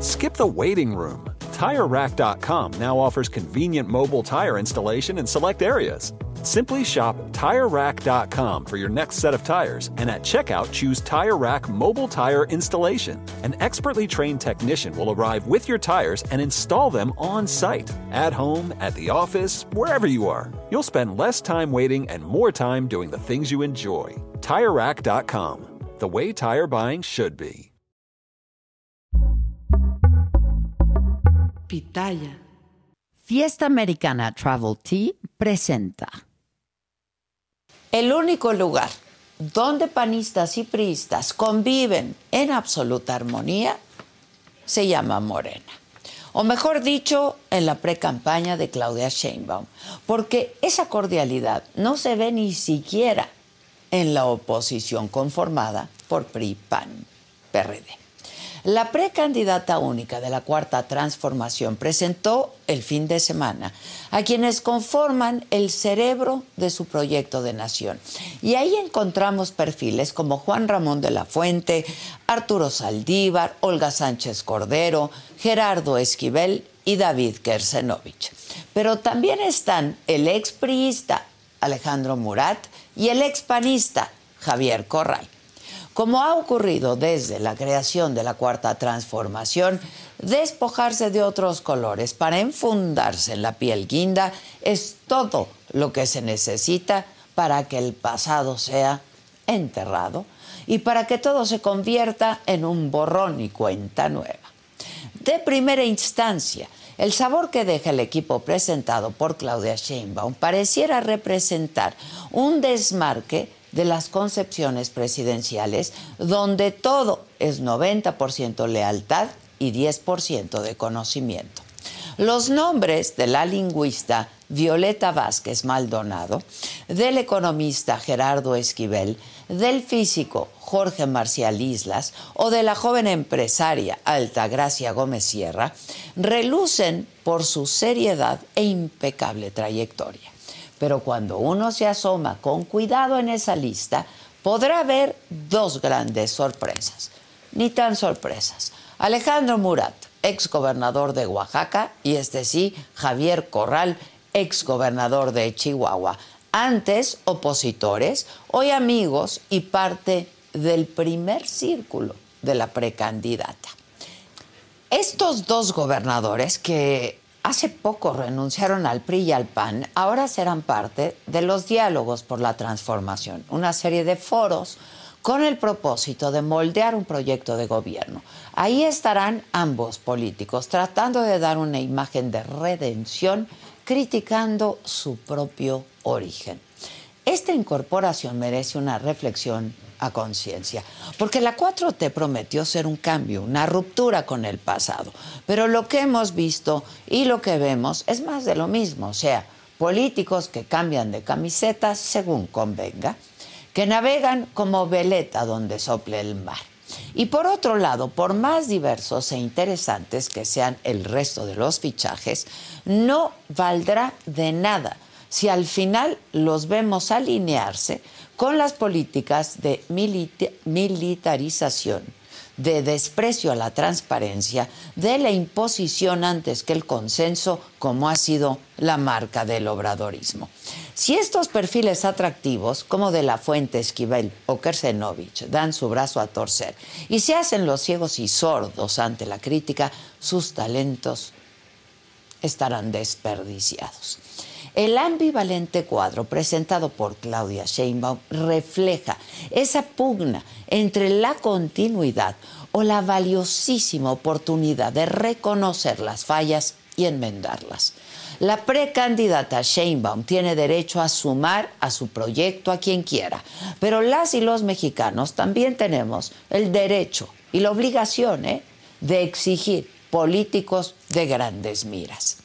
Skip the waiting room. TireRack.com now offers convenient mobile tire installation in select areas. Simply shop TireRack.com for your next set of tires and at checkout choose Tire Rack Mobile Tire Installation. An expertly trained technician will arrive with your tires and install them on site, at home, at the office, wherever you are. You'll spend less time waiting and more time doing the things you enjoy. TireRack.com, the way tire buying should be. Pitaya. Fiesta Americana Travel Tea presenta. El único lugar donde panistas y priistas conviven en absoluta armonía se llama Morena. O mejor dicho, en la pre-campaña de Claudia Sheinbaum, porque esa cordialidad no se ve ni siquiera en la oposición conformada por PRI, PAN, PRD. La precandidata única de la Cuarta Transformación presentó el fin de semana a quienes conforman el cerebro de su proyecto de nación. Y ahí encontramos perfiles como Juan Ramón de la Fuente, Arturo Saldívar, Olga Sánchez Cordero, Gerardo Esquivel y David Kersenovich. Pero también están el expriista Alejandro Murat y el expanista Javier Corral. Como ha ocurrido desde la creación de la Cuarta Transformación, despojarse de otros colores para enfundarse en la piel guinda es todo lo que se necesita para que el pasado sea enterrado y para que todo se convierta en un borrón y cuenta nueva. De primera instancia, el sabor que deja el equipo presentado por Claudia Sheinbaum pareciera representar un desmarque de las concepciones presidenciales, donde todo es 90% lealtad y 10% de conocimiento. Los nombres de la lingüista Violeta Vázquez Maldonado, del economista Gerardo Esquivel, del físico Jorge Marcial Islas o de la joven empresaria Altagracia Gómez Sierra relucen por su seriedad e impecable trayectoria. Pero cuando uno se asoma con cuidado en esa lista, podrá ver dos grandes sorpresas. Ni tan sorpresas. Alejandro Murat, ex gobernador de Oaxaca, y este sí, Javier Corral, ex gobernador de Chihuahua. Antes opositores, hoy amigos y parte del primer círculo de la precandidata. Estos dos gobernadores que hace poco renunciaron al PRI y al PAN, ahora serán parte de los diálogos por la transformación, una serie de foros con el propósito de moldear un proyecto de gobierno. Ahí estarán ambos políticos tratando de dar una imagen de redención, criticando su propio origen. Esta incorporación merece una reflexión a conciencia. Porque la 4T prometió ser un cambio, una ruptura con el pasado. Pero lo que hemos visto y lo que vemos es más de lo mismo. O sea, políticos que cambian de camisetas según convenga, que navegan como veleta donde sople el mar. Y por otro lado, por más diversos e interesantes que sean el resto de los fichajes, no valdrá de nada si al final los vemos alinearse con las políticas de militarización, de desprecio a la transparencia, de la imposición antes que el consenso, como ha sido la marca del obradorismo. Si estos perfiles atractivos, como de la Fuente Esquivel o Kersenovich, dan su brazo a torcer y se hacen los ciegos y sordos ante la crítica, sus talentos estarán desperdiciados. El ambivalente cuadro presentado por Claudia Sheinbaum refleja esa pugna entre la continuidad o la valiosísima oportunidad de reconocer las fallas y enmendarlas. La precandidata Sheinbaum tiene derecho a sumar a su proyecto a quien quiera, pero las y los mexicanos también tenemos el derecho y la obligación ¿eh? de exigir políticos de grandes miras.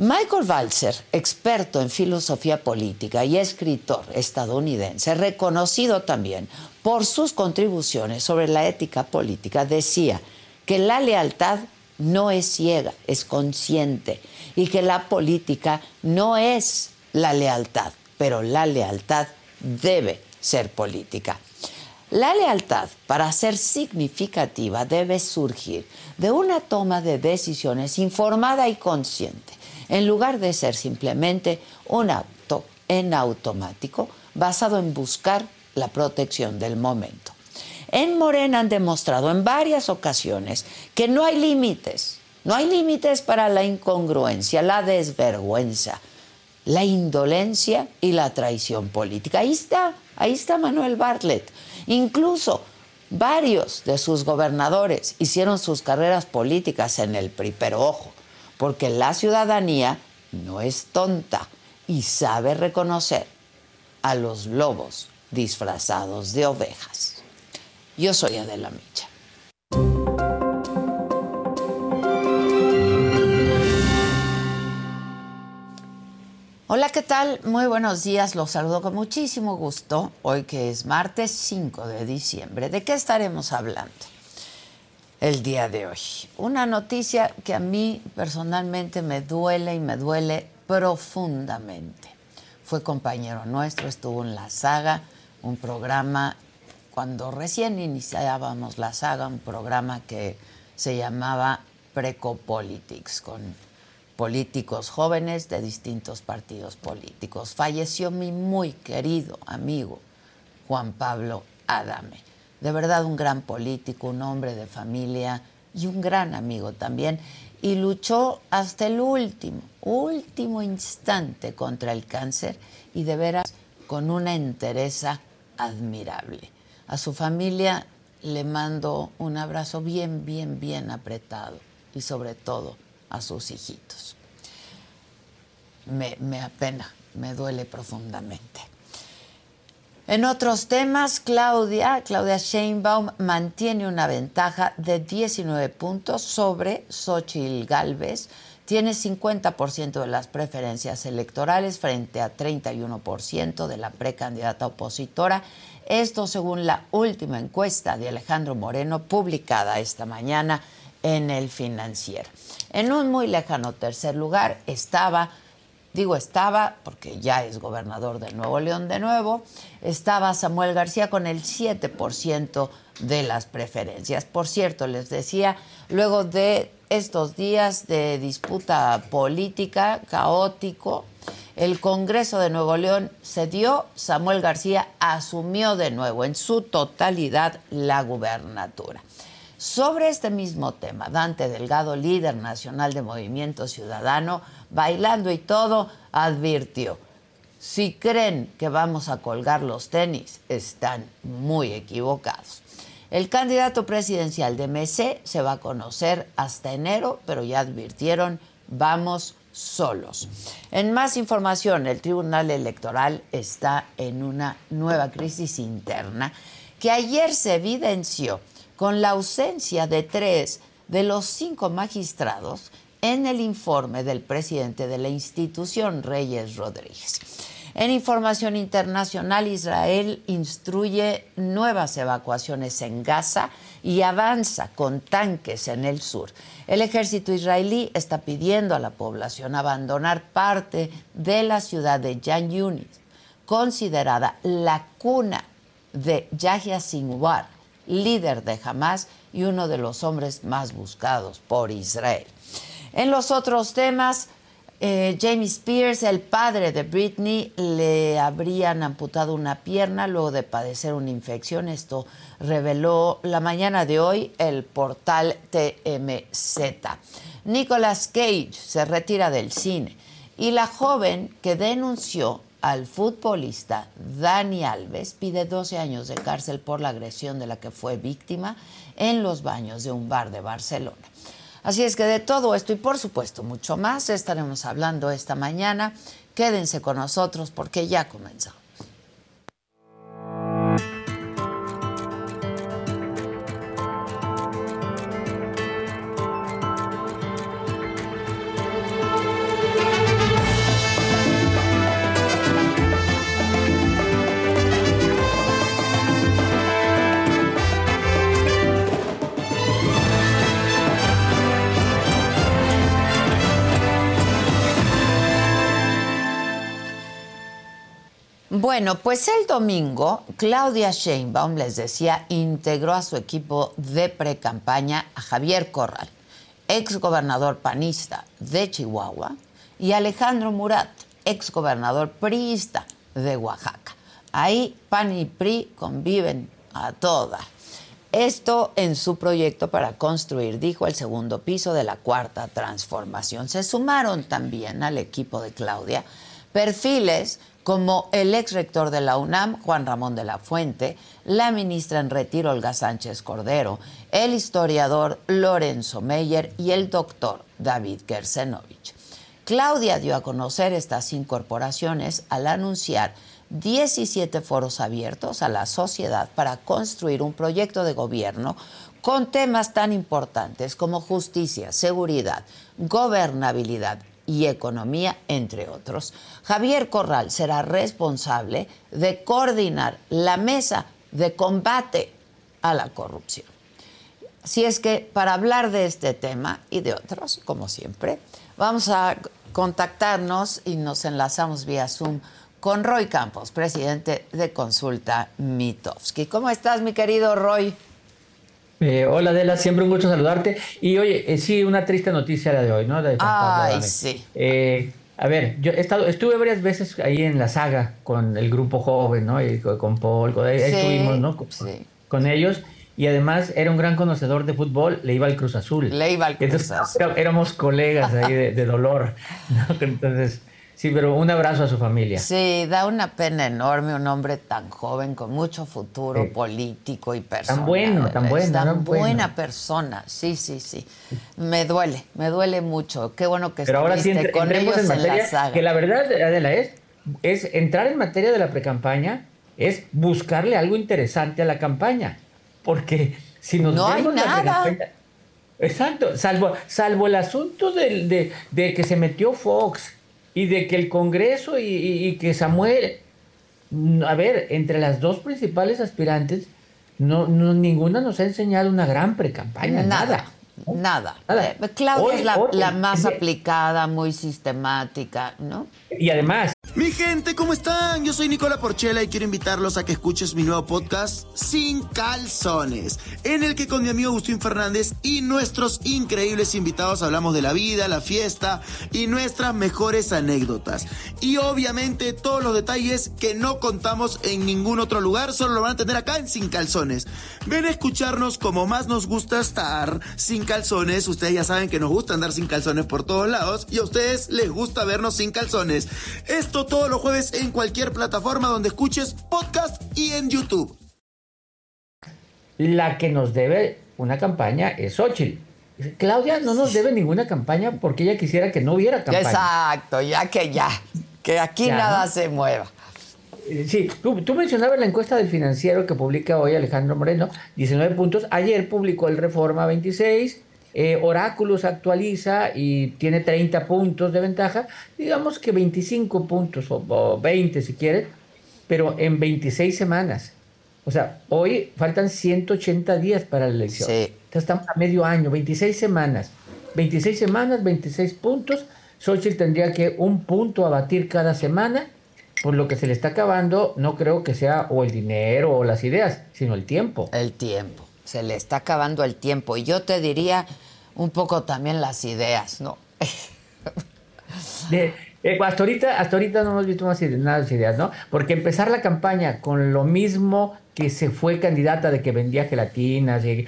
Michael Walzer, experto en filosofía política y escritor estadounidense, reconocido también por sus contribuciones sobre la ética política, decía que la lealtad no es ciega, es consciente y que la política no es la lealtad, pero la lealtad debe ser política. La lealtad, para ser significativa, debe surgir de una toma de decisiones informada y consciente, en lugar de ser simplemente un acto en automático basado en buscar la protección del momento. En Morena han demostrado en varias ocasiones que no hay límites, no hay límites para la incongruencia, la desvergüenza, la indolencia y la traición política. Ahí está, ahí está Manuel Bartlett. Incluso varios de sus gobernadores hicieron sus carreras políticas en el PRI, pero ojo, porque la ciudadanía no es tonta y sabe reconocer a los lobos disfrazados de ovejas. Yo soy Adela Micha. Hola, ¿qué tal? Muy buenos días, los saludo con muchísimo gusto, hoy que es martes 5 de diciembre. ¿De qué estaremos hablando el día de hoy? Una noticia que a mí personalmente me duele y me duele profundamente. Fue compañero nuestro, estuvo en la saga, un programa, cuando recién iniciábamos la saga, un programa que se llamaba Precopolitics, con políticos jóvenes de distintos partidos políticos. Falleció mi muy querido amigo Juan Pablo Adame. De verdad un gran político, un hombre de familia y un gran amigo también. Y luchó hasta el último, último instante contra el cáncer y de veras con una entereza admirable. A su familia le mando un abrazo bien, bien, bien apretado y sobre todo a sus hijitos. Me, me apena, me duele profundamente. En otros temas, Claudia, Claudia Sheinbaum mantiene una ventaja de 19 puntos sobre Xochitl Galvez. Tiene 50% de las preferencias electorales frente a 31% de la precandidata opositora. Esto según la última encuesta de Alejandro Moreno publicada esta mañana en el financiero. En un muy lejano tercer lugar estaba, digo estaba porque ya es gobernador de Nuevo León de nuevo, estaba Samuel García con el 7% de las preferencias. Por cierto, les decía, luego de estos días de disputa política caótico, el Congreso de Nuevo León cedió, Samuel García asumió de nuevo en su totalidad la gubernatura. Sobre este mismo tema, Dante Delgado, líder nacional de Movimiento Ciudadano, bailando y todo, advirtió, si creen que vamos a colgar los tenis, están muy equivocados. El candidato presidencial de MC se va a conocer hasta enero, pero ya advirtieron, vamos solos. En más información, el Tribunal Electoral está en una nueva crisis interna que ayer se evidenció con la ausencia de tres de los cinco magistrados en el informe del presidente de la institución, Reyes Rodríguez. En información internacional, Israel instruye nuevas evacuaciones en Gaza y avanza con tanques en el sur. El ejército israelí está pidiendo a la población abandonar parte de la ciudad de Jan Yunis, considerada la cuna de Yahya Sinwar, líder de Hamas y uno de los hombres más buscados por Israel. En los otros temas, eh, Jamie Spears, el padre de Britney, le habrían amputado una pierna luego de padecer una infección. Esto reveló la mañana de hoy el portal TMZ. Nicolas Cage se retira del cine y la joven que denunció al futbolista Dani Alves pide 12 años de cárcel por la agresión de la que fue víctima en los baños de un bar de Barcelona. Así es que de todo esto y por supuesto mucho más estaremos hablando esta mañana. Quédense con nosotros porque ya comenzamos. Bueno, pues el domingo Claudia Sheinbaum, les decía, integró a su equipo de pre-campaña a Javier Corral, ex gobernador panista de Chihuahua, y Alejandro Murat, ex gobernador priista de Oaxaca. Ahí PAN y PRI conviven a todas. Esto en su proyecto para construir, dijo, el segundo piso de la cuarta transformación. Se sumaron también al equipo de Claudia perfiles como el ex rector de la UNAM, Juan Ramón de la Fuente, la ministra en retiro, Olga Sánchez Cordero, el historiador Lorenzo Meyer y el doctor David Gersenovich. Claudia dio a conocer estas incorporaciones al anunciar 17 foros abiertos a la sociedad para construir un proyecto de gobierno con temas tan importantes como justicia, seguridad, gobernabilidad y economía, entre otros. Javier Corral será responsable de coordinar la mesa de combate a la corrupción. Si es que para hablar de este tema y de otros, como siempre, vamos a contactarnos y nos enlazamos vía Zoom con Roy Campos, presidente de Consulta Mitofsky. ¿Cómo estás, mi querido Roy? Eh, hola Adela, siempre un gusto saludarte. Y oye, eh, sí, una triste noticia la de hoy, ¿no? Ay, sí. Eh, a ver, yo he estado, estuve varias veces ahí en la saga con el grupo joven, ¿no? Y con Paul, con, ahí estuvimos, ¿no? Sí. Con ellos. Y además era un gran conocedor de fútbol, le iba al Cruz Azul. Le iba al Cruz Azul. Éramos colegas ahí de, de dolor, ¿no? Entonces Sí, pero un abrazo a su familia. Sí, da una pena enorme un hombre tan joven, con mucho futuro político y personal. Tan bueno, tan bueno. Tan buena persona, sí, sí, sí. Me duele, me duele mucho. Qué bueno que pero ahora sí, con ellos en, materia, la Que la verdad, Adela, es, es entrar en materia de la precampaña, es buscarle algo interesante a la campaña. Porque si nos no vemos hay nada. Exacto, salvo, salvo el asunto de, de que se metió Fox y de que el Congreso y, que Samuel, a ver, entre las dos principales aspirantes, no, no ninguna nos ha enseñado una gran precampaña, nada. Nada. Nada. Eh, Claudia es la, la más aplicada, muy sistemática, ¿no? Y además, mi gente, ¿cómo están? Yo soy Nicola Porchela y quiero invitarlos a que escuches mi nuevo podcast Sin Calzones, en el que con mi amigo Agustín Fernández y nuestros increíbles invitados hablamos de la vida, la fiesta y nuestras mejores anécdotas. Y obviamente todos los detalles que no contamos en ningún otro lugar, solo lo van a tener acá en Sin Calzones. Ven a escucharnos como más nos gusta estar sin calzones. Ustedes ya saben que nos gusta andar sin calzones por todos lados y a ustedes les gusta vernos sin calzones. Esto todos los jueves en cualquier plataforma donde escuches podcast y en YouTube. La que nos debe una campaña es Xochitl. Claudia no nos debe ninguna campaña porque ella quisiera que no hubiera campaña. Exacto, ya que ya, que aquí nada se mueva. Eh, sí, tú, tú, mencionabas la encuesta del financiero que publica hoy Alejandro Moreno, 19 puntos. Ayer publicó el Reforma 26, eh, Oráculos actualiza y tiene 30 puntos de ventaja, digamos que 25 puntos o, 20 si quieres, pero en 26 semanas. O sea, hoy faltan 180 días para la elección. Sí. estamos a medio año, 26 semanas. 26 semanas, 26 puntos. Xochitl tendría que un punto a batir cada semana. Por lo que se le está acabando, no creo que sea o el dinero o las ideas, sino el tiempo. El tiempo se le está acabando el tiempo. Y yo te diría un poco también las ideas, ¿no? Eh, hasta, ahorita, hasta ahorita no hemos visto más nada de ideas, ¿no? Porque empezar la campaña con lo mismo que se fue candidata de que vendía gelatinas, y,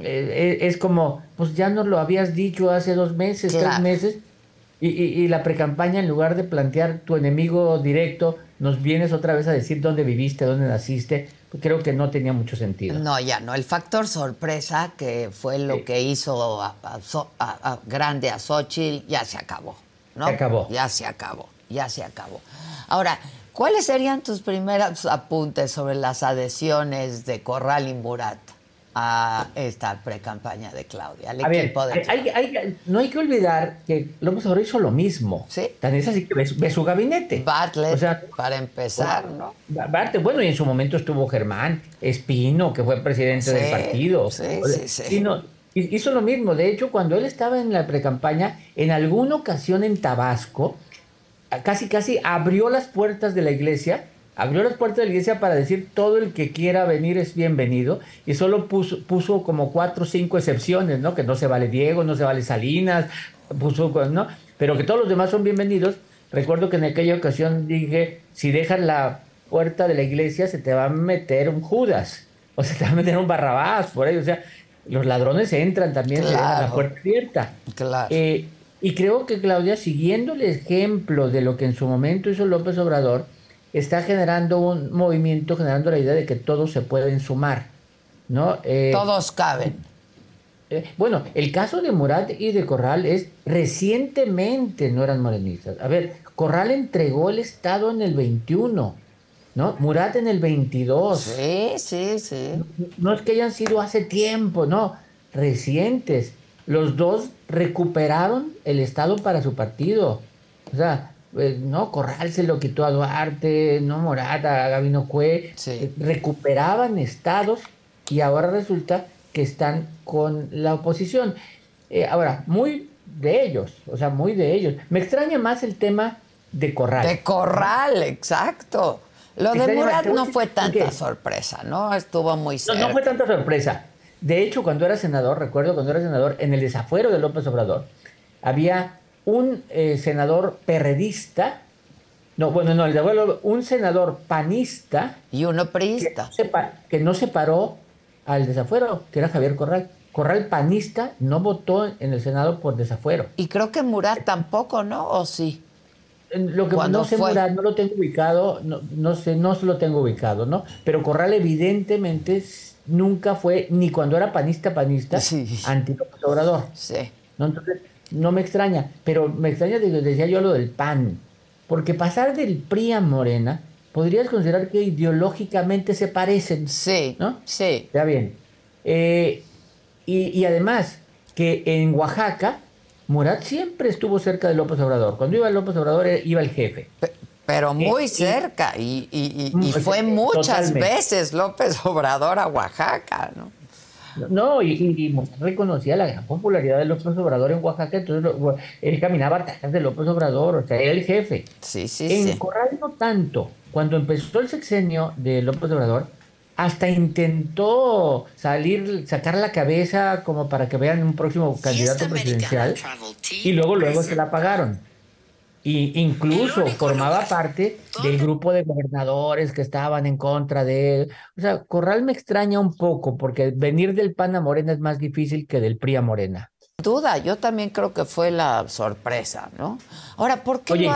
eh, es como, pues ya nos lo habías dicho hace dos meses, tres meses, y, y, y la precampaña en lugar de plantear tu enemigo directo, nos vienes otra vez a decir dónde viviste, dónde naciste, creo que no tenía mucho sentido. No, ya no. El factor sorpresa, que fue lo que hizo a, grande a Xochitl, ya se acabó. ¿no? Se acabó. Ya se acabó, ya se acabó. Ahora, ¿cuáles serían tus primeros apuntes sobre las adhesiones de Corral y Murat? A esta pre-campaña de Claudia, al equipo de no hay que olvidar que López Obrador hizo lo mismo. Sí. Tan es así que ve, su gabinete. Bartlett, o sea, para empezar, ¿no? Bartlett, bueno, y en su momento estuvo Germán Espino, que fue presidente del partido. Sí, sí, sí. hizo lo mismo. De hecho, cuando él estaba en la pre-campaña, en alguna ocasión en Tabasco, casi, casi abrió las puertas de la iglesia abrió las puertas de la iglesia para decir todo el que quiera venir es bienvenido y solo puso, puso como cuatro o cinco excepciones, ¿no? Que no se vale Diego, no se vale Salinas, puso, ¿no? Pero que todos los demás son bienvenidos. Recuerdo que en aquella ocasión dije, si dejas la puerta de la iglesia se te va a meter un Judas, o se te va a meter un Barrabás, por ahí, o sea, los ladrones entran también, se dejan la puerta abierta. Claro. Eh, y creo que Claudia, siguiendo el ejemplo de lo que en su momento hizo López Obrador, está generando un movimiento, generando la idea de que todos se pueden sumar. ¿no? Eh, todos caben. Eh, bueno, el caso de Murat y de Corral es recientemente no eran morenistas. A ver, Corral entregó el Estado en el 21, ¿no? Murat en el 22. Sí, sí, sí. No, no es que hayan sido hace tiempo, no, recientes. Los dos recuperaron el Estado para su partido. O sea, pues, no, Corral se lo quitó a Duarte, no Morata, a Gabino Cue, eh, recuperaban estados y ahora resulta que están con la oposición. Eh, ahora, muy de ellos, o sea, muy de ellos. Me extraña más el tema de Corral. De Corral, exacto. Lo de Murat no fue tanta sorpresa, ¿no? Estuvo muy cerca. No, no fue tanta sorpresa. De hecho, cuando era senador, recuerdo cuando era senador, en el desafuero de López Obrador, había un eh, senador perredista, no, bueno, no, el de un senador panista. Y uno priista. Que no, se, paró al desafuero, que era Javier Corral. Corral panista no votó en el Senado por desafuero. Y creo que Murat tampoco, ¿no? ¿O sí? Lo que no sé, Murat, no lo tengo ubicado, no, no sé, no lo tengo ubicado, ¿no? Pero Corral evidentemente nunca fue, ni cuando era panista, panista, sí. anti Obrador. Sí. ¿no? Entonces, no me extraña, pero me extraña, decía yo, lo del PAN. Porque pasar del PRI a Morena, podrías considerar que ideológicamente se parecen. Sí, ¿no? Sí. Ya bien. Eh, y, además, que en Oaxaca, Murat siempre estuvo cerca de López Obrador. Cuando iba López Obrador, eh, iba el jefe. Pero muy cerca, y, y, y, fue muchas veces López Obrador a Oaxaca, ¿no? No, y, reconocía la gran popularidad de López Obrador en Oaxaca, entonces él caminaba atrás de López Obrador, o sea, era el jefe. Sí, sí, en Corral no tanto. Cuando empezó el sexenio de López Obrador, hasta intentó salir, sacar la cabeza como para que vean un próximo candidato presidencial, y luego, luego se la apagaron. Y incluso formaba parte del grupo de gobernadores que estaban en contra de él. O sea, Corral me extraña un poco porque venir del PAN a Morena es más difícil que del PRI a Morena. Duda, yo también creo que fue la sorpresa, ¿no? Ahora, ¿por qué Oye,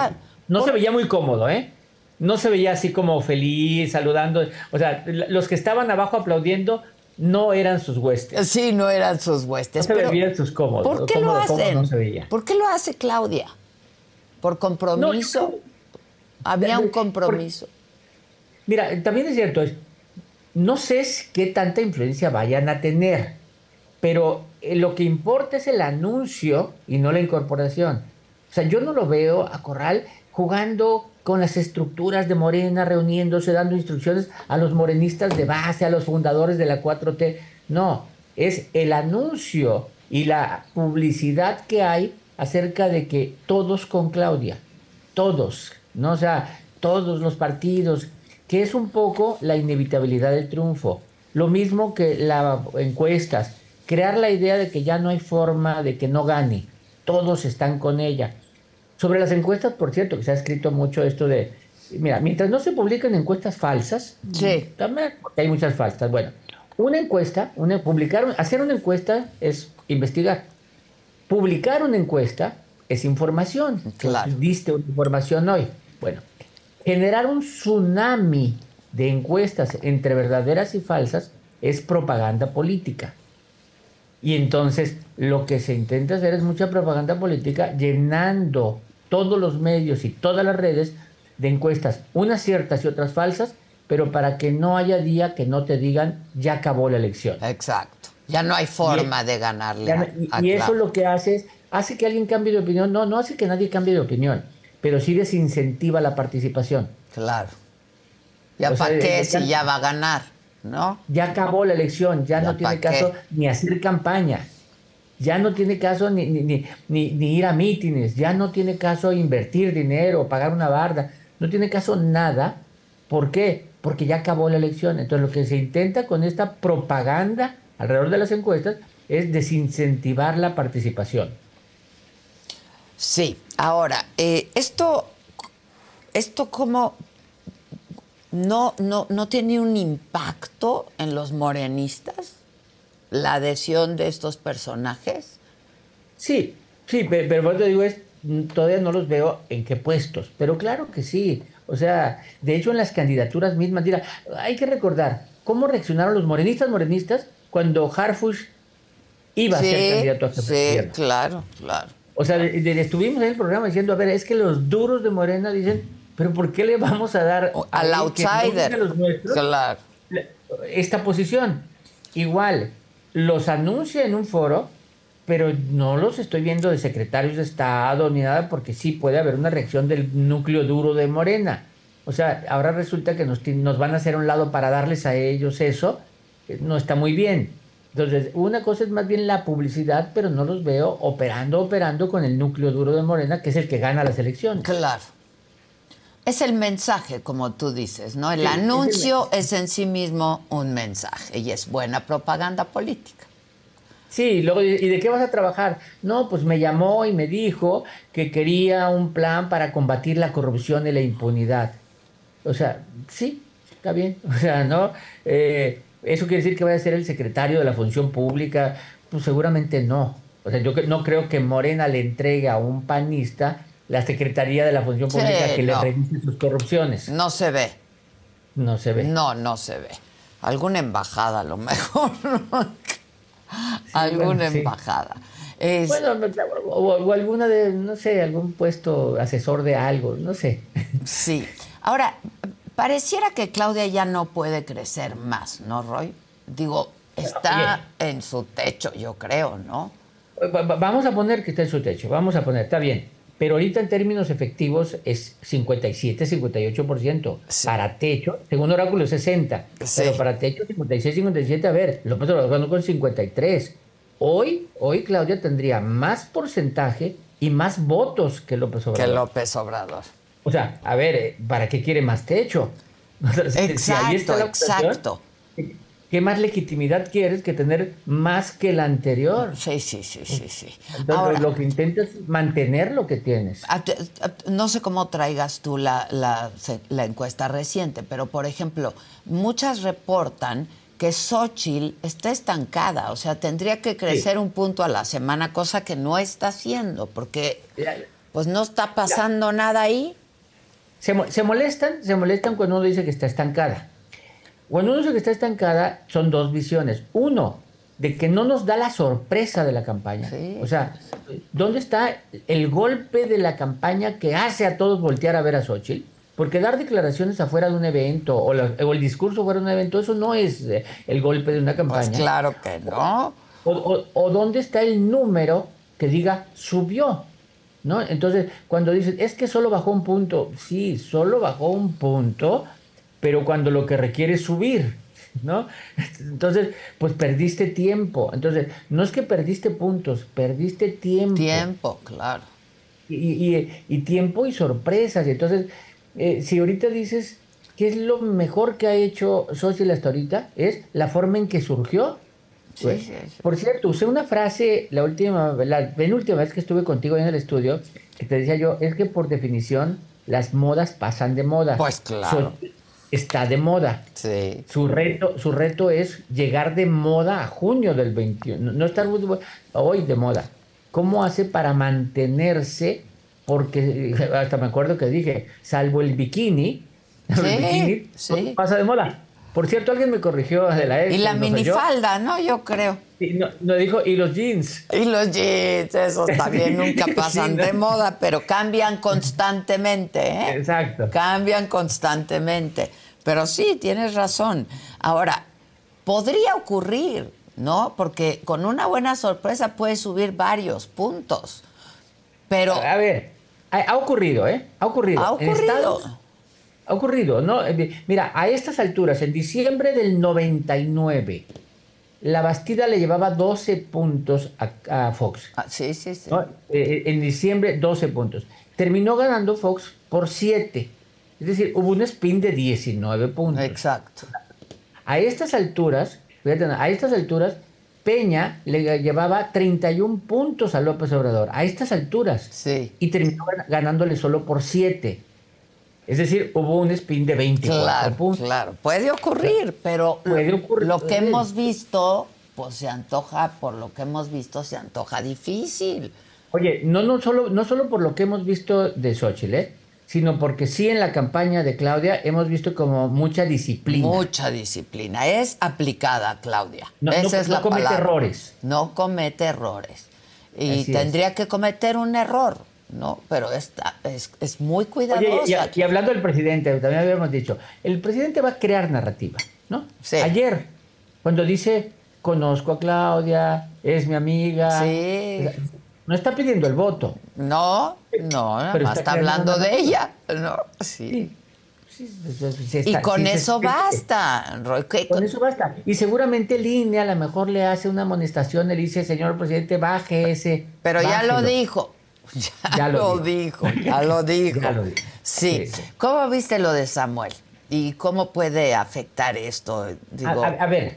no, se veía muy cómodo, ¿eh? No se veía así como feliz, saludando. O sea, los que estaban abajo aplaudiendo no eran sus huestes. Sí, no eran sus huestes. No se veían sus cómodos. ¿Por qué lo hacen? ¿Por qué lo hace Claudia? ¿Por compromiso? Había un compromiso. mira, también es cierto, no sé qué tanta influencia vayan a tener, pero eh, lo que importa es el anuncio y no la incorporación. O sea, yo no lo veo a Corral jugando con las estructuras de Morena, reuniéndose, dando instrucciones a los morenistas de base, a los fundadores de la 4T. No, es el anuncio y la publicidad que hay acerca de que todos con Claudia, todos, ¿no? O sea, todos los partidos, que es un poco la inevitabilidad del triunfo. Lo mismo que las encuestas, crear la idea de que ya no hay forma de que no gane, todos están con ella. Sobre las encuestas, por cierto, que se ha escrito mucho esto de, mira, mientras no se publican encuestas falsas, sí. también hay muchas falsas. Bueno, una encuesta, una, publicar, hacer una encuesta es investigar publicar una encuesta es información. Claro. Diste una información hoy. Bueno, generar un tsunami de encuestas entre verdaderas y falsas es propaganda política. Y entonces lo que se intenta hacer es mucha propaganda política llenando todos los medios y todas las redes de encuestas, unas ciertas y otras falsas, pero para que no haya día que no te digan ya acabó la elección. Exacto. Ya no hay forma de ganarle. y, eso lo que hace es, hace que alguien cambie de opinión. No, no hace que nadie cambie de opinión, pero sí desincentiva la participación. Claro. ¿Ya para qué si ya va a ganar? ¿No? Ya acabó la elección, ya, no tiene caso ni hacer campaña, ya no tiene caso ni, ni, ni, ir a mítines, ya no tiene caso invertir dinero, pagar una barda, no tiene caso nada ¿Por qué? Porque ya acabó la elección. Entonces lo que se intenta con esta propaganda alrededor de las encuestas es desincentivar la participación. Sí, ahora, eh, esto, esto como no, no, no tiene un impacto en los morenistas, la adhesión de estos personajes. Sí, sí, pero, pero te digo, es, todavía no los veo en qué puestos, pero claro que sí. O sea, de hecho en las candidaturas mismas, mira, hay que recordar cómo reaccionaron los morenistas morenistas cuando Harfush iba a ser candidato a jefe Sí, claro, claro. O sea, estuvimos en el programa diciendo, a ver, es que los duros de Morena dicen, pero ¿por qué le vamos a dar al outsider claro. esta posición? Igual, los anuncia en un foro, pero no los estoy viendo de secretarios de Estado ni nada, porque sí puede haber una reacción del núcleo duro de Morena. O sea, ahora resulta que nos, nos van a hacer un lado para darles a ellos eso, no está muy bien. Entonces, una cosa es más bien la publicidad, pero no los veo operando, operando con el núcleo duro de Morena, que es el que gana las elecciones. Claro. Es el mensaje, como tú dices, ¿no? El anuncio es, en sí mismo un mensaje y es buena propaganda política. Sí, luego, ¿y de qué vas a trabajar? No, pues me llamó y me dijo que quería un plan para combatir la corrupción y la impunidad. O sea, sí, está bien. O sea, ¿no? Eh, ¿Eso quiere decir que vaya a ser el secretario de la función pública? Pues seguramente no. O sea, yo no creo que Morena le entregue a un panista la Secretaría de la Función Pública que le revise sus corrupciones. No se ve. No se ve. No, no se ve. Alguna embajada a lo mejor. alguna embajada. Bueno, o, alguna de, no sé, algún puesto asesor de algo, no sé. Sí. Ahora, Pareciera que Claudia ya no puede crecer más, ¿no, Roy? Digo, está en su techo, yo creo, ¿no? Vamos a poner que está en su techo, vamos a poner, está bien. Pero ahorita en términos efectivos es 57, 58%. Para techo, según Oráculo, 60. Pero para techo, 56, 57. A ver, López Obrador con 53. Hoy, hoy Claudia tendría más porcentaje y más votos que López Obrador. Que López Obrador. O sea, a ver, eh, ¿para qué quiere más techo? exacto, exacto. ¿Qué más legitimidad quieres que tener más que la anterior? Sí, sí, sí, sí, sí. Entonces lo que intentas es mantener lo que tienes. No sé cómo traigas tú la, la, la encuesta reciente, pero por ejemplo, muchas reportan que Xochitl está estancada, o sea, tendría que crecer un punto a la semana, cosa que no está haciendo, porque pues no está pasando nada ahí. Se, molestan, se molestan cuando uno dice que está estancada. Cuando uno dice que está estancada, son dos visiones. Uno, de que no nos da la sorpresa de la campaña. O sea, ¿dónde está el golpe de la campaña que hace a todos voltear a ver a Xochitl? Porque dar declaraciones afuera de un evento o, el discurso fuera de un evento, eso no es eh, el golpe de una pues campaña. claro que no. o, dónde está el número que diga subió. ¿No? Entonces, cuando dices, es que solo bajó un punto, sí, solo bajó un punto, pero cuando lo que requiere es subir, ¿no? Entonces, pues perdiste tiempo. Entonces, no es que perdiste puntos, perdiste tiempo. Tiempo, claro. Y, tiempo y sorpresas. Entonces, eh, si ahorita dices, ¿qué es lo mejor que ha hecho Social hasta ahorita? Es la forma en que surgió pues, por cierto, usé una frase la última, la penúltima vez que estuve contigo en el estudio, que te decía yo, es que por definición las modas pasan de moda. Pues claro. está de moda. Sí. Su reto, su reto es llegar de moda a junio del 21. No estar hoy de moda. ¿Cómo hace para mantenerse? Porque hasta me acuerdo que dije, salvo el bikini, el bikini pasa de moda. Por cierto, alguien me corrigió de la Y la minifalda, ¿no? Yo creo. Sí, no, dijo, y los jeans. Y los jeans, esos también nunca pasan de moda, pero cambian constantemente, ¿eh? Exacto. Cambian constantemente. Pero sí, tienes razón. Ahora, podría ocurrir, ¿no? Porque con una buena sorpresa puedes subir varios puntos. Pero. A ver, ha, ocurrido, ¿eh? Ha ocurrido. Ha ocurrido ha ocurrido, ¿no? Eh, mira, a estas alturas, en diciembre del 99, la Bastida le llevaba 12 puntos a, Fox. Ah, sí, sí, sí. Eh, eh, en diciembre, 12 puntos. Terminó ganando Fox por 7. Es decir, hubo un spin de 19 puntos. Exacto. A estas alturas, fíjate, a estas alturas, Peña le llevaba 31 puntos a López Obrador. A estas alturas. Sí. Y terminó ganándole solo por 7. Es decir, hubo un spin de 24 Claro, puntos. claro. Puede ocurrir, pero Puede ocurrir. lo que hemos visto, pues se antoja, por lo que hemos visto, se antoja difícil. Oye, no, no, solo, no solo por lo que hemos visto de Xochitl, ¿eh? sino porque sí en la campaña de Claudia hemos visto como mucha disciplina. Mucha disciplina. Es aplicada, Claudia. No- es no la comete palabra. errores. No comete errores. Y Así es. tendría que cometer un error, ¿no? Pero está, es, es muy cuidadosa. Oye, y, y hablando del presidente, también habíamos dicho, el presidente va a crear narrativa, ¿no? Sí. Ayer, cuando dice, conozco a Claudia, es mi amiga, Sí. no está pidiendo el voto. No, no, nada Pero más está hablando de ella. No, sí. Sí, Y con eso basta, Roy. ¿Qué- Con eso basta. Y seguramente Línea a lo mejor le hace una amonestación, le dice, señor presidente, baje ese. Pero ya lo bájelo". dijo. Ya, Ya lo, dijo, ya lo dijo. Ya lo dijo. Sí. ¿Cómo viste lo de Samuel? ¿Y cómo puede afectar esto? Digo, A, a- a ver,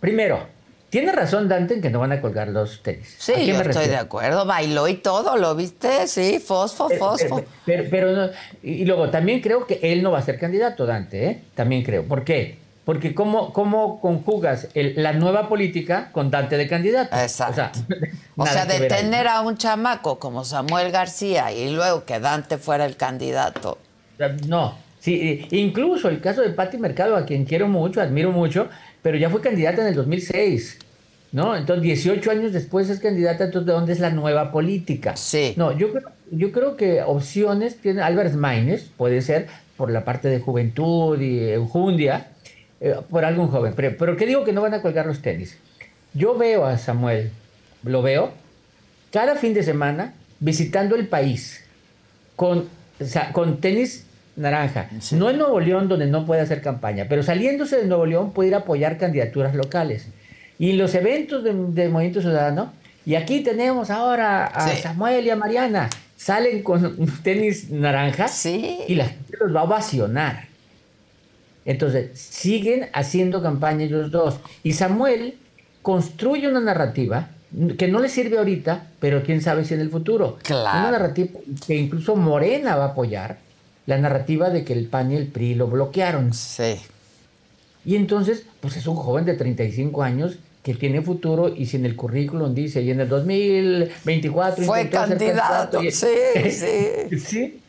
primero, tiene razón Dante en que no van a colgar los tenis. sí, ¿A qué yo estoy refiero? de acuerdo. Bailó y todo, ¿lo viste? Sí, fosfo, Pero, fosfo. pero- pero- pero no- y luego también creo que él no va a ser candidato, Dante, ¿eh? También creo. ¿Por qué? Porque cómo, cómo conjugas el- la nueva política con Dante de candidato. Exacto. O sea, O de ahí. tener a un chamaco como Samuel García y luego que Dante fuera el candidato. No, sí, e- incluso el caso de Patti Mercado, a quien quiero mucho, admiro mucho, pero ya fue candidata en el 2006, ¿no? Entonces, 18 años después es candidata, entonces, ¿de dónde es la nueva política? Sí. No, yo creo, yo creo que opciones tiene Álvarez Maínez, puede ser por la parte de juventud y enjundia, eh, por algún joven. Pero, pero ¿qué digo que no van a colgar los tenis? Yo veo a Samuel, lo veo, cada fin de semana visitando el país con, o sea, con tenis naranja. No en Nuevo León, donde no puede hacer campaña, pero saliéndose de Nuevo León puede ir a apoyar candidaturas locales. Y en los eventos de, de Movimiento Ciudadano, y aquí tenemos ahora a Sí. Samuel y a Mariana, salen con tenis naranja Sí. y la gente los va a ovacionar. Entonces, siguen haciendo campaña ellos dos. Y Samuel construye una narrativa que no le sirve ahorita, pero quién sabe si en el futuro. Claro. Una narrativa que incluso Morena va a apoyar, la narrativa de que el PAN y el PRI lo bloquearon. Sí. Y entonces, pues es un joven de 35 años que tiene futuro y si en el currículum dice, y en el 2024 Fue candidato, y- sí, sí. sí.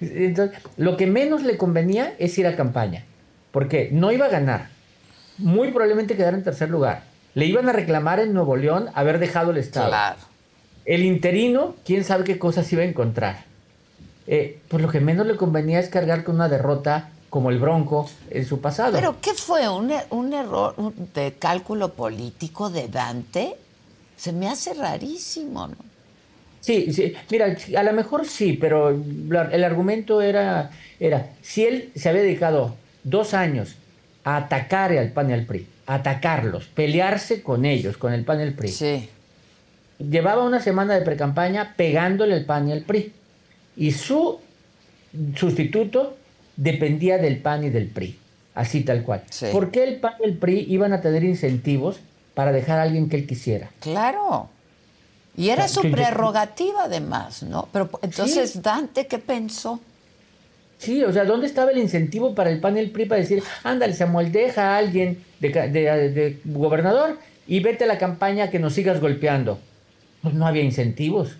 Entonces, lo que menos le convenía es ir a campaña, porque no iba a ganar. Muy probablemente quedar en tercer lugar. Le iban a reclamar en Nuevo León haber dejado el Estado. Claro. El interino, quién sabe qué cosas iba a encontrar. Eh, pues lo que menos le convenía es cargar con una derrota como el Bronco en su pasado. ¿Pero qué fue? ¿Un, er- un error de cálculo político de Dante? Se me hace rarísimo, ¿no? Sí, sí, mira, a lo mejor sí, pero la- el argumento era, era, si él se había dedicado dos años a atacar al PAN y al PRI, atacarlos, pelearse con ellos, con el PAN y el PRI, Sí. llevaba una semana de precampaña pegándole al PAN y al PRI, y su sustituto dependía del PAN y del PRI, así tal cual. Sí. ¿Por qué el PAN y el PRI iban a tener incentivos para dejar a alguien que él quisiera? Claro. Y era O sea, su yo- prerrogativa además, ¿no? Pero entonces Sí. Dante, ¿qué pensó? Sí, o sea, ¿dónde estaba el incentivo para el PAN y el PRI para decir, ándale, Samuel, deja a alguien de, de- de gobernador y vete a la campaña que nos sigas golpeando? Pues no había incentivos.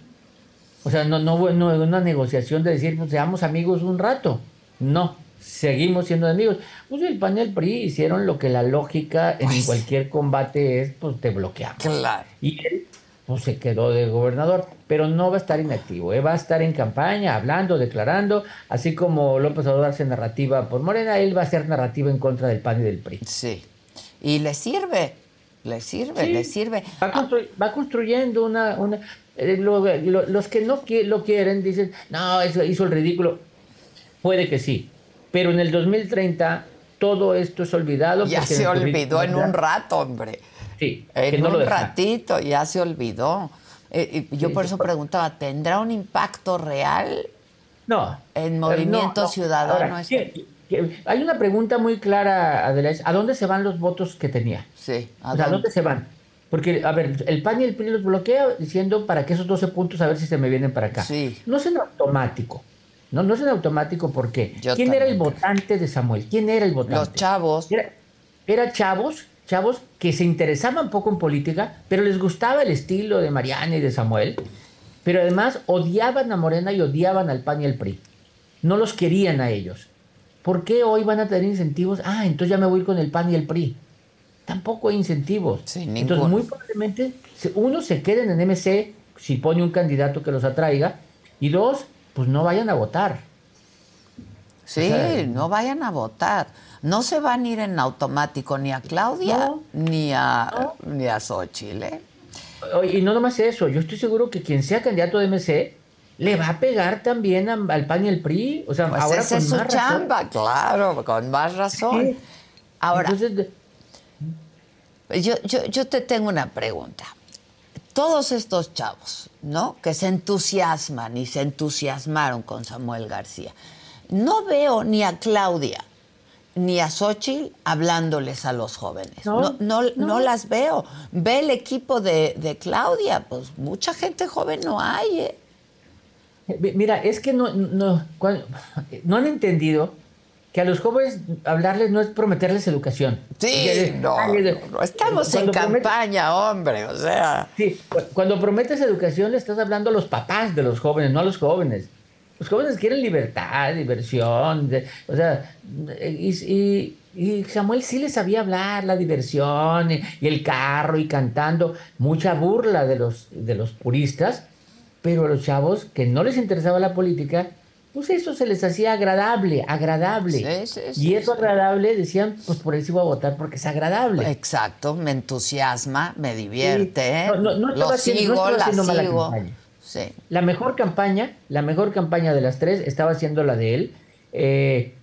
O sea, no, no hubo no una negociación de decir, pues seamos amigos un rato. No, seguimos siendo amigos. Pues el PAN y el PRI hicieron lo que la lógica en Pues- cualquier combate es, pues te bloqueamos. Claro. Y él pues, se quedó de gobernador, pero no va a estar inactivo, ¿eh? va a estar en campaña, hablando, declarando, así como López Obrador hace narrativa por Morena, él va a hacer narrativa en contra del PAN y del PRI. Sí. Y le sirve, le sirve, Sí. le sirve. Va, constru- va construyendo una... una eh, lo- lo- los que no qui- lo quieren dicen, no, eso hizo el ridículo. Puede que sí, pero en el 2030 todo esto es olvidado. Ya se olvidó en un rato, hombre. Sí, En no un ratito, ya se olvidó. Eh, y yo Sí, por eso preguntaba, ¿tendrá un impacto real? No. En Movimiento Ciudadano. hay una pregunta muy clara, Adela, ¿a dónde se van los votos que tenía? Sí. ¿a, dónde? se van? Porque, a ver, el PAN y el PRI los bloquea diciendo para que esos 12 puntos a ver si se me vienen para acá. Sí. No es en automático. No, no es en automático porque ¿quién era el votante de Samuel? ¿Quién era el votante? Los chavos. Era, era chavos, chavos que se interesaban poco en política, pero les gustaba el estilo de Mariana y de Samuel pero además odiaban a Morena y odiaban al PAN y al PRI. No los querían a ellos. ¿Por qué hoy van a tener incentivos? Ah, entonces ya me voy con el PAN y el PRI. Tampoco hay incentivos. entonces, muy probablemente, uno, se queden en MC si pone un candidato que los atraiga, y dos, pues no vayan a votar. Sí, no vayan a votar. No se van a ir en automático ni a Claudia ni a ni a Xochitl, ¿eh? Y no nomás eso, yo estoy seguro que quien sea candidato de MC le va a pegar también al PAN y al PRI. O sea, pues ahora esa es su chamba, claro, con más razón. Ahora, yo, yo, yo te tengo una pregunta. Todos estos chavos, ¿no? Que se entusiasman y se entusiasmaron con Samuel García. No veo ni a Claudia ni a Xochitl hablándoles a los jóvenes. No, no, las veo. Ve el equipo de, Claudia, pues mucha gente joven no hay. ¿eh? Mira, es que no, no, no han entendido que a los jóvenes hablarles no es prometerles educación. Sí, no, estamos en campaña, hombre, o sea. Sí, cuando prometes educación le estás hablando a los papás de los jóvenes, no a los jóvenes. Los jóvenes quieren libertad, diversión, o sea, y, Samuel sí les sabía hablar, la diversión, y, el carro, y cantando, mucha burla de los, de los puristas, pero a los chavos que no les interesaba la política, pues eso se les hacía agradable, agradable. y eso agradable decían, pues por eso iba a votar porque es agradable. Exacto, me entusiasma, me divierte, ¿eh? no, no, lo sigo, la sigo. La mejor campaña, la mejor campaña de las tres estaba siendo la de él. Eh,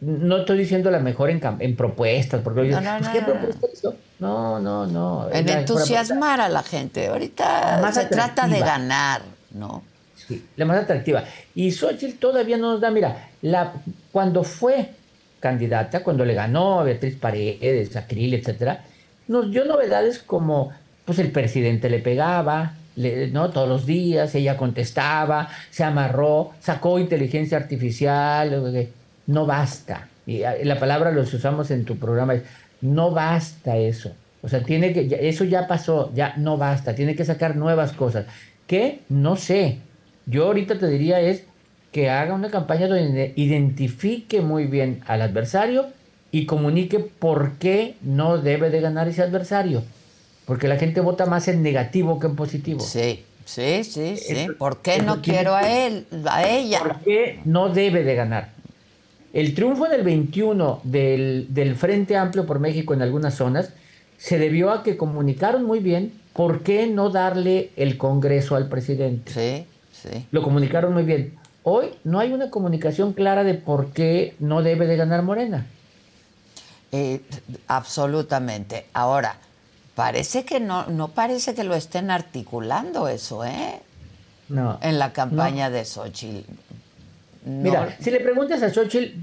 no estoy diciendo la mejor en, en propuestas, porque no, no, no, No, no, no. En entusiasmar a la gente. Ahorita se trata de ganar, ¿no? Sí, la más atractiva. Y Xochitl todavía no nos da, mira, la, cuando fue candidata, cuando le ganó a Beatriz Paredes, a Krill, etcétera, nos dio novedades como, pues el presidente le pegaba, ¿no? Todos los días ella contestaba, se amarró, sacó inteligencia artificial, no basta. Y ah, la palabra los usamos en tu programa, no basta eso. O sea, tiene que, eso ya pasó, ya no basta, tiene que sacar nuevas cosas. Que no sé. Yo ahorita te diría es que haga una campaña donde identifique muy bien al adversario y comunique por qué no debe de ganar ese adversario. Porque la gente vota más en negativo que en positivo. Sí, sí, sí, sí. ¿Por qué no quiero a él, a ella? ¿Por qué no debe de ganar? El triunfo en el 21 del, del Frente Amplio por México en algunas zonas se debió a que comunicaron muy bien por qué no darle el Congreso al presidente. Sí, sí. Lo comunicaron muy bien. Hoy no hay una comunicación clara de por qué no debe de ganar Morena. Eh, absolutamente. Ahora, Parece que no, no parece que lo estén articulando eso, ¿eh? No. En la campaña de Xochitl. Mira, si le preguntas a Xochitl,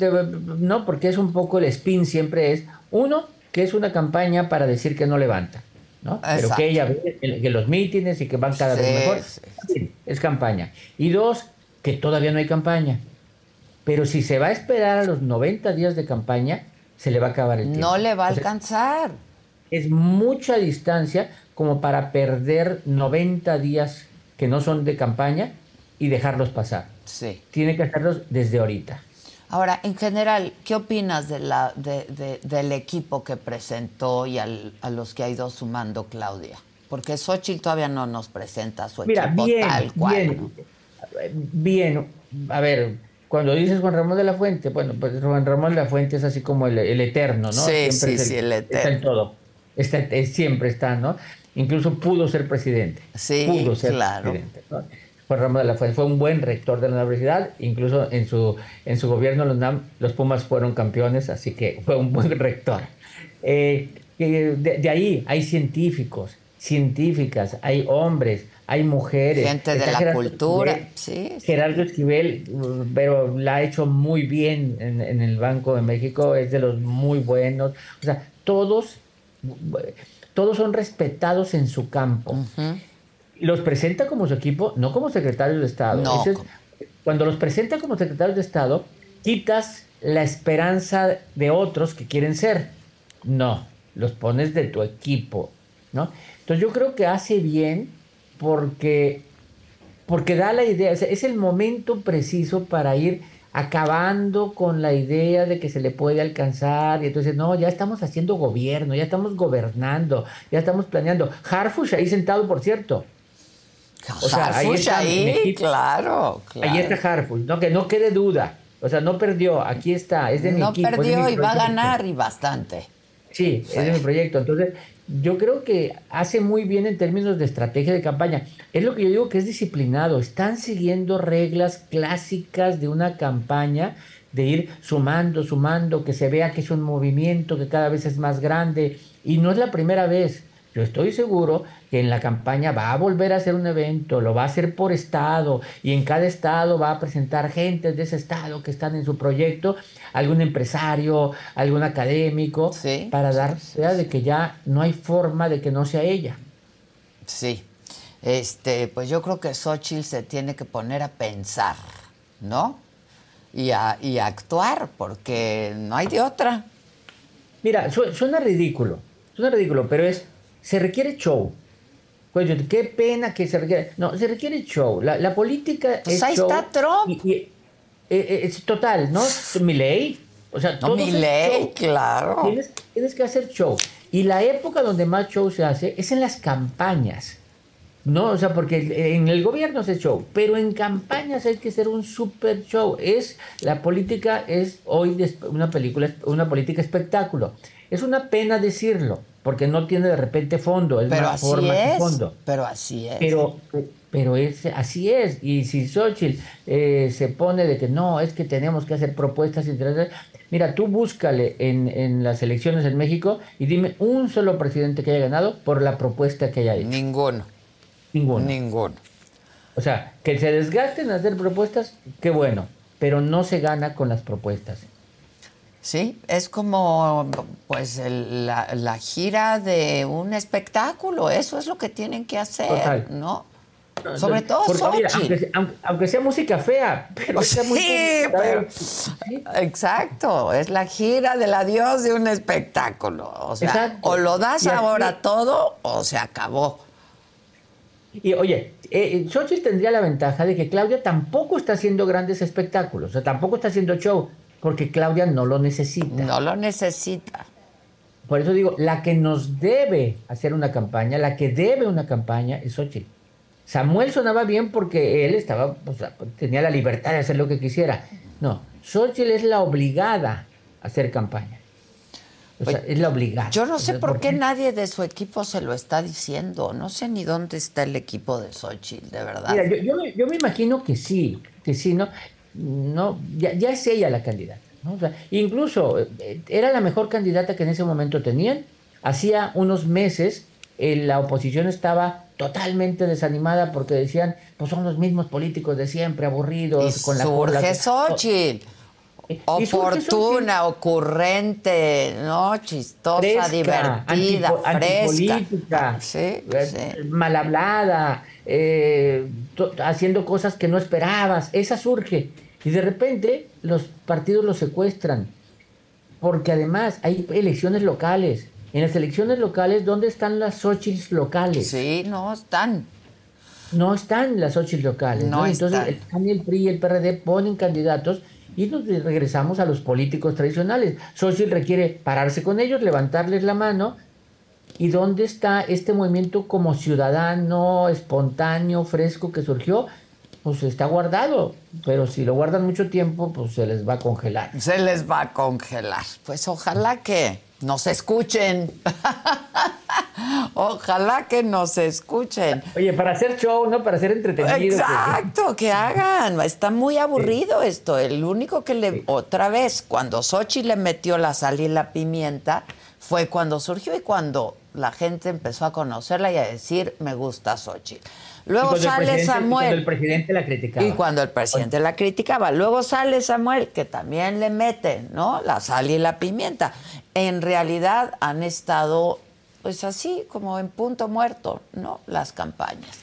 no, porque es un poco el spin siempre es, uno, que es una campaña para decir que no levanta, ¿no? Pero que ella ve que los mítines y que van cada vez mejor. Sí. Es campaña. Y dos, que todavía no hay campaña. Pero si se va a esperar a los 90 días de campaña, se le va a acabar el tiempo. No le va a alcanzar es mucha distancia como para perder 90 días que no son de campaña y dejarlos pasar. Sí. Tiene que hacerlos desde ahorita. Ahora, en general, ¿qué opinas de la, de, del equipo que presentó y al, a los que ha ido sumando Claudia? Porque Xochitl todavía no nos presenta su Mira, equipo bien, tal cual. Bien, bien, a ver, cuando dices Juan Ramón de la Fuente, bueno, pues Juan Ramón de la Fuente es así como el, eterno, ¿no? Sí, sí, sí, el eterno. Está en todo siempre está, ¿no? Incluso pudo ser presidente. Sí, pudo ser claro. presidente. Juan Ramón de la Fuente fue un buen rector de la universidad, incluso en su, en su gobierno los, los Pumas fueron campeones, así que fue un buen rector. Eh, de, ahí hay científicos, científicas, hay hombres, hay mujeres. Gente de la cultura, sí, Gerardo Esquivel, pero la ha hecho muy bien en, el Banco de México, es de los muy buenos. O sea, todos, todos son respetados en su campo. Los presenta como su equipo, no como secretarios de Estado. cuando los presenta como secretarios de Estado, quitas la esperanza de otros que quieren ser. No, los pones de tu equipo, ¿no? Entonces yo creo que hace bien porque, porque da la idea, es el momento preciso para ir acabando con la idea de que se le puede alcanzar y entonces no, ya estamos haciendo gobierno, ya estamos gobernando, ya estamos planeando. Harfush ahí sentado, por cierto. O sea, ahí, está, ahí claro, Ahí está Harfush, no, que no quede duda. O sea, no perdió, aquí está, es de mi equipo. No perdió y va a ganar y bastante. Sí, es de mi proyecto. Entonces, yo creo que hace muy bien en términos de estrategia de campaña. Es lo que yo digo que es disciplinado. Están siguiendo reglas clásicas de una campaña de ir sumando, sumando, que se vea que es un movimiento que cada vez es más grande. Y no es la primera vez. Yo estoy seguro que en la campaña va a volver a hacer un evento, lo va a hacer por estado y en cada estado va a presentar gente de ese estado que están en su proyecto, algún empresario, algún académico, para dar idea de que ya no hay forma de que no sea ella. Sí, este, pues yo creo que Xochitl se tiene que poner a pensar, ¿no? Y a, y a actuar, porque no hay de otra. Mira, suena ridículo, suena ridículo, pero es se requiere show. Qué pena que se requiere. No, se requiere show. La, política pues es ahí está Trump. Eh, eh, es total, ¿no? Mi ley. O sea, no, mi ley, claro. Tienes, tienes, que hacer show. Y la época donde más show se hace es en las campañas. No, o sea, porque en el gobierno se show, pero en campañas hay que hacer un super show. Es la política es hoy una película, una política espectáculo. Es una pena decirlo, porque no tiene de repente fondo, es pero más forma que fondo. Pero así es. Pero, pero es, así es. Y si Xochitl eh, se pone de que no, es que tenemos que hacer propuestas interesantes. Mira, tú búscale en, en, las elecciones en México y dime un solo presidente que haya ganado por la propuesta que haya hecho. Ninguno. Ninguno. Ninguno. O sea, que se desgasten en hacer propuestas, qué bueno, pero no se gana con las propuestas. Sí, es como pues la, gira de un espectáculo, eso es lo que tienen que hacer, ¿no? Sobre todo aunque, sea música fea, pero sí, pero, exacto, es la gira del adiós de un espectáculo, o sea, o lo das ahora todo o se acabó. Y oye, eh, tendría la ventaja de que Claudia tampoco está haciendo grandes espectáculos, o sea, tampoco está haciendo show porque Claudia no lo necesita. No lo necesita. Por eso digo, la que nos debe hacer una campaña, la que debe una campaña es Xochitl. Samuel sonaba bien porque él estaba, tenía la libertad de hacer lo que quisiera. No, Xochitl es la obligada a hacer campaña. O sea, es la obligada. Yo no sé por, qué, nadie de su equipo se lo está diciendo. No sé ni dónde está el equipo de Xochitl, de verdad. Mira, yo, yo, me imagino que sí, que sí, ¿no? No, ya, es ella la candidata. incluso eh, era la mejor candidata que en ese momento tenían. Hacía unos meses eh, la oposición estaba totalmente desanimada porque decían, pues son los mismos políticos de siempre, aburridos, con la surge Xochitl. Oportuna, ocurrente, ¿no? Chistosa, divertida, fresca. Eh, mal hablada, haciendo cosas que no esperabas. Esa surge. Y de repente los partidos los secuestran, porque además hay elecciones locales. En las elecciones locales, ¿dónde están las Xochitl locales? Sí, no están. No están las Xochitl locales. No, Entonces el PAN y el PRI y el PRD ponen candidatos y nos regresamos a los políticos tradicionales. Xochitl requiere pararse con ellos, levantarles la mano. ¿Y dónde está este movimiento como ciudadano, espontáneo, fresco que surgió? pues está guardado, pero si lo guardan mucho tiempo, pues se les va a congelar. Se les va a congelar. Pues ojalá que nos escuchen. ojalá que nos escuchen. Oye, para hacer show, ¿no? Para ser entretenido. Exacto, que, hagan. Está muy aburrido esto. El único que le... Otra vez, cuando Sochi le metió la sal y la pimienta, fue cuando surgió y cuando la gente empezó a conocerla y a decir, me gusta Xochitl. Luego sale Samuel. Cuando el presidente la criticaba. Y cuando el presidente la criticaba. Luego sale Samuel, que también le mete, ¿no? La sal y la pimienta. En realidad han estado, pues así, como en punto muerto, ¿no? Las campañas.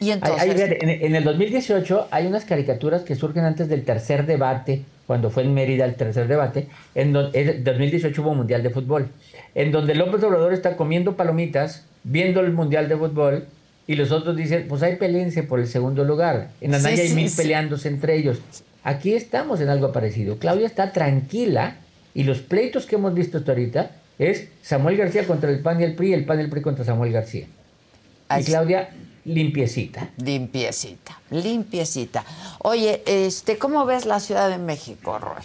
Y entonces... en, el 2018 hay unas caricaturas que surgen antes del tercer debate, cuando fue en Mérida el tercer debate, en, en 2018 hubo Mundial de Fútbol, en donde López Obrador está comiendo palomitas, viendo el Mundial de Fútbol, y los otros dicen, pues hay peleense por el segundo lugar. En Anaya hay mil peleándose entre ellos. Aquí estamos en algo parecido. Claudia está tranquila y los pleitos que hemos visto hasta ahorita es Samuel García contra el PAN y el PRI, el PAN y el PRI contra Samuel García. Y Claudia limpiecita. Limpiecita, limpiecita. Oye, este, ¿cómo ves la Ciudad de México, Roy?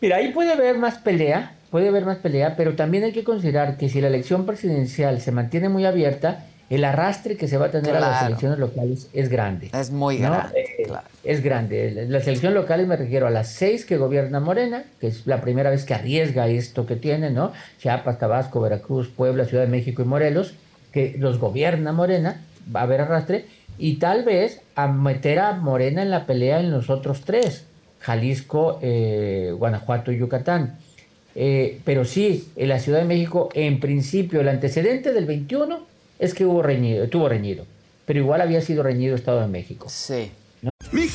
Mira, ahí puede haber más pelea, puede haber más pelea, pero también hay que considerar que si la elección presidencial se mantiene muy abierta, el arrastre que se va a tener a las elecciones locales es grande. Es muy grande. Eh, es grande. Las elecciones locales me refiero a las seis que gobierna Morena, que es la primera vez que arriesga esto que tiene, ¿no? Chiapas, Tabasco, Veracruz, Puebla, Ciudad de México y Morelos que los gobierna Morena, va a haber arrastre, y tal vez a meter a Morena en la pelea en los otros tres, Jalisco, eh, Guanajuato y Yucatán. Eh, pero sí, en la Ciudad de México, en principio, el antecedente del 21 es que hubo reñido, estuvo reñido, pero igual había sido reñido Estado de México. Sí.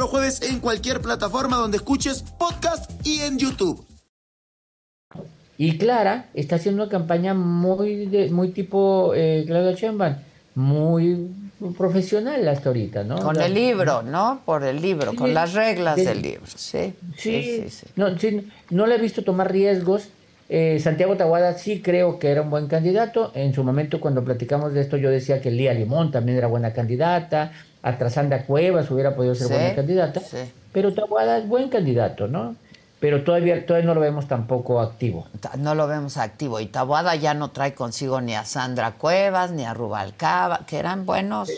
los jueves en cualquier plataforma donde escuches podcast y en YouTube. Y Clara está haciendo una campaña muy muy tipo eh, Claudia Sheinbaum, muy profesional hasta ahorita, ¿no? Con el libro, ¿no? Por el libro, con las reglas del libro, sí. Sí, sí, No, no le he visto tomar riesgos. Eh, Santiago Tahuada sí creo que era un buen candidato. En su momento, cuando platicamos de esto, yo decía que Lía Limón también era buena candidata. Atrasanda Cuevas hubiera podido ser buena candidata, pero Tabuada es buen candidato, ¿no? Pero todavía, todavía no lo vemos tampoco activo. No lo vemos activo. Y Tabuada ya no trae consigo ni a Sandra Cuevas, ni a Rubalcaba, que eran buenos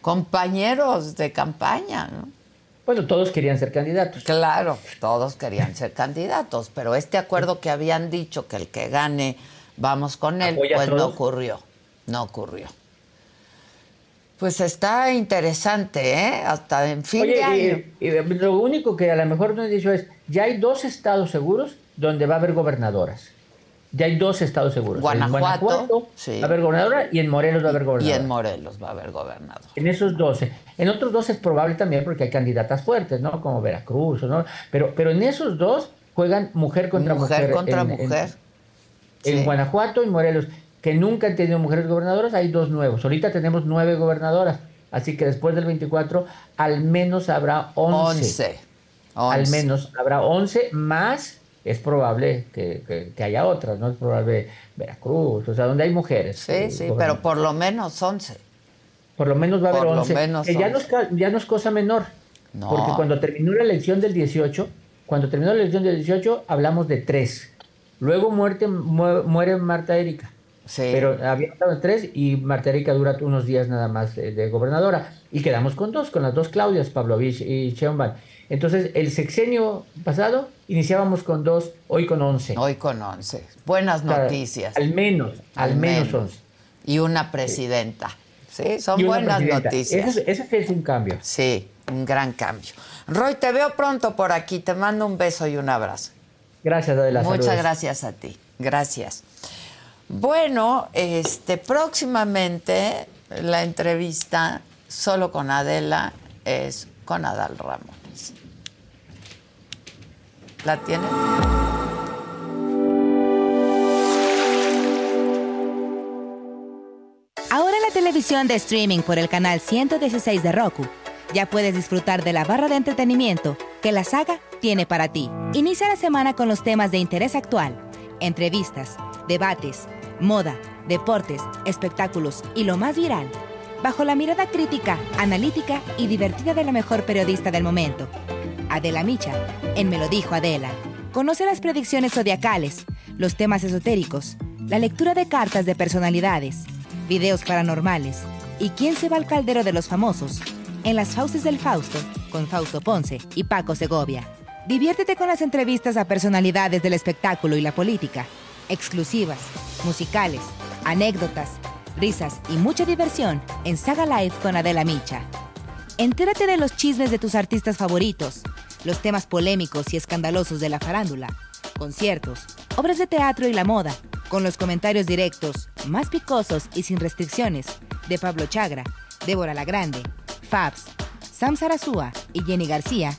compañeros de campaña, ¿no? Bueno, todos querían ser candidatos. Claro, todos querían ser candidatos, pero este acuerdo que habían dicho que el que gane, vamos con él, pues no ocurrió, no ocurrió. Pues está interesante, ¿eh? Hasta en fin de año. Y, lo único que a lo mejor no he dicho es, ya hay dos estados seguros donde va a haber gobernadoras. Ya hay dos estados seguros. Guanajuato, en Guanajuato va a haber gobernadora y en Morelos va a haber gobernadora. Y en Morelos va a haber gobernador. En esos 12. En otros dos es probable también porque hay candidatas fuertes, ¿no? Como Veracruz, ¿no? Pero, pero en esos dos juegan mujer contra mujer. Mujer contra mujer. En, Guanajuato y Morelos que nunca han tenido mujeres gobernadoras, hay dos nuevos. Ahorita tenemos nueve gobernadoras. Así que después del 24, al menos habrá 11. 11. Al menos habrá 11 más. Es probable que, haya otras, ¿no? Es probable Veracruz, o sea, donde hay mujeres. Sí, sí, pero por lo menos 11. Por lo menos va a haber 11. que ya no, es, ya no es cosa menor. No. Porque cuando terminó la elección del 18, cuando terminó la elección del 18, hablamos de tres. Luego muerte, muere Marta Erika. Pero había estado en tres y Marta Erika dura unos días nada más de, gobernadora. Y quedamos con dos, con las dos Claudias, Pavlovich y Sheinbaum. Entonces, el sexenio pasado iniciábamos con dos, hoy con once. Hoy con once. Buenas noticias. Al menos, al, menos, once. Y una presidenta. Sí, son buenas noticias. Ese, es un cambio. Sí, un gran cambio. Roy, te veo pronto por aquí. Te mando un beso y un abrazo. Gracias, Adela. Muchas gracias a ti. Gracias. Bueno, este, próximamente la entrevista solo con Adela es con Adal Ramos. ¿La tiene? Ahora en la televisión de streaming por el canal 116 de Roku, ya puedes disfrutar de la barra de entretenimiento que la saga tiene para ti. Inicia la semana con los temas de interés actual, entrevistas, debates, moda, deportes, espectáculos y lo más viral. bajo la mirada crítica, analítica y divertida de la mejor periodista del momento, Adela Micha, en Me lo dijo Adela. Conoce las predicciones zodiacales, los temas esotéricos, la lectura de cartas de personalidades, videos paranormales y quién se va al caldero de los famosos en las Fauces del Fausto con Fausto Ponce y Paco Segovia. Diviértete con las entrevistas a personalidades del espectáculo y la política, exclusivas, musicales, anécdotas, risas y mucha diversión en Saga Live con Adela Micha. Entérate de los chismes de tus artistas favoritos, los temas polémicos y escandalosos de la farándula, conciertos, obras de teatro y la moda, con los comentarios directos, más picosos y sin restricciones, de Pablo Chagra, Débora La Grande, Fabs, Sam Sarasúa y Jenny García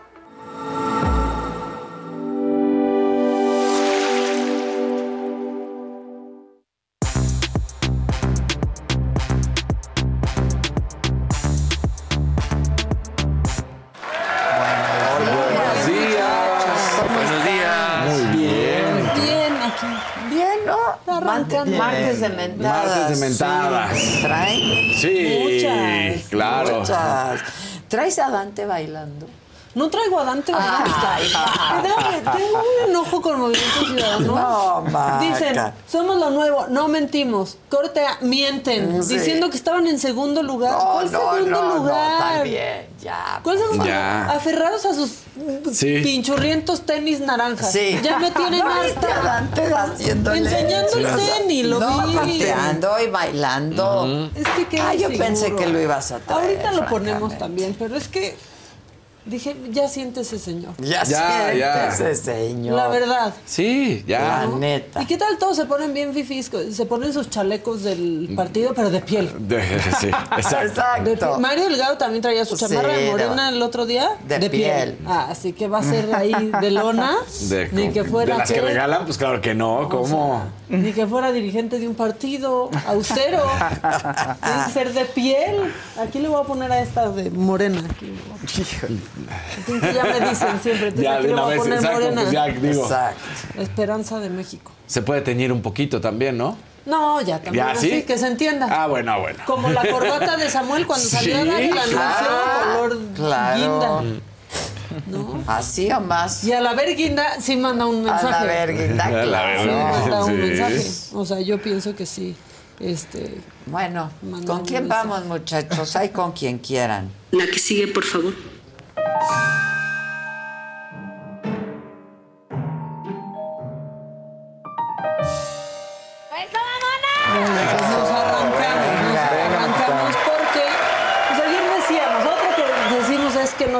¿Traes a Dante bailando? No traigo a Dante Bautista. Ay, Espérame, Tengo un enojo con Movimiento Ciudadano. No, Maca. Dicen, somos lo nuevo, no mentimos. Corte, mienten. Sí. Diciendo que estaban en segundo lugar. No, ¿Cuál no, segundo no, lugar? no, también, ya. ¿Cuál segundo Ya. lugar? Aferrados a sus Sí. pinchurrientos tenis naranjas. Sí. Ya me tienen ¿No viste a harta. Dante haciéndole? Enseñando el tenis, lo no, vi. pateando y bailando. Es que qué Ah, yo pensé que lo ibas a traer, Ahorita lo ponemos también, pero es que dije, ya siente ese señor. Ya, Ya, ya. ese señor. La verdad. Sí, La ya. neta. ¿Y qué tal todos se ponen bien fifís? Se ponen sus chalecos del partido, pero de piel. De- sí, exacto. De Exacto. piel. Mario Delgado también traía su chamarra de de- morena el otro día. de piel. Ah, así que va a ser ahí de lona. De, ni que fuera de las que regalan, pues claro que no. ¿Cómo? Ni que fuera dirigente de un partido austero. Tiene que ser de piel. Aquí le voy a poner a esta de morena. Aquí. Ya me dicen siempre. Ya le una voy a vez, poner exacto, morena. pues ya digo. Exacto. La esperanza de México. Se puede teñir un poquito también, ¿no? No, ya también ¿Ya así, sí? que se entienda. Ah, bueno, bueno. Como la corbata de Samuel cuando salió Sí, el anuncio claro, color claro. guinda. ¿No? Así o más. Y a la ver guinda sí manda un mensaje. la A la claro. Sí, manda un Sí. mensaje. O sea, yo pienso que sí. Este, Bueno, ¿con quién mensaje. vamos, muchachos? Hay con quien quieran. La que sigue, por favor.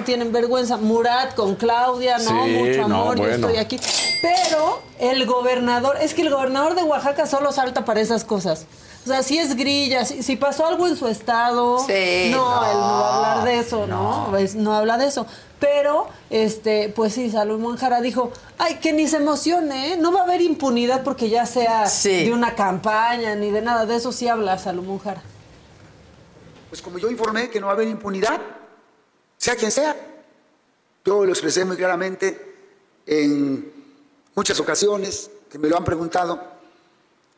Tienen vergüenza. Murat con Claudia, no, Sí, mucho no, amor, yo estoy aquí. Pero el gobernador, es que el gobernador de Oaxaca solo salta para esas cosas. O sea, si es grilla, si, si pasó algo en su estado, Sí, no, no, él no va a hablar de eso, ¿no? no. Pues, no habla de eso. Pero, este, pues sí, Salomón Jara dijo, ay, que ni se emocione, ¿eh? no va a haber impunidad porque ya sea Sí. de una campaña ni de nada. De eso sí habla Salomón Jara. Pues como yo informé que no va a haber impunidad, sea quien sea, yo lo expresé muy claramente en muchas ocasiones que me lo han preguntado.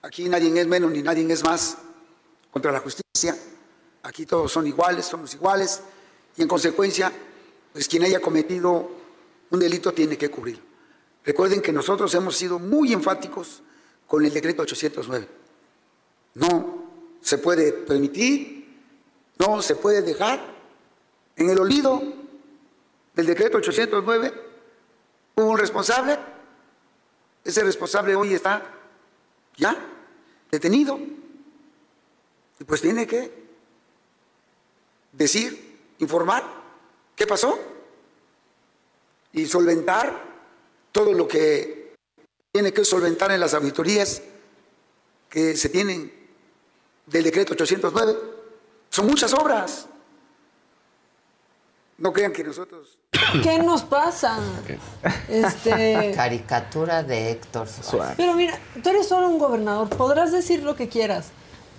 Aquí nadie es menos ni nadie es más contra la justicia. Aquí todos son iguales, somos iguales y en consecuencia, pues quien haya cometido un delito tiene que cubrirlo. Recuerden que nosotros hemos sido muy enfáticos con el decreto 809. No se puede permitir, no se puede dejar en el olvido del decreto 809. Hubo un responsable, ese responsable hoy está ya detenido y pues tiene que decir, informar qué pasó y solventar todo lo que tiene que solventar en las auditorías que se tienen del decreto 809. Son muchas obras. No crean que nosotros... ¿Qué nos pasa? Este, Caricatura de Héctor Suárez. pero mira, tú eres solo un gobernador, podrás decir lo que quieras.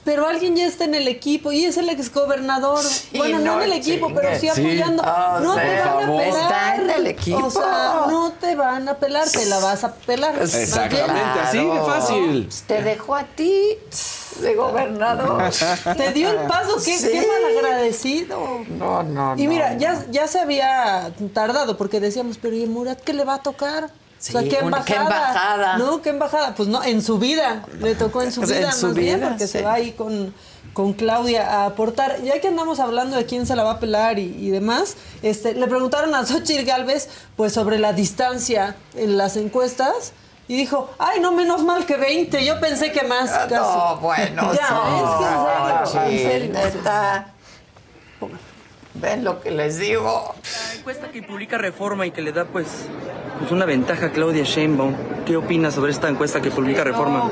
Pero alguien ya está en el equipo y es el exgobernador. bueno, no, no en el equipo, pero sí. Sí. apoyando. O no te van a pelar. Está en el equipo. O sea, no te van a pelar, te la vas a pelar. Exactamente, así de fácil. Te dejó a ti de gobernador. Te dio el paso, qué, Sí. qué mal agradecido. No, no, Y no, mira, no. ya, ya se había tardado porque decíamos, pero ¿y Murat qué le va a tocar? Sí, o sea, ¿qué embajada? ¿qué embajada? No, ¿qué embajada? Pues no, en su vida. Le tocó en su En vida su más bien vida, porque sí. se va ahí con, con Claudia a aportar. Ya que andamos hablando de quién se la va a pelar y, y demás, este, le preguntaron a Xochitl Galvez pues sobre la distancia en las encuestas. Y dijo, ay, no, menos mal que 20. Yo pensé que más. Ah, casi. No, bueno, Ya, sí, es que en serio, en neta. ¿Ven lo que les digo? La encuesta que publica Reforma y que le da pues, pues una ventaja Claudia Sheinbaum. ¿Qué opinas sobre esta encuesta que publica Reforma? No,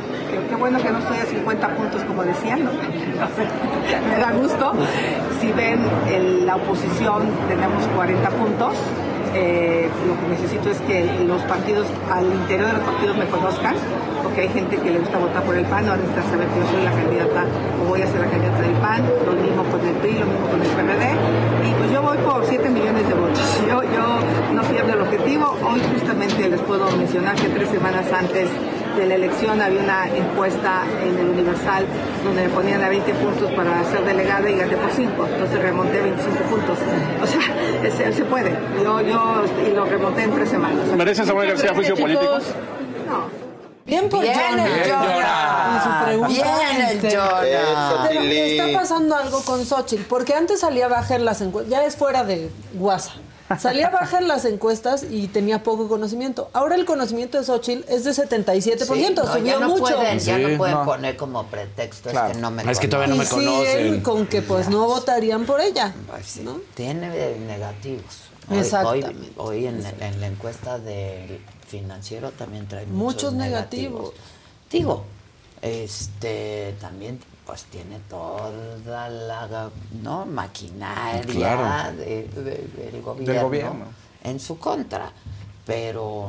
qué, bueno que no estoy a 50 puntos como decían, ¿no? Me da gusto. Si ven en la oposición tenemos 40 puntos. Eh, lo que necesito es que los partidos, al interior de los partidos me conozcan, porque hay gente que le gusta votar por el PAN, no necesita saber que yo soy la candidata o voy a ser la candidata del PAN, lo mismo con el PRI, lo mismo con el PRD, y pues yo voy por 7 millones de votos. Yo, yo no pierdo el objetivo. Hoy justamente les puedo mencionar que tres semanas antes de la elección había una encuesta en el Universal donde me ponían a 20 puntos para ser delegada y gané por 5, entonces remonté 25 puntos. O sea, se, se puede. Yo, yo, y lo remonté en tres semanas. ¿Merece Samuel García juicio político? No. Bien por Bien Jonah. el Jonah. Y su pregunta, Bien el este, Jonah. Pero está pasando algo con Xochitl, porque antes salía baja en las encuestas, ya es fuera de WhatsApp. Salía baja en las encuestas y tenía poco conocimiento. Ahora el conocimiento de Xochitl es de 77%, Sí, no, subió ya no mucho. Pueden, ya Sí, no pueden no. poner como pretexto, Claro. es que no me Es que todavía no me conocen. con que pues no votarían por ella. Pues sí, ¿no? tiene negativos. Hoy, Exactamente. Hoy, hoy en, en la encuesta del financiero también trae muchos, Muchos negativos. Digo, este también pues tiene toda la no maquinaria Claro. de- de- del gobierno, gobierno. en su contra, pero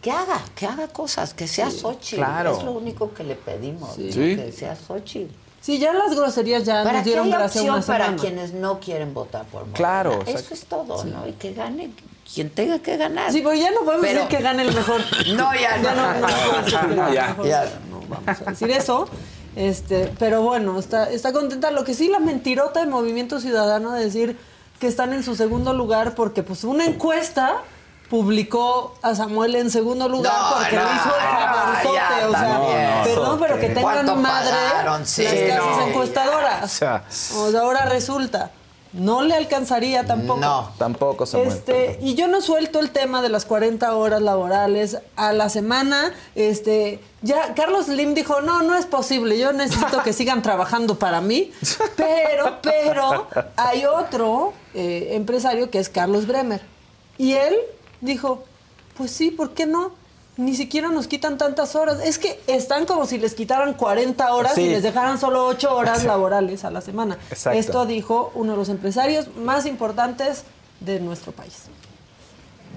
que haga, que haga cosas, que sea Xochitl, claro. es lo único que le pedimos, ¿no? Sí. que sea Xochitl. Sí, ya las groserías ya Para nos que dieron gracia opción una para semana. quienes no quieren votar por Morena. Claro, Eso es todo, ¿no? Y que gane quien tenga que ganar. Sí, pero ya no podemos Pero- decir que gane el mejor. No, ya no. no, no, el Ya. Ya. No vamos a decir eso. Este, pero bueno, está, está contenta. Lo que sí, la mentirota de Movimiento Ciudadano de decir que están en su segundo lugar porque pues una encuesta publicó a Samuel en segundo lugar No, porque no, le hizo el ya, o sea, perdón, pero que tengan ¿Cuánto madre pagaron? Sí, las casas no. encuestadoras. O sea. O sea, ahora resulta, no le alcanzaría tampoco. No. Tampoco, Samuel. Este, y yo no suelto el tema de las 40 horas laborales a la semana. Este, ya Carlos Slim dijo, no, no es posible, yo necesito que sigan trabajando para mí. Pero, pero, hay otro eh, empresario que es Carlos Bremer. Y él dijo, pues sí, ¿por qué no? Ni siquiera nos quitan tantas horas. Es que están como si les quitaran 40 horas Sí. y les dejaran solo 8 horas laborales a la semana. Exacto. Esto dijo uno de los empresarios más importantes de nuestro país.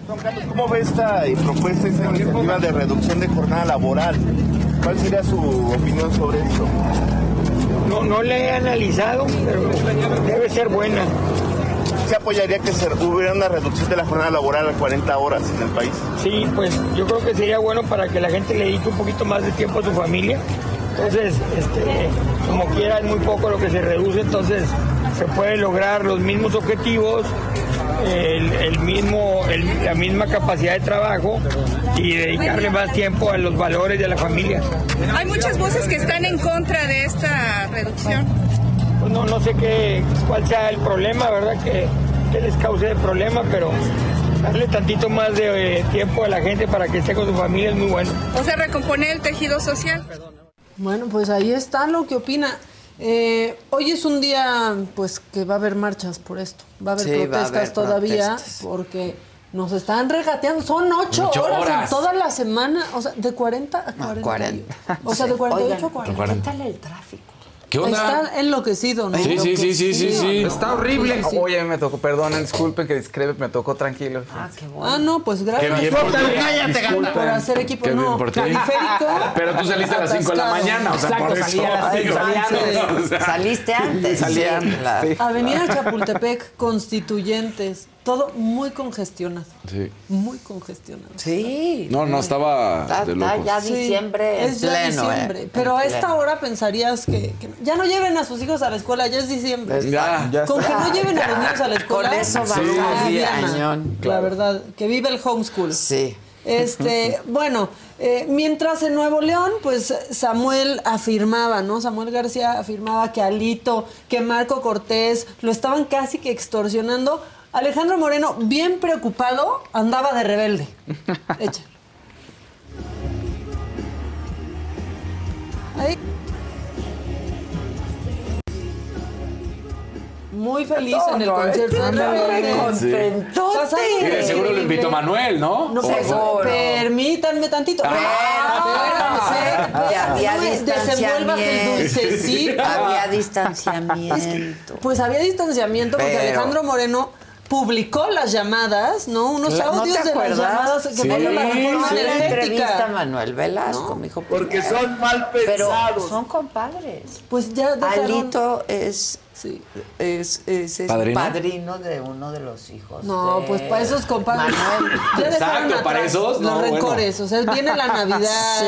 Don Carlos, ¿cómo ve esta propuesta, esta iniciativa de reducción de jornada laboral? ¿Cuál sería su opinión sobre esto? No, no la he analizado, pero debe ser buena. ¿Se apoyaría que se hubiera una reducción de la jornada laboral a 40 horas en el país? Sí, pues yo creo que sería bueno para que la gente le dedique un poquito más de tiempo a su familia. Entonces, este, como quiera, es muy poco lo que se reduce, entonces se puede lograr los mismos objetivos, el, el mismo, el- la misma capacidad de trabajo y dedicarle más tiempo a los valores de la familia. Hay muchas voces que están en contra de esta reducción. Pues no, no sé qué, cuál sea el problema, ¿verdad? Que, que les cause el problema, pero darle tantito más de eh, tiempo a la gente para que esté con su familia es muy bueno. O sea, recomponer el tejido social. Bueno, pues ahí está lo que opina. Eh, hoy es un día, pues, que va a haber marchas por esto. Va a haber Sí, va a protestas haber todavía protestas. porque nos están regateando. Son ocho, Ocho horas, en toda la semana. O sea, de 40 a 40. Ah, 40. O sea, de 48 Oigan, a 40. ¿Qué tal el tráfico? ¿Qué onda? Está enloquecido, ¿no? Sí, sí, sí, sí, sí, sí. Está horrible. Sí, sí, sí. Oye, me tocó, perdonen, disculpen que discrepe, me tocó tranquilo. Ah, qué bueno. Ah, no, pues gracias. Qué bien por hacer equipo. Qué no, periférico. Pero tú saliste a las 5 de la mañana, o sea, Exacto, por eso. a cinco, salí antes. O sea, Saliste antes. Salí sí, antes, claro. sí. Avenida Chapultepec, Constituyentes, todo muy congestionado. Sí. Muy congestionado. Sí. No, no, estaba Está, de está ya Sí, diciembre en es ya pleno, diciembre. ¿eh? Pero a esta pleno. hora pensarías que, que ya no lleven a sus hijos a la escuela, ya es diciembre. Ya. Ya Con que está. no lleven a los niños a la escuela. Con eso Sí, basta. sí, cañón. La verdad, que vive el homeschool. Sí. Este, bueno, eh, mientras en Nuevo León, pues Samuel afirmaba, ¿no? Samuel García afirmaba que Alito, que Marco Cortés lo estaban casi que extorsionando. Alejandro Moreno, bien preocupado, andaba de rebelde. Echa. Ahí. Muy feliz en el concierto. Contentote. Pasando Y de seguro lo invitó Manuel, ¿no? No, pues, permítanme tantito. Ah, había el distanciamiento. dulcecito. Había distanciamiento. Pues había distanciamiento porque Alejandro Moreno publicó las llamadas, ¿no? Unos Claro, ¿no audios te de las acuerdas? llamadas que Sí. fueron la reforma Sí, entrevista a. Manuel Velasco, me dijo. Porque primero. son mal Pero pensados. son compadres. Pues ya dejaron... Alito es, Sí. es, es, es ¿Padrino? padrino de uno de los hijos. No, de pues para esos compadres. Ya Exacto, para esos, Los no, bueno. rencores. O sea, viene la Navidad. Sí,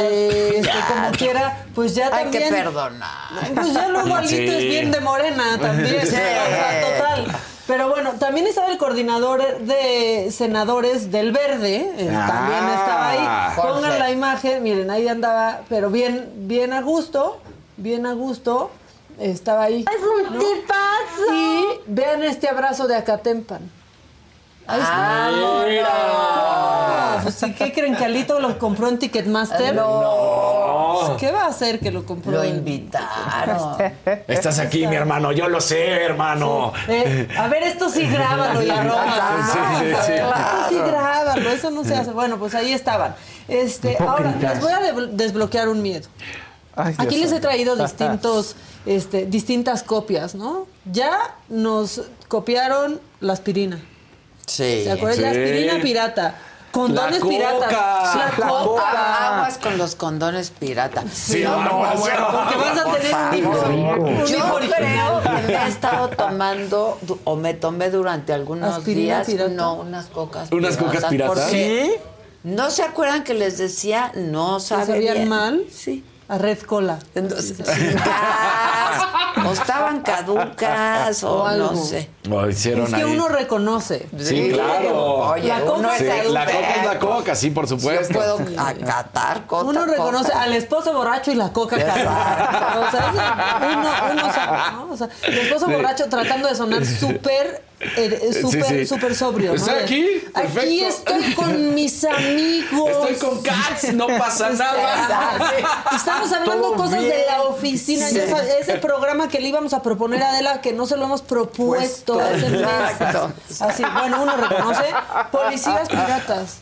este, como quiera, pues ya Hay también. que perdonar. Pues ya luego Alito Sí. es bien de morena también. Sí. O sea, total. Pero bueno, también estaba el coordinador de senadores del Verde, eh, Ah, también estaba ahí. Jorge. Pongan la imagen, miren, ahí andaba, pero bien, bien a gusto, bien a gusto, estaba ahí. Es un tipazo. Y vean este abrazo de Acatempan. Ahí está. Ah, Pues, ¿sí, ¿Qué creen que Alito lo compró en Ticketmaster? No. ¿Qué va a hacer que lo compró? Lo invitaron. Estás aquí, mi hermano. Yo lo sé, hermano. Eh, a ver, esto sí grábalo y arroba. Sí, sí, sí. Esto sí grábalo, eso no se hace. Bueno, pues ahí estaban. Este, ahora, les voy a de- desbloquear un miedo. Ay, Aquí les he traído distintos, este, distintas copias, ¿no? Ya nos copiaron la aspirina. Sí. ¿Se acuerdan? La Sí. aspirina pirata. Condones La piratas. coca. La coca. Ah, Aguas con los condones pirata. Sí, No, aguas. bueno, Porque vas a tener un Yo creo que me he estado tomando o me tomé durante algunos ¿Aspirina días pirata? no unas cocas ¿Unas cocas piratas? porque No se acuerdan que les decía no ¿Que sabe sabían bien? mal? Sí. A Red Cola. Entonces, o estaban caducas o, O algo. no sé. Lo hicieron Es que ahí. uno reconoce. Sí, claro. Oye, La uno coca es Sí, La coca es la coca, sí, por Yo supuesto. puedo acatar coca. Uno reconoce coca. al esposo borracho y la coca casada. O sea, es- uno, uno sabe, ¿no? O sea, el esposo borracho tratando de sonar súper, eh, Sí, súper, sí. súper sobrio. ¿no? Estoy aquí, Aquí estoy con mis amigos. Estoy con Cats, no pasa nada. Estamos hablando Todo cosas de la oficina. Sí. Ya sabes, ese programa que le íbamos a proponer a Adela, que no se lo hemos propuesto hace meses. Exacto. Así, bueno, uno reconoce policías piratas.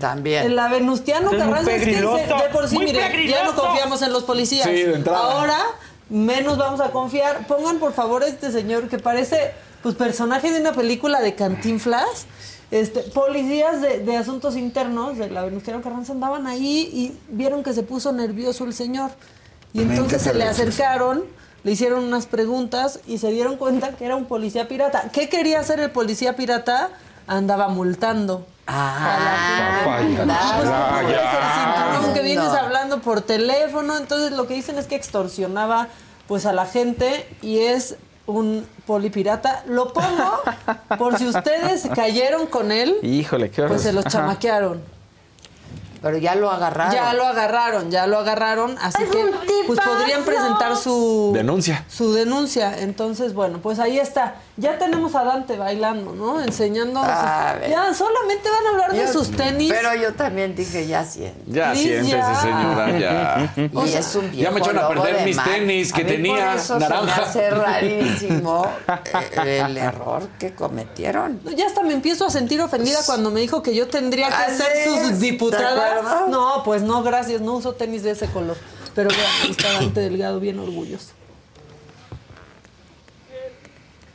También. El la Venustiano Carranza es que se- de por sí, mire, ya no confiamos en los policías. Sí, de entrada. Ahora menos vamos a confiar. Pongan por favor a este señor que parece pues personaje de una película de Cantinflas. Este, policías de, de asuntos internos de la Venustiano Carranza andaban ahí y vieron que se puso nervioso el señor. Y entonces se le acercaron, le hicieron unas preguntas y se dieron cuenta que era un policía pirata. ¿Qué quería hacer el policía pirata? Andaba multando. Ah, Ah, ya. que vienes hablando por teléfono, entonces lo que dicen es que extorsionaba pues a la gente y es un polipirata. Lo pongo por si ustedes cayeron con él, Híjole, qué horror. pues se los chamaquearon. Pero ya lo agarraron. Ya lo agarraron, ya lo agarraron, así que pues podrían presentar su Denuncia. su denuncia. Entonces, bueno, pues ahí está. Ya tenemos a Dante bailando, ¿no? Enseñando. sus- A ver. Ya solamente van a hablar de sus tenis. Pero yo también dije, ya siento. Ya siéntese, ya. señora, ya. Y es un Ya me echaron a perder de mis mar. tenis que A mí tenía por eso naranja. Se me hace rarísimo eh, el error que cometieron. Ya hasta me empiezo a sentir ofendida cuando me dijo que yo tendría que ser sus ¿te diputadas. No, pues no, gracias, no uso tenis de ese color. Pero ahí está Dante Delgado bien orgulloso.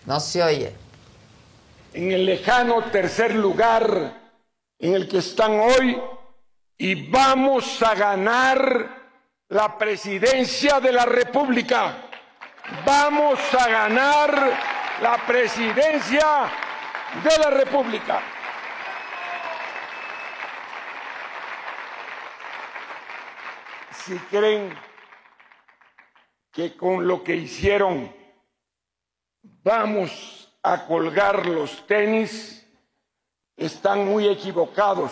No se oye. en el lejano tercer lugar en el que están hoy y vamos a ganar la presidencia de la República. Vamos a ganar la presidencia de la República. Si creen que con lo que hicieron vamos a colgar los tenis, están muy equivocados.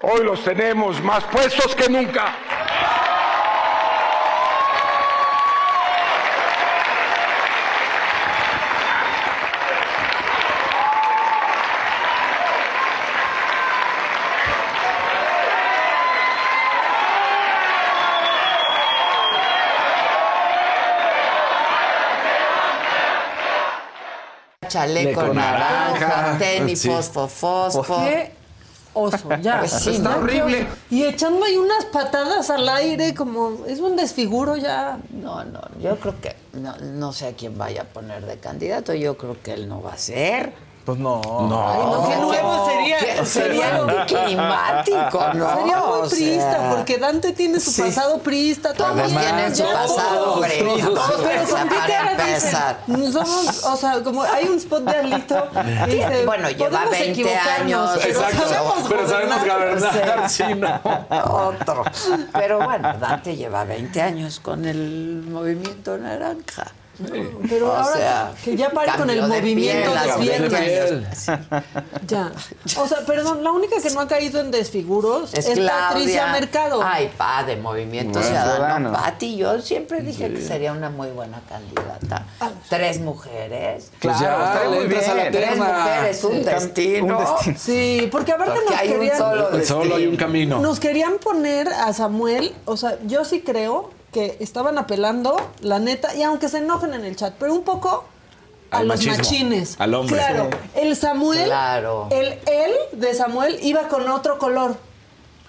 Hoy los tenemos más puestos que nunca. Chaleco Leco naranja, naranja, tenis, sí. fosfo, fosfo. Qué oso, ya. Pues sí, Está ¿no? horrible. Y echando ahí unas patadas al aire, como es un desfiguro ya. No, no, yo creo que no, no sé a quién vaya a poner de candidato. Yo creo que él no va a ser. Pues no. No, Ay, no, qué nuevo sería. que sería climático, ¿no? Sería muy O priista, sea, porque Dante tiene su sí. pasado priista. Todos Además, tienen su pasado priista, pero ¿con qué para cara dicen? empezar. Somos, o sea, como hay un spot de Alito. dice, Bueno, lleva podemos 20 equivocarnos, años. Pero Exacto, sabemos pero sabemos gobernar, no. Otro. Pero bueno, Dante lleva 20 años con el movimiento naranja. Pero O ahora sea, que ya pare con el de movimiento piel, de hace 20 piernas. Ya. O sea, perdón, la única que no ha caído en desfiguros es, Es Patricia. Mercado. Ay, pa, de Movimiento Bueno, Ciudadano. Pati, yo siempre dije que sería una muy buena candidata. Tres mujeres. Pues ya, Claro, Tres mujeres, un Sí. destino. Un destino. Sí, porque aparte Porque nos hay un querían... solo Solo hay un camino. Nos querían poner a Samuel, o sea, yo sí creo que estaban apelando, la neta, y aunque se enojen en el chat, pero un poco a Al los machismo, machines. al hombre. Claro, el Samuel, Claro. el él de Samuel iba con otro color,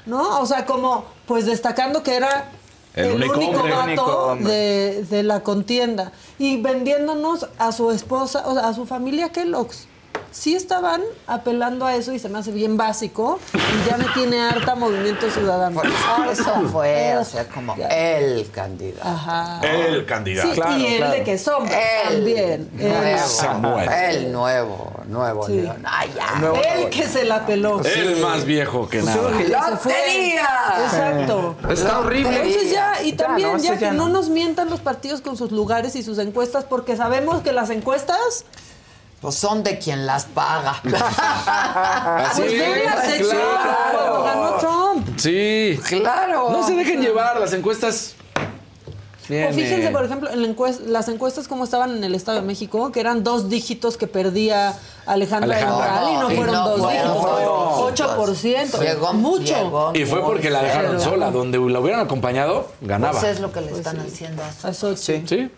¿no? O sea, como, pues destacando que era El el, único único, hombre. Vato único de, de la contienda y vendiéndonos a su esposa, o sea, a su familia Kellogg's. Sí estaban apelando a eso y se me hace bien básico y ya me tiene harta Movimiento Ciudadano. Por eso fue, o sea, como el candidato. Ajá. El candidato. Sí, y el de que sombra El también. El- nuevo. Samuel. El nuevo, nuevo Sí. León. Ay, ya. Nuevo el que se la peló. El más viejo que nada. ¡Lotería! Exacto. Está horrible. Entonces ya, y Ya, también no, ya que no no. nos mientan los partidos con sus lugares y sus encuestas, porque sabemos que las encuestas, Pues son de quien las paga. Así pues bien las claro. ganó Trump. Sí. Claro. No se dejen llevar las encuestas. O fíjense, por ejemplo, en la encues- las encuestas como estaban en el Estado de México, que eran dos dígitos que perdía Alejandra Alejandra. Moral y no Y fueron no dos fueron dígitos, fueron dígitos. 8%. Llegó mucho. llegó Y fue porque la dejaron sola. Donde la hubieran acompañado, ganaba. Pues es lo que le están haciendo a A Xochitl. Sí.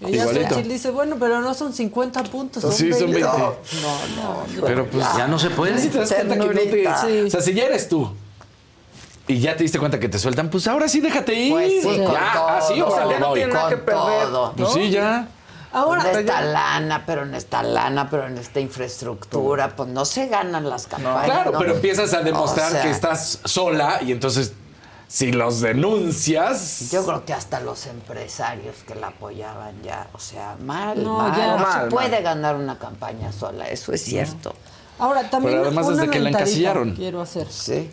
Y ya Igualito. Xochitl dice, bueno, pero no son 50 puntos, son Sí, son 20. 20. No, no, no. Pero pues Ya no se puede. Si te das cuenta que no te... Sí. O sea, si ya eres tú y ya te diste cuenta que te sueltan, pues ahora sí déjate ir. Pues sí, con ya, todo. así, o sea, ya no tiene nada que perder. Todo. Pues sí, ya. Ahora, en esta lana, pero en esta lana, pero en esta infraestructura, pues no se ganan las campañas. Claro, ¿no? pero empiezas a demostrar O sea, que estás sola y entonces si los denuncias... Yo creo que hasta los empresarios que la apoyaban ya, o sea, mal, No, mal. ya. no Mal, se puede mal. ganar una campaña sola, eso es cierto. ahora también Pero además una desde que la encasillaron. quiero hacer. Sí.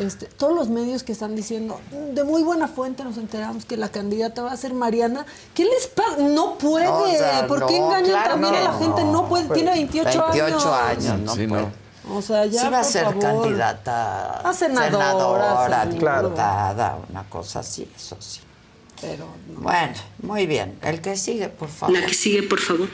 Este, todos los medios que están diciendo, de muy buena fuente nos enteramos que la candidata va a ser Mariana. ¿Qué les pasa? No puede. O sea, ¿Por qué no, engañan claro también a la gente? No, puede. Tiene 28, 28 años. años, no Sí, puede. O sea, ya. sí va a ser favor. candidata A senadora, senadora, diputada, una cosa así, eso sí. Pero no. Bueno, muy bien. El que sigue, por favor. La que sigue, por favor.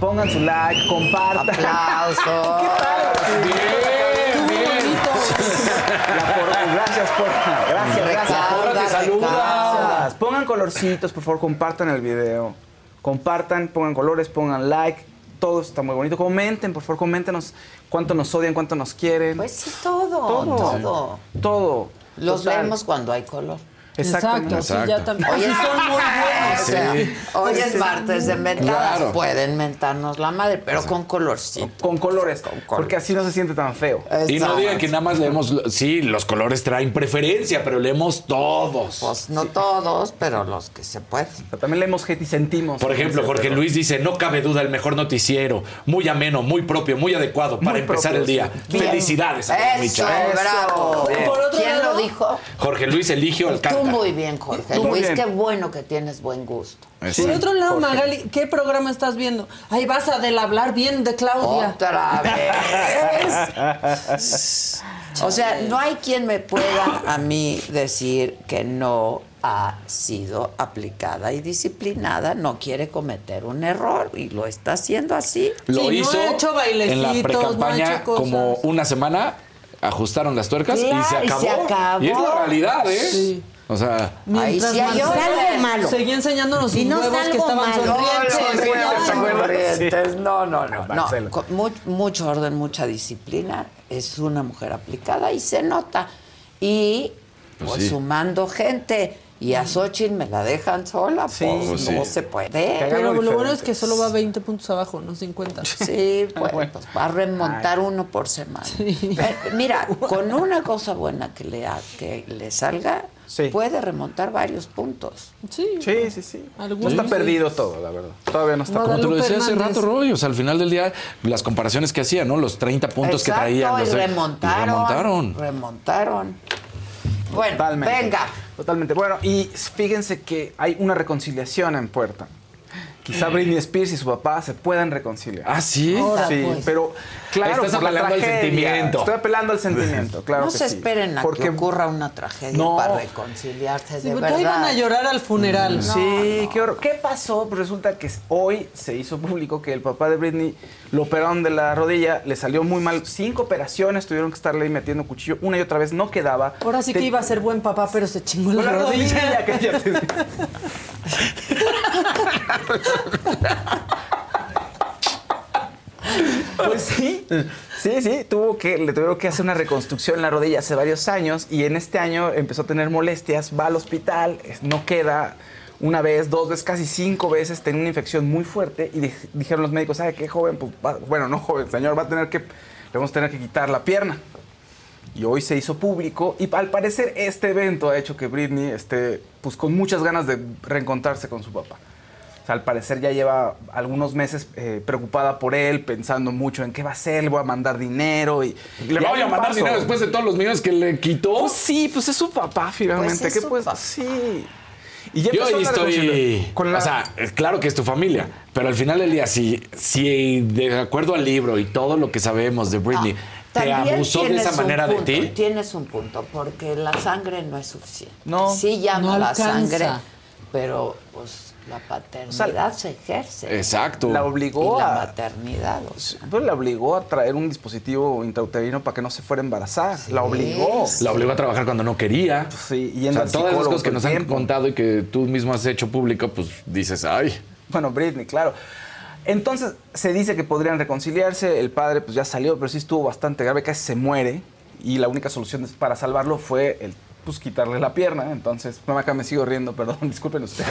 Pongan su like, compartan. Aplausos. Bien, bien. La por- gracias por. Gracias, gracias. Recauda, te saluda. recauda. Gracias. Pongan colorcitos, por favor, compartan el video. Compartan, pongan colores, pongan like. Todo está muy bonito. Comenten, por favor, coméntenos cuánto nos odian, cuánto nos quieren. Pues sí, todo, Todo. todo. Todo. Los Total. vemos cuando hay color. Exactamente. Exacto, sí, ya también. Oye, Sí, son muy buenos. O sea, Sí. hoy es martes de mentadas. Claro. Pueden mentarnos la madre, pero con colorcito. Con colores, porque así no se siente tan feo. Y no digan que nada más leemos, sí, los colores traen preferencia, pero leemos todos. Pues no todos, pero los que se pueden. Pero también leemos hate y sentimos. Por ejemplo, Jorge pero- Luis dice, no cabe duda, el mejor noticiero, muy ameno, muy propio, muy adecuado para Muy empezar propio, el día. Bien. Felicidades, a Eso, Micha. bravo. Bien. Por otro ¿Quién lado- lo dijo? Jorge Luis Eligio Tú muy bien, Jorge Tú muy Luis. bien. Qué bueno que tienes buen gusto. Por otro lado, Magali, ¿qué programa estás viendo? Ahí vas a del hablar bien de Claudia. Otra vez. O sea, no hay quien me pueda a mí decir que no ha sido aplicada y disciplinada, no quiere cometer un error y lo está haciendo así. Lo Sí, no hizo ha hecho en la bailecitos, no ha pre-campaña hecho cosas. como una semana, ajustaron las tuercas y, se y acabó. se acabó. Y es la realidad, ¿eh? Sí. O sea, Ahí sí hay Marcelo algo malo. Seguía enseñándonos sus huevos que algo estaban malo. sonrientes. No, sonrientes. No, no, no. no. Con mu- mucho orden, mucha disciplina. Es una mujer aplicada y se nota. Y Pues pues, sí. sumando gente. Y a Xochitl me la dejan sola, Sí, pues pues no sí. se puede. Pero lo bueno es que solo va 20 puntos abajo, no 50. Sí, pues, Bueno. pues, va a remontar uno por semana. Eh, mira, con una cosa buena que le, ha- que le salga, Sí. puede remontar varios puntos. Sí. Sí, sí, sí. No está sí. perdido todo, la verdad. Todavía no está como te lo decía hace rato, Roy, o sea, al final del día, las comparaciones que hacía, ¿no? Los 30 puntos Exacto, que traían. y los de- remontaron, y remontaron. remontaron. Bueno, Totalmente. venga. Totalmente. Bueno, y fíjense que hay una reconciliación en puerta. Quizá Britney Spears y su papá se puedan reconciliar. Ah, sí. Ahora, sí, pues. pero claro, Estás por la apelando al sentimiento. Estoy apelando al sentimiento, claro no que se sí. esperen a Porque que ocurra una tragedia No. para reconciliarse, Sí, de porque ahí van a verdad. llorar al funeral. Sí, qué horror. ¿Qué pasó? Pues resulta que hoy se hizo público que el papá de Britney lo operaron de la rodilla, le salió muy mal. Cinco operaciones, tuvieron que estarle ahí metiendo cuchillo una y otra vez, no quedaba. Ahora sí que iba a ser buen papá, pero se chingó la, la rodilla, rodilla. ya cállate. Pues sí, sí, sí, tuvo que, le tuvieron que hacer una reconstrucción en la rodilla hace varios años y en este año empezó a tener molestias, va al hospital, no queda una vez, dos veces, casi cinco veces, tenía una infección muy fuerte y dij- dijeron los médicos, ¿sabe qué joven? Pues, va- bueno, no joven, señor, va a tener que, le vamos a tener que quitar la pierna. Y hoy se hizo público y al parecer este evento ha hecho que Britney esté pues con muchas ganas de reencontrarse con su papá. O sea, al parecer ya lleva algunos meses eh, preocupada por él, pensando mucho en qué va a hacer, le voy a mandar dinero y... ¿Le voy a mandar paso. dinero después de todos los millones que le quitó? Pues sí, pues es su papá finalmente. Pues es ¿Qué su pues? papá. Sí. Y ya Yo estoy. Con la- O sea, claro que es tu familia, pero al final del día, si, si de acuerdo al libro y todo lo que sabemos de Britney, Ah, También abusó de esa manera de punto, ti. Tienes un punto, porque la sangre no es suficiente. No, Sí llama no la alcanza. sangre, pero pues la paternidad se ejerce. Exacto. la Y obligó la a... maternidad. o sea. Pues la obligó a traer un dispositivo intrauterino para que no se fuera a embarazar. La obligó. La obligó a trabajar cuando no quería. Sí, O yendo sea, al todas las cosas que nos el han tiempo. contado y que tú mismo has hecho público, pues dices, ay. Bueno, Britney, claro. Entonces se dice que podrían reconciliarse. El padre pues ya salió, pero sí estuvo bastante grave, casi se muere. Y la única solución para salvarlo fue el pues quitarle la pierna. Entonces, no acá me sigo riendo, perdón, disculpen ustedes.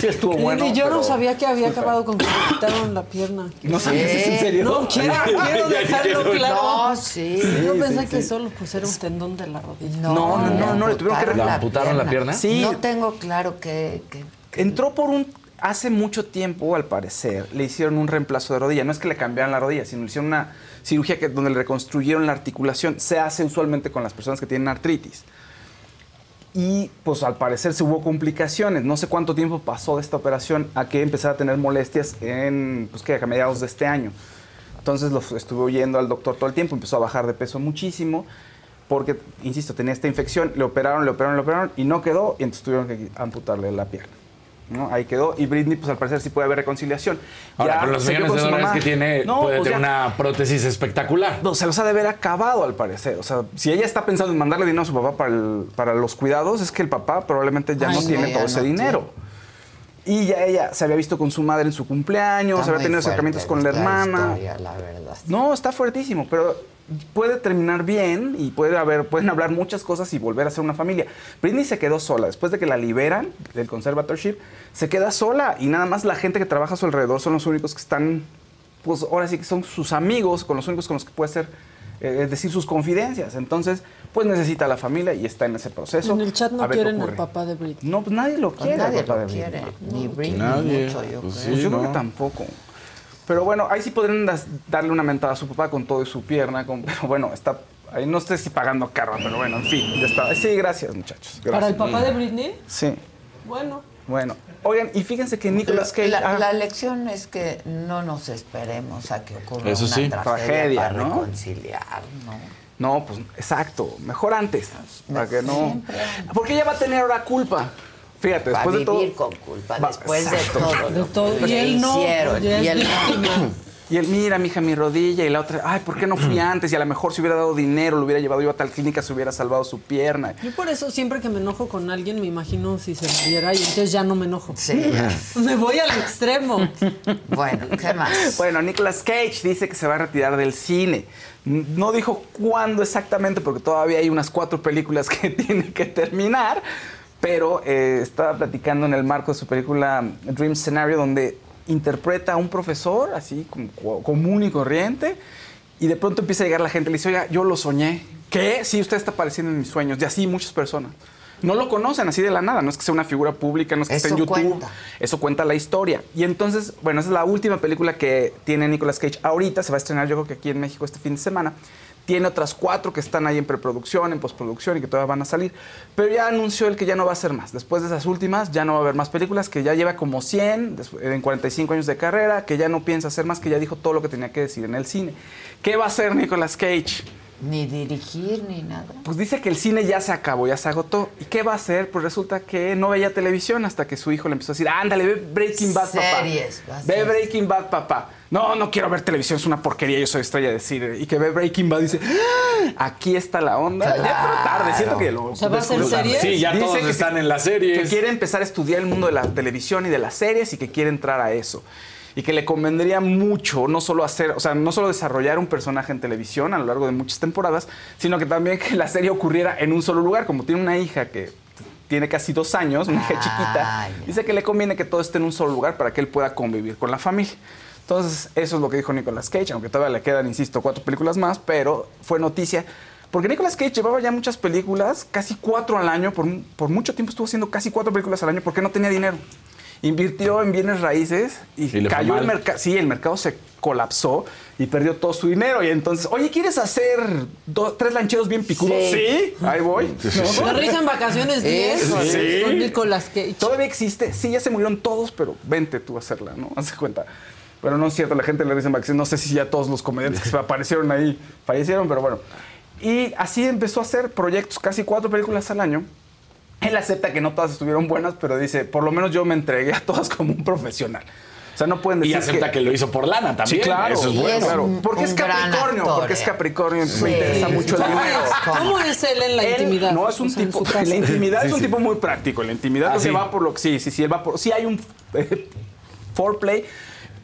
Sí estuvo bueno. y yo no pero- sabía que había acabado con que le quitaron la pierna. No sabías, ¿es en serio? No, quiero, quiero dejarlo claro. No, sí. Yo Sí, pensé sí, que sí. solo pues era un tendón de la rodilla. No, no, no, no, le tuvieron que ¿Le amputaron la pierna? Sí. No tengo claro que, que- Entró por un... Hace mucho tiempo, al parecer, le hicieron un reemplazo de rodilla. No es que le cambiaran la rodilla, sino le hicieron una cirugía que, donde le reconstruyeron la articulación. Se hace usualmente con las personas que tienen artritis. Y pues al parecer se hubo complicaciones. No sé cuánto tiempo pasó de esta operación a que empezara a tener molestias en, pues que a mediados de este año. Entonces lo estuve yendo al doctor todo el tiempo, empezó a bajar de peso muchísimo, porque, insisto, tenía esta infección, le operaron, le operaron, le operaron y no quedó, y entonces tuvieron que amputarle la pierna. ¿No? Ahí quedó, y Britney, pues al parecer sí puede haber reconciliación. Ahora, Ya con los millones de dólares mamá. que tiene, No, puede pues tener ya- una prótesis espectacular. no, se los ha de haber acabado al parecer. O sea, si ella está pensando en mandarle dinero a su papá para, el- para los cuidados, es que el papá probablemente ya Ay, no no, tiene ya todo no ese dinero. Y ya ella se había visto con su madre en su cumpleaños, Está había tenido acercamientos con la hermana. historia, la verdad. No, está fuertísimo, pero puede terminar bien y puede haber, pueden hablar muchas cosas y volver a ser una familia. Britney se quedó sola. Después de que la liberan del conservatorship, se queda sola y nada más la gente que trabaja a su alrededor son los únicos que están, pues ahora sí que son sus amigos, con los únicos con los que puede ser, es decir, sus confidencias. Entonces, pues necesita a la familia y está en ese proceso. En el chat no quieren al papá de Britney. No, pues nadie lo quiere. nadie al papá lo de Britney. quiere, ni Britney Nadie. mucho, yo Pues creo. sí, yo que tampoco. Pero bueno, ahí sí podrían das- darle una mentada a su papá con todo y su pierna. con- pero bueno, está. Ahí no sé si pagando caro, pero bueno, en fin, ya está. Sí, gracias, muchachos. Gracias. ¿Para el papá de Britney? Sí, Bueno. Bueno. Oigan, y fíjense que Nicolas Cage. La, ah, la lección es que no nos esperemos a que ocurra Eso una sí. tragedia, Tragedia, para ¿no? reconciliar, ¿no? No, pues exacto. Mejor antes. Para que no. Porque ella va a tener ahora culpa. Fíjate, Va a después de todo. vivir con culpa Va- después de todo De lo todo. que Y él no, hicieron. y él víctima. Y él, mira, mija, mi rodilla. Y la otra, ay, ¿por qué no fui antes? Y a lo mejor si hubiera dado dinero, lo hubiera llevado yo a tal clínica, se hubiera salvado su pierna. Yo por eso siempre que me enojo con alguien me imagino si se muriera y entonces ya no me enojo. Sí. Me voy al extremo. Bueno, ¿qué más? Bueno, Nicolas Cage dice que se va a retirar del cine. No dijo cuándo exactamente, porque todavía hay unas cuatro películas que tiene que terminar. Pero eh, estaba platicando en el marco de su película Dream Scenario, donde interpreta a un profesor, así como común y corriente, y de pronto empieza a llegar la gente y le dice, oiga, yo lo soñé. ¿Qué? Sí, usted está apareciendo en mis sueños. Y así muchas personas. No lo conocen así de la nada, no es que sea una figura pública, no es que esté en Eso YouTube. cuenta. Eso cuenta la historia. Y entonces, bueno, esa es la última película que tiene Nicolas Cage ahorita. Se va a estrenar, yo creo que aquí en México este fin de semana. Tiene otras cuatro que están ahí en preproducción, en postproducción y que todavía van a salir. Pero ya anunció el que ya no va a hacer más. Después de esas últimas, ya no va a haber más películas, que ya lleva como 100 des- en 45 años de carrera, que ya no piensa hacer más, que ya dijo todo lo que tenía que decir en el cine. ¿Qué va a hacer Nicolas Cage? Ni dirigir ni nada. Pues dice que el cine ya se acabó, ya se agotó. ¿Y qué va a hacer? Pues resulta que no veía televisión hasta que su hijo le empezó a decir, ándale, ve Breaking Bad, Series, papá. a Ve. Breaking Bad, papá. No, no quiero ver televisión, es una porquería, yo soy estrella de cine. Y que ve Breaking Bad y dice, "Ah, aquí está la onda. Ya pero tarde, siento que lo... O sea, ¿va a tarde. series? Sí, ya Dice todos que están en las series. Que quiere empezar a estudiar el mundo de la televisión y de las series y que quiere entrar a eso. Y que le convendría mucho no solo hacer, o sea, no solo desarrollar un personaje en televisión a lo largo de muchas temporadas, sino que también que la serie ocurriera en un solo lugar. Como tiene una hija que tiene casi dos años, una hija Ah, chiquita, ya. dice que le conviene que todo esté en un solo lugar para que él pueda convivir con la familia. Entonces, eso es lo que dijo Nicolas Cage, aunque todavía le quedan, insisto, cuatro películas más, pero fue noticia. Porque Nicolas Cage llevaba ya muchas películas, casi cuatro al año, por, por mucho tiempo estuvo haciendo casi cuatro películas al año porque no tenía dinero. Invirtió en bienes raíces y, Y cayó el mercado. Sí, el mercado se colapsó y perdió todo su dinero. Y entonces, oye, ¿quieres hacer do- tres lancheros bien picudos? Sí. Sí, ahí voy. ¿No? La risa en vacaciones 10 Sí. con Nicolas Cage. Todavía existe. Sí, ya se murieron todos, pero vente tú a hacerla, ¿no? Haz cuenta. Pero no es cierto, la gente le dice vacaciones. No sé si ya todos los comediantes que se aparecieron ahí fallecieron, pero bueno. Y así empezó a hacer proyectos, casi cuatro películas al año. Él acepta que no todas estuvieron buenas, pero dice, por lo menos yo me entregué a todas como un profesional. O sea, no pueden Y decir acepta que... lo hizo por lana Sí, también. claro. Eso es Y bueno. es claro. Porque es Capricornio, actor, porque es eh. Capricornio, Sí. me interesa mucho el ¿Cómo dinero. cómo es él en la Él intimidad? No es un O sea, tipo. En la intimidad Sí, es un sí. tipo muy práctico. En la intimidad Ah, que sí. va por lo que. Sí, sí, sí, él va por. Sí hay un eh, foreplay.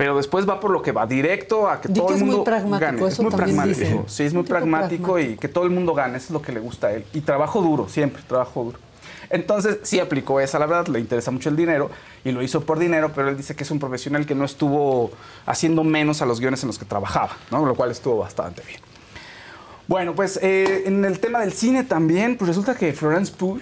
Pero después va por lo que va directo a que Di todo que el es muy mundo pragmático, gane. es muy pragmático. dicen. Sí, es muy tipo pragmático, y que todo el mundo gane. Eso es lo que le gusta a él. Y trabajo duro, siempre, trabajo duro. Entonces, sí aplicó esa, la verdad, le interesa mucho el dinero y lo hizo por dinero, pero él dice que es un profesional que no estuvo haciendo menos a los guiones en los que trabajaba, ¿no? Lo cual estuvo bastante bien. Bueno, pues eh, en el tema del cine también, pues resulta que Florence Pugh,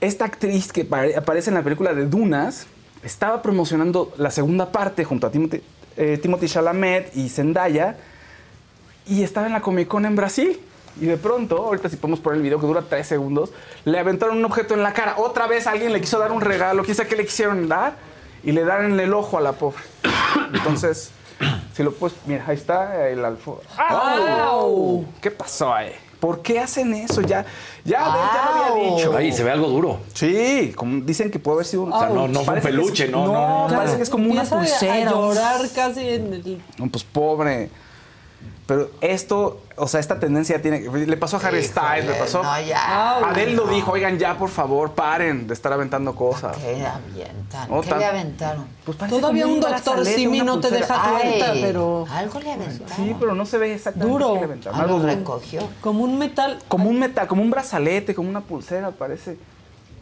esta actriz que pare- aparece en la película de Dunas, estaba promocionando la segunda parte junto a Timothy, eh, Timothy Chalamet y Zendaya y estaba en la Comic Con en Brasil. Y de pronto, ahorita si podemos poner el video que dura tres segundos, le aventaron un objeto en la cara. Otra vez alguien le quiso dar un regalo, quizá que le quisieron dar, y le dan en el ojo a la pobre. Entonces, si lo puedes, mira, ahí está el alfo. ¡Au! ¿Qué pasó ahí? ¿Por qué hacen eso? Ya, ya, ya lo había dicho. Ahí se ve algo duro. Sí, como dicen que puede haber sido un. O sea, no- no fue un es- peluche, no, no, no, parece que es como una pulsera. A llorar casi en el. No, pues pobre. Pero esto, o sea, esta tendencia tiene. Le pasó a Harry Híjole, Styles, le pasó. no, ya. Adele lo No. dijo, oigan, ya por favor, paren de estar aventando cosas. ¿Qué avientan? No, ¿Qué tan- le aventaron? Pues Todavía un doctor Simi no te deja tuerta, Ay, pero Algo le aventaron. Sí, pero no se ve exactamente Duro. qué le aventaron. Ah, Algo recogió. como un metal, Como un metal, como un brazalete, como una pulsera, parece.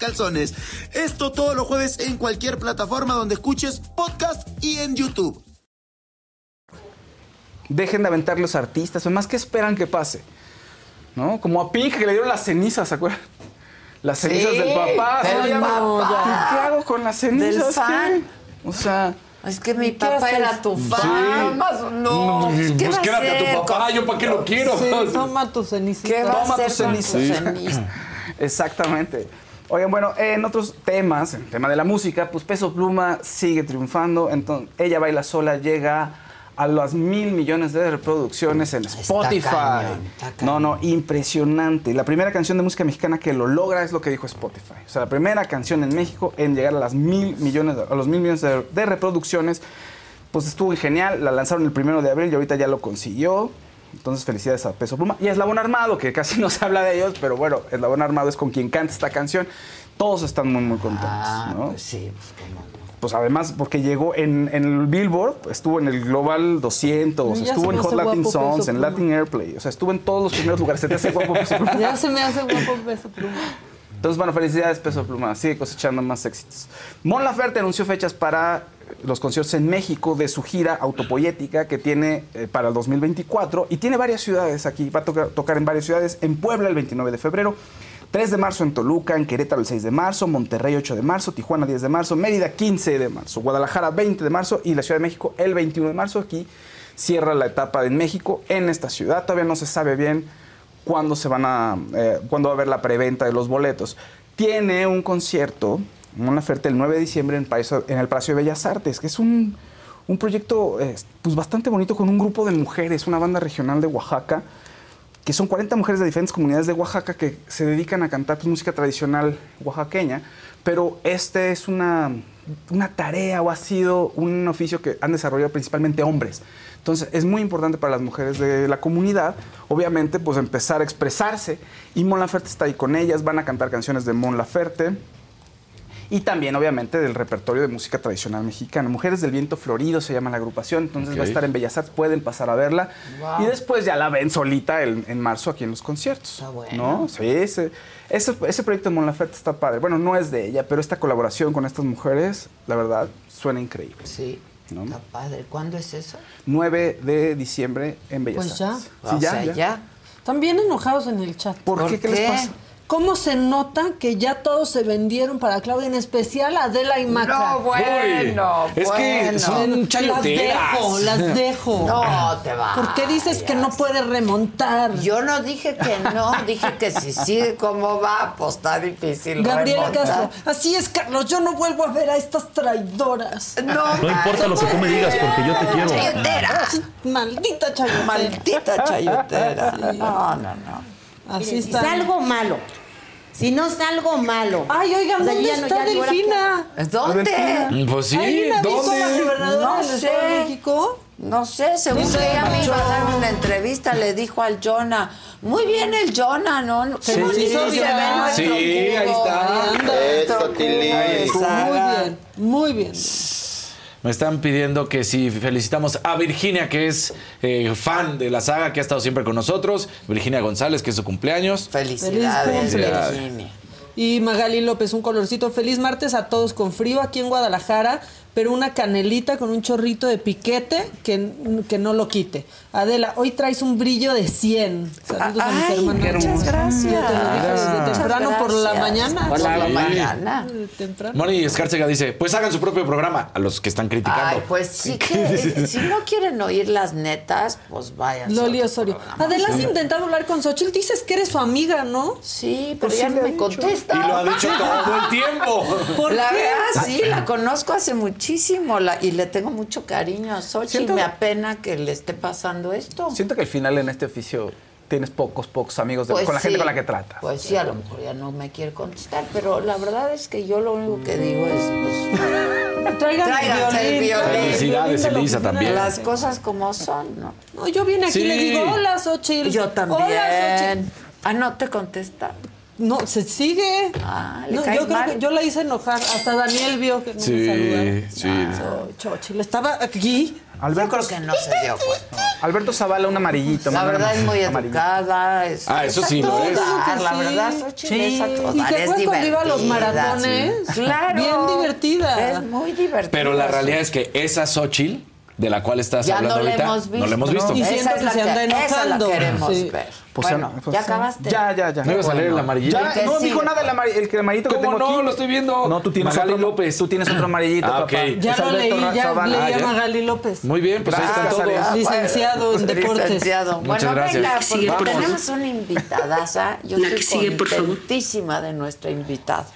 calzones. Esto todos los jueves en cualquier plataforma donde escuches podcast y en YouTube. Dejen de aventar los artistas. Además, ¿qué esperan que pase? ¿No? Como a Pink que le dieron las cenizas, ¿se acuerdan? Las Sí, cenizas del papá. del ¿sí? Papá. ¿Qué hago con las cenizas? Del ¿Qué? fan. O sea. Es que mi ¿Qué papá haces? era tu fan. Sí. Más, no, pues, ¿qué Pues va a quédate a hacer? tu papá, yo para qué lo quiero. Sí, toma tu cenicita. ¿Qué va a Toma hacer tu con tu ceniza. ceniza? Exactamente. Oigan, bueno, en otros temas, en el tema de la música, pues Peso Pluma sigue triunfando. Entonces, ella baila sola, llega a las mil millones de reproducciones en Spotify. cañón, está cañón. no, no, impresionante. La primera canción de música mexicana que lo logra es lo que dijo Spotify. O sea, la primera canción en México en llegar a las mil millones, de- a los mil millones de, de reproducciones. Pues estuvo genial, la lanzaron el primero de abril y ahorita ya lo consiguió. Entonces, felicidades a Peso Pluma. Y Eslabón Armado, que casi no se habla de ellos, pero bueno, Eslabón Armado es con quien canta esta canción. Todos están muy, muy contentos. Ah, ¿no? pues sí, pues cómo no. Pues además, porque llegó en, en el Billboard, estuvo en el Global 200, Ya estuvo en Hot Latin guapo Songs, en. Latin Airplay. O sea, estuvo en todos los primeros lugares. Se te hace guapo Peso Pluma. Ya se me hace guapo peso pluma. Entonces, bueno, felicidades Peso Pluma, sigue cosechando más éxitos. Mon Laferte anunció fechas para los conciertos en México de su gira autopoética que tiene eh, para el 2024 y tiene varias ciudades aquí, va a tocar, tocar en varias ciudades, en Puebla el 29 de febrero, 3 de marzo en Toluca, en Querétaro el 6 de marzo, Monterrey 8 de marzo, Tijuana 10 de marzo, Mérida 15 de marzo, Guadalajara 20 de marzo y la Ciudad de México el 21 de marzo. Aquí cierra la etapa en México en esta ciudad, todavía no se sabe bien cuándo se van a eh, cuándo va a haber la preventa de los boletos. Tiene un concierto, una oferta el 9 de diciembre en, Palacio- en el Palacio de Bellas Artes, que es un, un proyecto eh, pues bastante bonito con un grupo de mujeres, una banda regional de Oaxaca, que son 40 mujeres de diferentes comunidades de Oaxaca que se dedican a cantar pues, música tradicional oaxaqueña, pero este es una, una tarea o ha sido un oficio que han desarrollado principalmente hombres. Entonces es muy importante para las mujeres de la comunidad, obviamente, pues empezar a expresarse. Y Mon Laferte está ahí con ellas, van a cantar canciones de Mon Laferte. Y también, obviamente, del repertorio de música tradicional mexicana. Mujeres del Viento Florido se llama la agrupación, entonces va a estar en Bellas Artes, pueden pasar a verla. Wow. Y después ya la ven solita en, en marzo aquí en los conciertos. Está bueno. ¿No? Sí, ese, ese, ese proyecto de Mon Laferte está padre. Bueno, no es de ella, pero esta colaboración con estas mujeres, la verdad, suena increíble. Sí, ¿no? está padre. ¿Cuándo es eso? 9 de diciembre en Bellas Pues ya. Artes. o sea, ya. Están bien enojados en el chat. ¿Por, qué? ¿Qué les pasa? ¿Cómo se nota que ya todos se vendieron para Claudia, en especial Adela y Maca? No, bueno, Uy, es que son Las chayoteras. dejo, las dejo. No, te va. ¿Por qué dices que no puede remontar? Yo no dije que no, dije que si sigue como va, pues está difícil. Gabriela remontar. Castro, así es, Carlos, yo no vuelvo a ver a estas traidoras. No, No importa lo que tú me digas, porque yo te quiero. Chayotera. Maldita chayotera. Maldita chayotera. No, no, no. Así Si está. salgo malo. Si no salgo malo. Ay, oigan, O sea, ¿dónde ya no- está ya digo, ¿ahora qué Delfina? ¿Dónde? Pues sí, ¿Alguien ha visto a la ¿dónde? gobernadora No Estado de sé. México? No sé, según Dice ella me iba a dar una entrevista, le dijo al Jonah, muy bien el Jonah, ¿no? Qué Sí, bonito sí, se sí. ve nuestro Sí, ahí está. Saga. Muy bien, muy bien. Me están pidiendo que si felicitamos a Virginia, que es eh, fan de la saga, que ha estado siempre con nosotros. Virginia González, que es su cumpleaños. Felicidades, Feliz Virginia. Y Magali López, un colorcito. Feliz martes a todos con frío aquí en Guadalajara. pero una canelita con un chorrito de piquete que, que no lo quite. Adela, hoy traes un brillo de 100. Saludos a mis Ay, hermanos. muchas gracias. Yo te lo dije desde temprano por la mañana. Por la Sí. mañana. Temprano. Moni Escárcega dice, pues hagan su propio programa a los que están criticando. Ay, pues sí que si no quieren oír las netas, pues vayan. Loli Osorio. Adela, has intentado hablar con Xochitl. Dices que eres su amiga, ¿no? Sí, pero Pues ya sí no me contesta. Y lo ha dicho todo el tiempo. ¿Por la qué? verdad, sí, la conozco hace muchísimo la- y le tengo mucho cariño a Xochitl. Siento- Me apena que le esté pasando esto. Siento que al final en este oficio tienes pocos, pocos amigos de- Pues con la gente con la que tratas. Pues sí, a lo mejor ya no me quiere contestar, pero la verdad es que yo lo único que digo es, pues, Traigan tráiganse el violín. Felicidades, Elisa, también. Las cosas como son, ¿no? No, yo vine aquí y le Sí. digo, hola, Xochitl. Yo también. Hola, Xochitl. Ah, no te contesta. No, se sigue. Ah, ¿le No, caes yo creo que yo la hice enojar. Hasta Daniel vio que no me saludaba. Sí, sí. Ah, Xochitl estaba aquí. Alberto, Yo creo que no se dio cuenta. Alberto Zavala, un amarillito. La verdad es muy amarillito. educada. Es, Ah, eso es sí lo es. La Sí. verdad, Xochitl Sí. es a todo ¿Y te es acuerdas cuando iba a los maratones? Claro. Bien divertida. Es muy divertida. Pero la realidad es que esa Xochitl, de la cual estás Ya hablando no ahorita, hemos visto. no la hemos visto. Y siento que se anda Esa la enojando. queremos Sí. ver. Pues bueno, ya, pues ¿ya acabaste? Ya, ya, ya. ¿No ibas a leer el amarillito? Ya, ¿Qué no sigue? dijo nada el, amari- el amarillito que ¿Cómo tengo no? aquí. Lo estoy viendo. No, tú tienes Magali otro, López. Tú tienes otro amarillito, Ah, papá. ok. Ya lo leí, ya Zavala. leí Ah, a. Magali López. Muy bien, pues ahí están Gracias, todos. Alex. Licenciado en deportes. Licenciado. Muchas bueno, gracias. venga, porque tenemos una invitadaza. Yo La estoy que sigue, por favor. contentísima de nuestra invitada.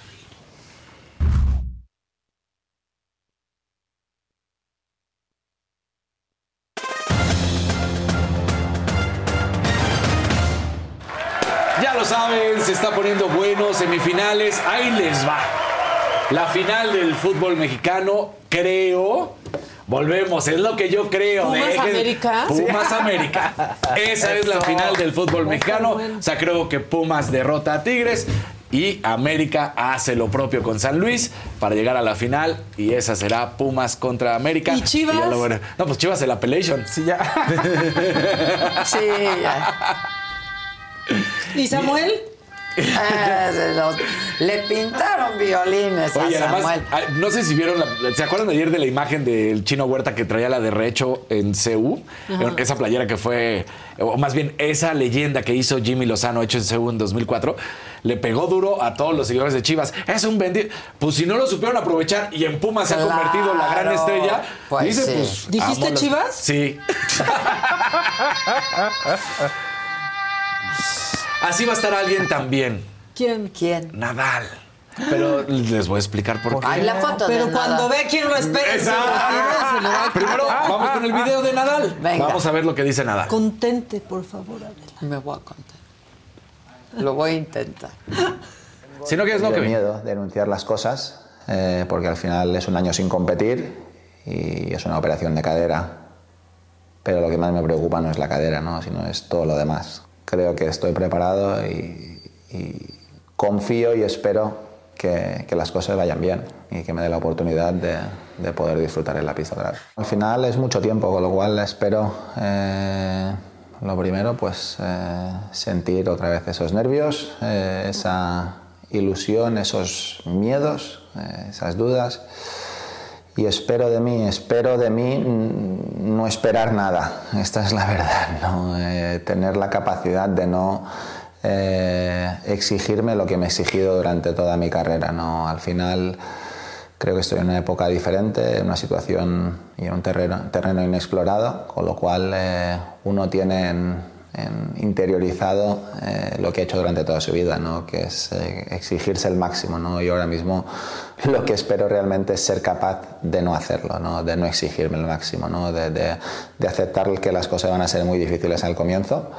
Está poniendo bueno, semifinales, ahí les va. La final del fútbol mexicano, creo. Volvemos, es lo que yo creo. ¿Pumas Dejen- América? Pumas América. Esa es la final del fútbol mexicano. bueno. O sea, creo que Pumas derrota a Tigres y América hace lo propio con San Luis para llegar a la final y esa será Pumas contra América. ¿Y Chivas? ya lo veré. no, pues Chivas el Appellation. Sí, ya. Sí, ya. ¿Y Samuel? Los- le pintaron violines Oye, a Samuel. ah, no sé si vieron, la- ¿se acuerdan ayer de la imagen del Chino Huerta que traía la de Recho en CU? Ajá. Esa playera que fue, o más bien esa leyenda que hizo Jimmy Lozano hecho en CU en 2004, le pegó duro a todos los seguidores de Chivas. Es un vendido. Pues si no lo supieron aprovechar y en Pumas se ha convertido la gran estrella, pues dice, sí. pues. ¿Dijiste las- Chivas? Sí. Así va a estar alguien también. ¿Quién? ¿Quién? Nadal. Pero les voy a explicar por qué. Ay, la foto Pero de cuando nada. ve quién lo espera, se va a Primero vamos con el video de Nadal. Venga. Vamos a ver lo que dice Nadal. Contente, por favor, Adela. Me voy a contar. Lo voy a intentar. Si no quieres, no, que miedo de denunciar las cosas, eh, porque al final es un año sin competir y es una operación de cadera. Pero lo que más me preocupa no es la cadera, ¿no? sino es todo lo demás. Creo que estoy preparado y, confío y espero que, las cosas vayan bien y que me dé la oportunidad de, de poder disfrutar en la pista otra vez. Al final es mucho tiempo, con lo cual espero, eh, lo primero, pues eh, sentir otra vez esos nervios, eh, esa ilusión, esos miedos, esas dudas. Y espero de mí, espero de mí no esperar nada. Esta es la verdad, ¿no? Eh, tener la capacidad de no eh, exigirme lo que me he exigido durante toda mi carrera, ¿no? Al final creo que estoy en una época diferente, en una situación y en un terreno, terreno inexplorado, con lo cual eh, uno tiene en- interiorizado eh, lo que ha hecho durante toda su vida, ¿no? que es eh, exigirse el máximo. ¿no? Y ahora mismo lo que espero realmente es ser capaz de no hacerlo, ¿no? de no exigirme el máximo, ¿no? de, de- de aceptar que las cosas van a ser muy difíciles al comienzo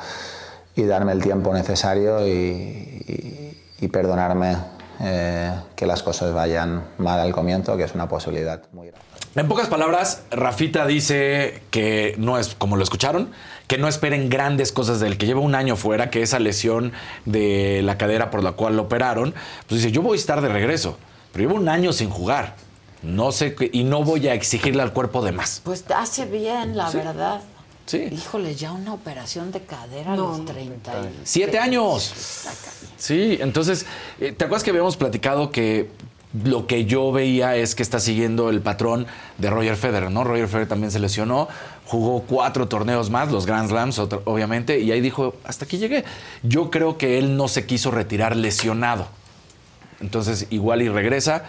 y darme el tiempo necesario y perdonarme eh, que las cosas vayan mal al comienzo, que es una posibilidad muy grande. En pocas palabras, Rafita dice que no es, como lo escucharon, que no esperen grandes cosas del que lleva un año fuera, que esa lesión de la cadera por la cual lo operaron, pues dice, yo voy a estar de regreso, pero llevo un año sin jugar. No sé, qué- y no voy a exigirle al cuerpo de más. Pues hace bien, la Sí. verdad. Sí. Híjole, ya una operación de cadera a los 30 y... Siete años. Sí, entonces, eh, ¿te acuerdas que habíamos platicado que lo que yo veía es que está siguiendo el patrón de Roger Federer, ¿no? Roger Federer también se lesionó, jugó cuatro torneos más, los Grand Slams, otro- obviamente, y ahí dijo, hasta aquí llegué. Yo creo que él no se quiso retirar lesionado. Entonces, igual y regresa,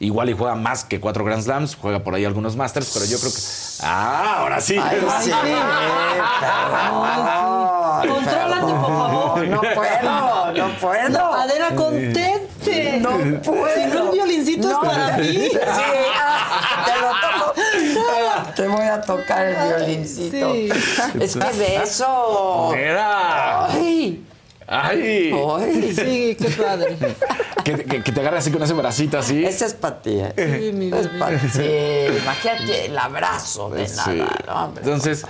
igual y juega más que cuatro Grand Slams, juega por ahí algunos Masters, pero yo creo que. ¡Ah! Ahora sí. Ay, sí, perdón. Contrólate, por favor. No puedo, no puedo. Adela, contente. No puedo. Si no, el violincito No. es para mí. Sí, ah, te lo toco. Te voy a tocar el violincito. Sí. Es que beso. Mira. Ay. ¡Ay! Ay. Sí, qué padre. Que, que- que te agarre así con ese bracito así. Ese es para ti. ¿eh? Sí, mi Es para ti. Imagínate el abrazo de Sí. nada. No, hombre. Entonces,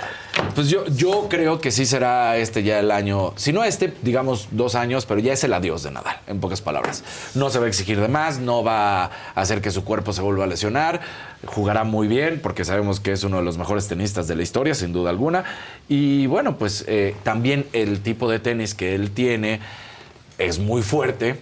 pues yo, yo creo que sí será este ya el año, si no este, digamos dos años, pero ya es el adiós de Nadal, en pocas palabras. No se va a exigir de más, no va a hacer que su cuerpo se vuelva a lesionar, jugará muy bien, porque sabemos que es uno de los mejores tenistas de la historia, sin duda alguna. Y bueno, pues eh, también el tipo de tenis que él tiene es muy fuerte,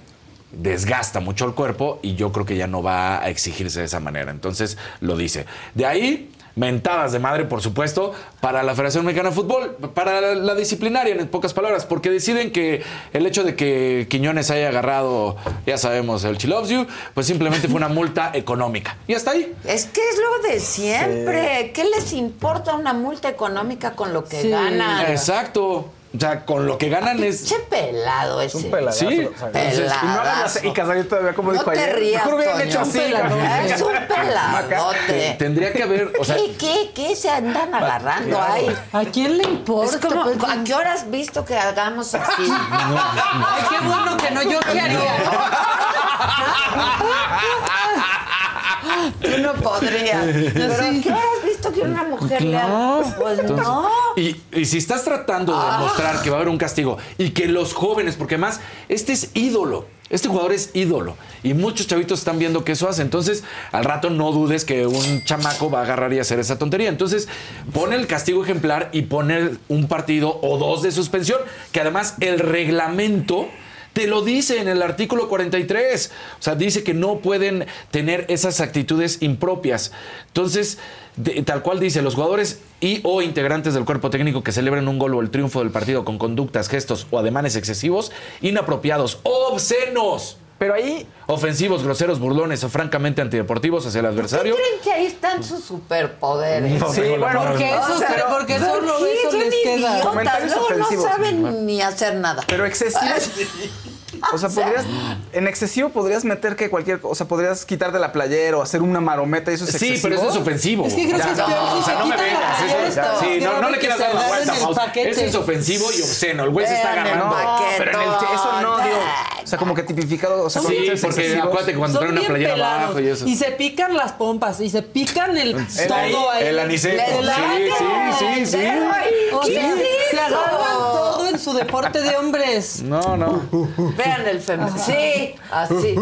desgasta mucho el cuerpo y yo creo que ya no va a exigirse de esa manera. Entonces lo dice. De ahí, mentadas de madre, por supuesto, para la Federación Mexicana de Fútbol, para la, la disciplinaria, en pocas palabras, porque deciden que el hecho de que Quiñones haya agarrado, ya sabemos, el She Loves You, pues simplemente fue una multa económica. Y hasta ahí. Es que es lo de siempre. ¿Qué les importa una multa económica con lo que Sí. ganan? Exacto. O sea, con lo que ganan es... Che pelado ese. Un peladazo. Sí. Peladazo. y no y Casarín todavía como No dijo te ayer. rías, Mejor hubieran hecho así. Es un peladote. Tendría que haber, o sea, ¿Qué, qué, qué se andan agarrando ahí? ¿A quién le Es importa? como, Pues, ¿a qué hora has visto que hagamos así? Ay, qué bueno que no, yo qué haría. Tú no podrías. Pero ¿a qué visto que una mujer le haga? Pues Entonces, no. Y, y si estás tratando de demostrar que va a haber un castigo y que los jóvenes, porque además este es ídolo, este jugador es ídolo y muchos chavitos están viendo que eso hace, entonces al rato no dudes que un chamaco va a agarrar y hacer esa tontería. Entonces pone el castigo ejemplar y pone un partido o dos de suspensión, que además el reglamento... Te lo dice en el artículo 43. O sea, dice que no pueden tener esas actitudes impropias. Entonces, de- tal cual dice, los jugadores y o integrantes del cuerpo técnico que celebren un gol o el triunfo del partido con conductas, gestos o ademanes excesivos, inapropiados, obscenos, Pero ahí, ofensivos, groseros, burlones o francamente antideportivos hacia el ¿Qué adversario. creen que ahí están sus superpoderes? No Sí, bueno, porque eso, O sea, porque ¿por solo qué? eso Son les queda. idiotas, Comentarios luego no ofensivos. saben ni hacer nada. pero excesivos. O sea, podrías, en excesivo podrías meter que cualquier, o sea, podrías quitar de la playera o hacer una marometa y eso es Sí, excesivo. pero eso es ofensivo. Es que creo Ya, que es no, peor si o sea, se está sí, no, le quieras dar la vuelta. Eso es ofensivo y obsceno. El güey se está agarrando. Pero en el, eso no, digo, o sea, como que tipificado, o sea, Sí, porque acuérdate que cuando trae una playera abajo y eso. Y se pican las pompas, y se pican el todo ahí. el aniceto. Les Sí, sí, sí, sí. O ¿Qué sea, se agarran su deporte de hombres. No, no. Vean el femenino. Sí, así.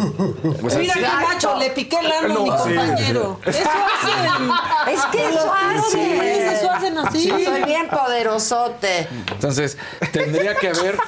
Pues Mira así- qué macho, le piqué el ano a mi sí. compañero. Eso hacen. Es que eso hacen. Eso hacen así. Yo soy bien poderosote. Entonces, tendría que haber,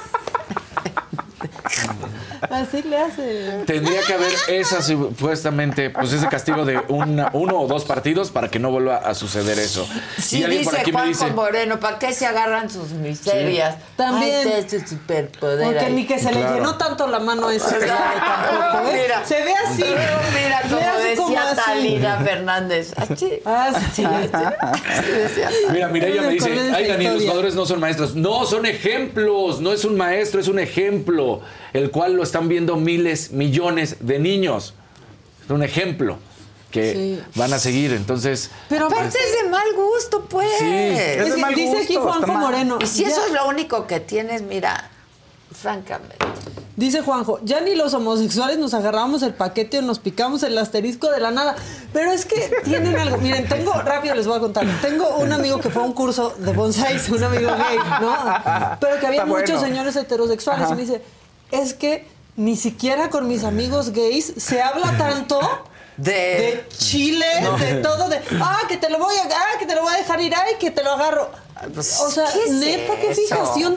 Así le hacen. tendría que haber esa supuestamente, pues ese castigo de una- uno o dos partidos para que no vuelva a suceder eso. Sí, y alguien dice por aquí me Juanjo dice, Moreno, ¿para qué se agarran sus miserias? También. Ay, este es su superpoder. Porque ahí. ni que se le llenó tanto la mano a ese tampoco, ¿eh? Mira. se ve así. Mira, como así como decía así. Talina Fernández. Así. Ah, sí. Así decía. Mira, Mireya Me me dice, ay Dani, los historia". jugadores no son maestros. No, son ejemplos. No es un maestro, es un ejemplo. El cual lo están viendo miles, millones de niños. Es un ejemplo que Sí. van a seguir. Entonces, Pero Aparte es de mal gusto, pues. Sí, es de que mal dice aquí Juanjo. Moreno. Y si ya- eso es lo único que tienes, mira, francamente. Dice Juanjo, ya ni los homosexuales nos agarramos el paquete o nos picamos el asterisco de la nada. Pero es que tienen algo. Miren, tengo, rápido les voy a contar. Tengo un amigo que fue a un curso de bonsais, un amigo gay, ¿no? Pero que había Está muchos bueno. señores heterosexuales. Ajá. Y me dice, es que ni siquiera con mis amigos gays se habla tanto. De, De Chile, de todo, de ah, que te lo voy a ah, que te lo voy a dejar ir, ay, que te lo agarro. Pues, o sea, ¿qué es neta, qué eso? fijación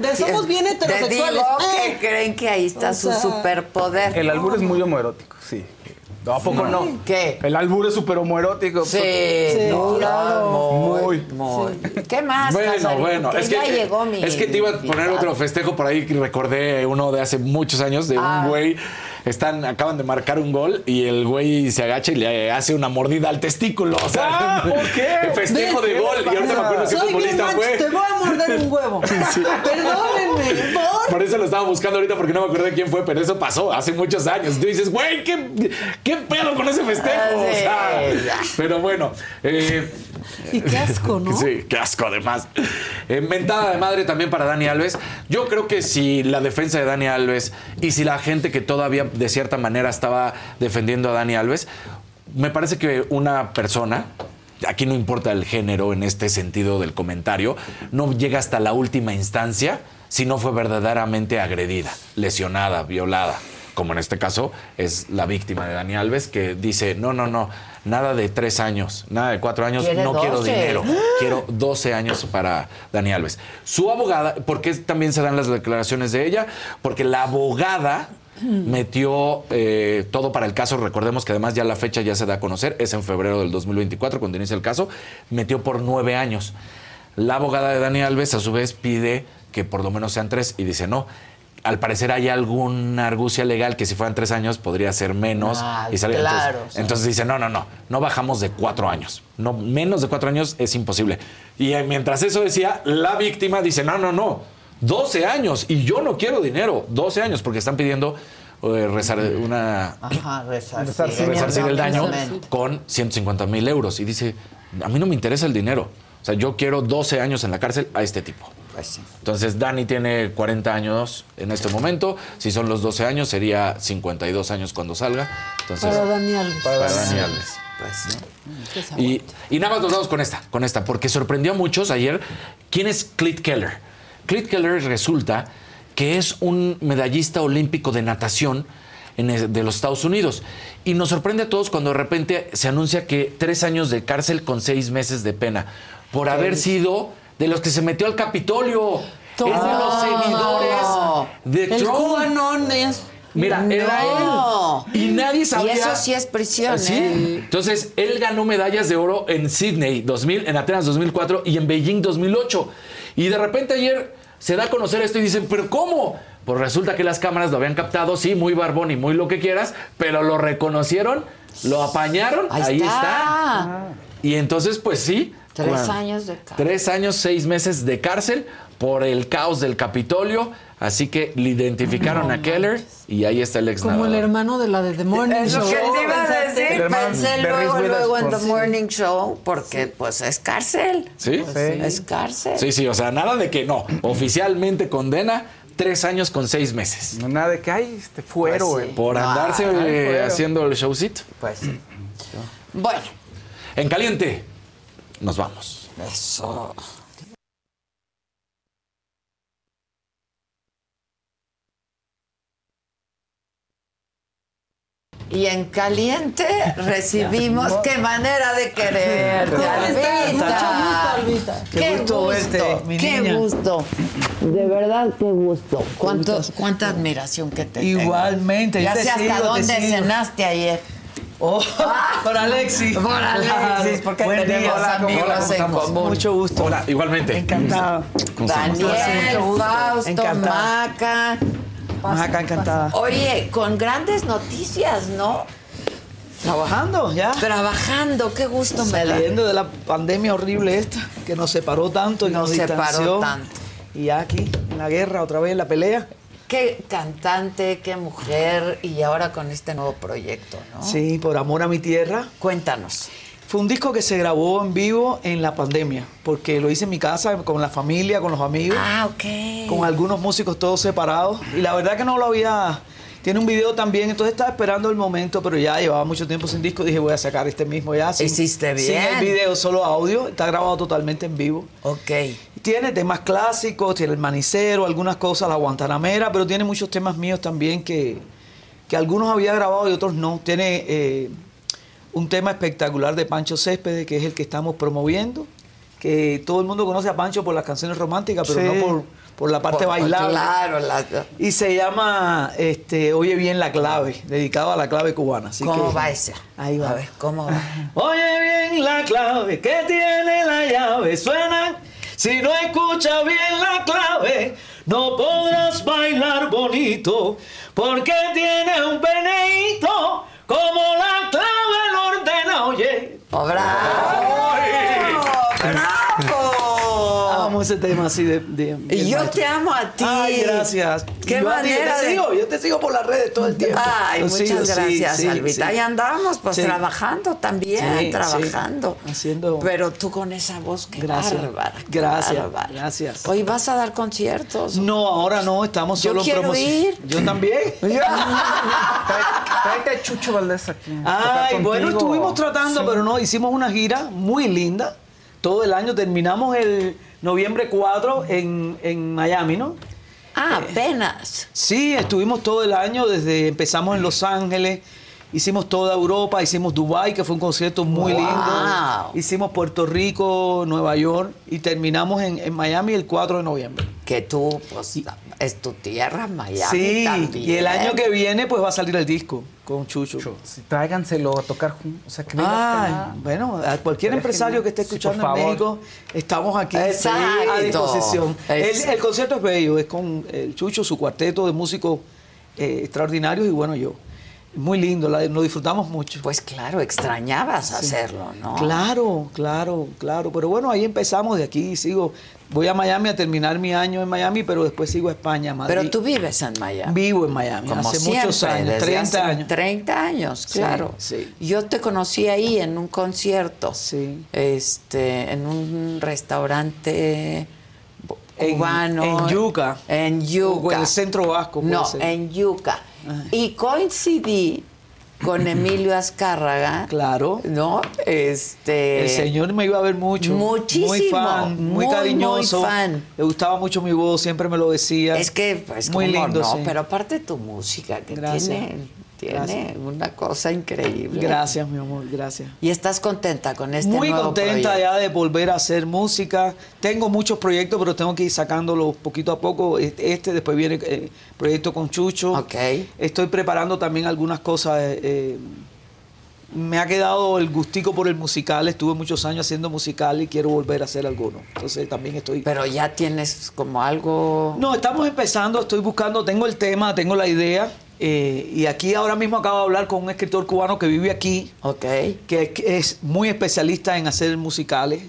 De somos bien Te heterosexuales. digo Eh. que creen que ahí está O su sea, superpoder. El albur es muy homoerótico, sí. No, ¿a poco no? ¿Qué? El albur es súper homoerótico. Sí, Sí, no, claro. muy, Muy. muy. ¿Qué más? Bueno, Casarín? bueno, Que es que, ya llegó mi es que te iba a poner otro festejo por ahí que recordé uno de hace muchos años de Ah. un güey. Están, acaban de marcar un gol y el güey se agacha y le hace una mordida al testículo. O sea, Ah, ¿por qué? el festejo de gol. Y ahorita me acuerdo Soy bien futbolista fue. te voy a morder un huevo. Perdónenme, por. Por eso lo estaba buscando ahorita porque no me acordé quién fue, pero eso pasó hace muchos años. Tú dices, güey, ¿qué, ¿qué pedo con ese festejo? Ah, O sí, sea, pero bueno. eh, Y qué asco, ¿no? Sí, qué asco además. Eh, mentada de madre también para Dani Alves. Yo creo que si la defensa de Dani Alves y si la gente que todavía de cierta manera estaba defendiendo a Dani Alves, me parece que una persona, aquí no importa el género en este sentido del comentario, no llega hasta la última instancia si no fue verdaderamente agredida, lesionada, violada como en este caso es la víctima de Dani Alves, que dice, no, no, no, nada de tres años, nada de cuatro años, no quiero 12. dinero, quiero 12 años para Dani Alves. Su abogada, ¿por qué también se dan las declaraciones de ella? Porque la abogada metió eh, todo para el caso, recordemos que además ya la fecha ya se da a conocer, es en febrero del 2024 cuando inicia el caso, metió por nueve años. La abogada de Dani Alves a su vez pide que por lo menos sean tres y dice no. Al parecer hay alguna argucia legal que si fueran tres años podría ser menos. Ah, y salir- claro, entonces, sí. entonces dice, no, no, no, no bajamos de cuatro años. No, menos de cuatro años es imposible. Y mientras eso decía, la víctima dice, no, no, no, 12 años y yo no quiero dinero, 12 años, porque están pidiendo eh, rezar una, Ajá, resarcir. resarcir el daño con 150 mil euros. Y dice, a mí no me interesa el dinero. O sea, yo quiero 12 años en la cárcel a este tipo. Pues sí. Entonces, Dani tiene 40 años en este momento. Si son los 12 años, sería 52 años cuando salga. Entonces, Para Dani Alves. para Dani Alves. Pues se Y, y nada más nos vamos con esta, con esta, porque sorprendió a muchos ayer. ¿Quién es Clit Keller? Clit Keller resulta que es un medallista olímpico de natación en el- de los Estados Unidos. Y nos sorprende a todos cuando de repente se anuncia que tres años de cárcel con seis meses de pena por haber sido de los que se metió al Capitolio. Es de los seguidores de El Trump. Es. Mira, era No. él. Y nadie sabía. Y eso sí es prisión, Sí. ¿eh? Entonces, él ganó medallas de oro en Sydney 2000, en Atenas 2004 y en Beijing 2008. Y de repente ayer se da a conocer esto y dicen, ¿pero cómo? Pues resulta que las cámaras lo habían captado, sí, muy barbón y muy lo que quieras, pero lo reconocieron, lo apañaron, ahí, Ahí está. está. Y entonces, pues sí. Tres bueno, años de cárcel. Tres años, seis meses de cárcel por el caos del Capitolio. Así que le identificaron a Keller y ahí está el ex Como el hermano de la de The Morning Es lo Show. que te iba a decir. El Pensé luego, luego en The Sí. Morning Show, porque pues es cárcel. ¿Sí? Es cárcel. Sí, sí, o sea, nada de que no. Oficialmente condena tres años con seis meses. No, nada de que hay este fuero, Pues sí. güey. Por Ah, andarse ay, eh, haciendo el showcito. Pues sí. Bueno, En caliente, nos vamos. eso. Y en caliente recibimos qué manera de querer. ¿Cómo estás? Mucho gusto, Albita. Qué, gusto gusto, verte, mi qué niña. gusto. De verdad, qué gusto. ¿Cuánto, cuánta admiración que te tengo. Igualmente, yo Ya te sé hasta dónde sigo. cenaste ayer. Oh, por Alexis. Por Alexis, porque Buen tenemos día. Hola, ¿cómo amigos en estamos? común. Mucho gusto. Hola, igualmente. Encantada. Daniel. Fausto. Maca. Maca, encantada. Oye, con grandes noticias, ¿no? Trabajando ya. Trabajando, qué gusto me da. Saliendo de la pandemia horrible esta, que nos separó tanto y Nos nos, separó distanció. tanto. Y ya aquí, en la guerra, otra vez en la pelea. Qué cantante, qué mujer, y ahora con este nuevo proyecto, ¿no? Sí, por amor a mi tierra. Cuéntanos. Fue un disco que se grabó en vivo en la pandemia, porque lo hice en mi casa, con la familia, con los amigos. Ah, ok. con algunos músicos todos separados. Y la verdad que no lo había. Tiene un video también, entonces estaba esperando el momento, pero ya llevaba mucho tiempo sin disco. Dije, voy a sacar este mismo ya. Sin, Hiciste Sin bien. el video, solo audio. Está grabado totalmente en vivo. Ok. Tiene temas clásicos, tiene el manicero, algunas cosas, la guantanamera, pero tiene muchos temas míos también que, que algunos había grabado y otros no. Tiene eh, un tema espectacular de Pancho Céspedes, que es el que estamos promoviendo, que todo el mundo conoce a Pancho por las canciones románticas, pero Sí. no por, por la parte Por- bailable. claro, la- Y se llama este, Oye bien la clave, dedicado a la clave cubana. Así ¿Cómo que- va ese? Ahí va. A ver, ¿cómo va? Oye bien la clave que tiene la llave suena. Si no escuchas bien la clave, no podrás bailar bonito, porque tiene un peneito como la clave lo ordena. Oye. ¡Bravo! Amo ese tema así de. de- de Y yo te amo a ti. Ay, gracias. Qué yo a ti, manera yo te de- sigo, yo te sigo por las redes todo el tiempo. Ay, Lo muchas sigo, gracias, sí, Albita. sí. Ahí andamos, pues Sí. trabajando también, Sí, trabajando. sí, haciendo. Pero tú con esa voz, qué Gracias. bárbara. qué Gracias. bárbara. Gracias. Hoy vas a dar conciertos. No, ahora no, estamos Yo solo en quiero promoción. ir. Yo también. Tráete a Chucho Valdés aquí. Ay, bueno, estuvimos tratando, Sí. pero no, hicimos una gira muy linda. Todo el año terminamos el noviembre 4 en, en Miami, ¿no? Ah, apenas. Sí, estuvimos todo el año, desde empezamos en Los Ángeles, hicimos toda Europa, hicimos Dubai, que fue un concierto muy Wow. lindo. Hicimos Puerto Rico, Nueva York y terminamos en, en Miami el 4 de noviembre. Que tú, pues, es tu tierra, Miami sí, también. y el año que viene pues va a salir el disco con Chucho. Sí, tráiganselo a tocar juntos. O sea, que acá. bueno, a cualquier empresario que esté Sí, escuchando en. México, estamos aquí Exacto. a disposición. El concierto es bello, es con el Chucho, su cuarteto de músicos eh, extraordinarios y bueno, yo. Muy lindo, la- lo disfrutamos mucho. Pues claro, extrañabas hacerlo, ¿no? Claro, claro, claro. Pero bueno, ahí empezamos de aquí, sigo. Voy a Miami a terminar mi año en Miami, pero después sigo a España, Madrid. Pero tú vives en Miami. Vivo en Miami Como hace siempre, muchos años, desde 30 hace años. 30 años, claro. sí. Yo te conocí ahí en un concierto. Sí. Este, en un restaurante bo- En- cubano. en Yuca. En Yuca. O en el centro vasco, No, ser. en Yuca. Y coincidí con Emilio Azcárraga. Claro. ¿No? Este. El señor me iba a ver mucho. Muchísimo, Muy fan, muy, muy, cariñoso. muy fan. Le gustaba mucho mi voz, siempre me lo decía. Es que, pues, muy lindo, no, sí. pero aparte tu música, que Gracias. tiene, tiene Gracias. una cosa increíble. Gracias, mi amor, gracias. Y estás contenta con este Muy nuevo contenta proyecto? ya de volver a hacer música. Tengo muchos proyectos, pero tengo que ir sacándolos poquito a poco. Este, este, después viene el proyecto con Chucho. Ok. Estoy preparando también algunas cosas. eh, eh, me ha quedado el gustico por el musical. Estuve muchos años haciendo musical y quiero volver a hacer alguno. Entonces también estoy. Pero ya tienes como algo. No, estamos empezando, estoy buscando, tengo el tema, tengo la idea. Eh, y aquí ahora mismo acabo de hablar con un escritor cubano que vive aquí, que es muy especialista en hacer musicales,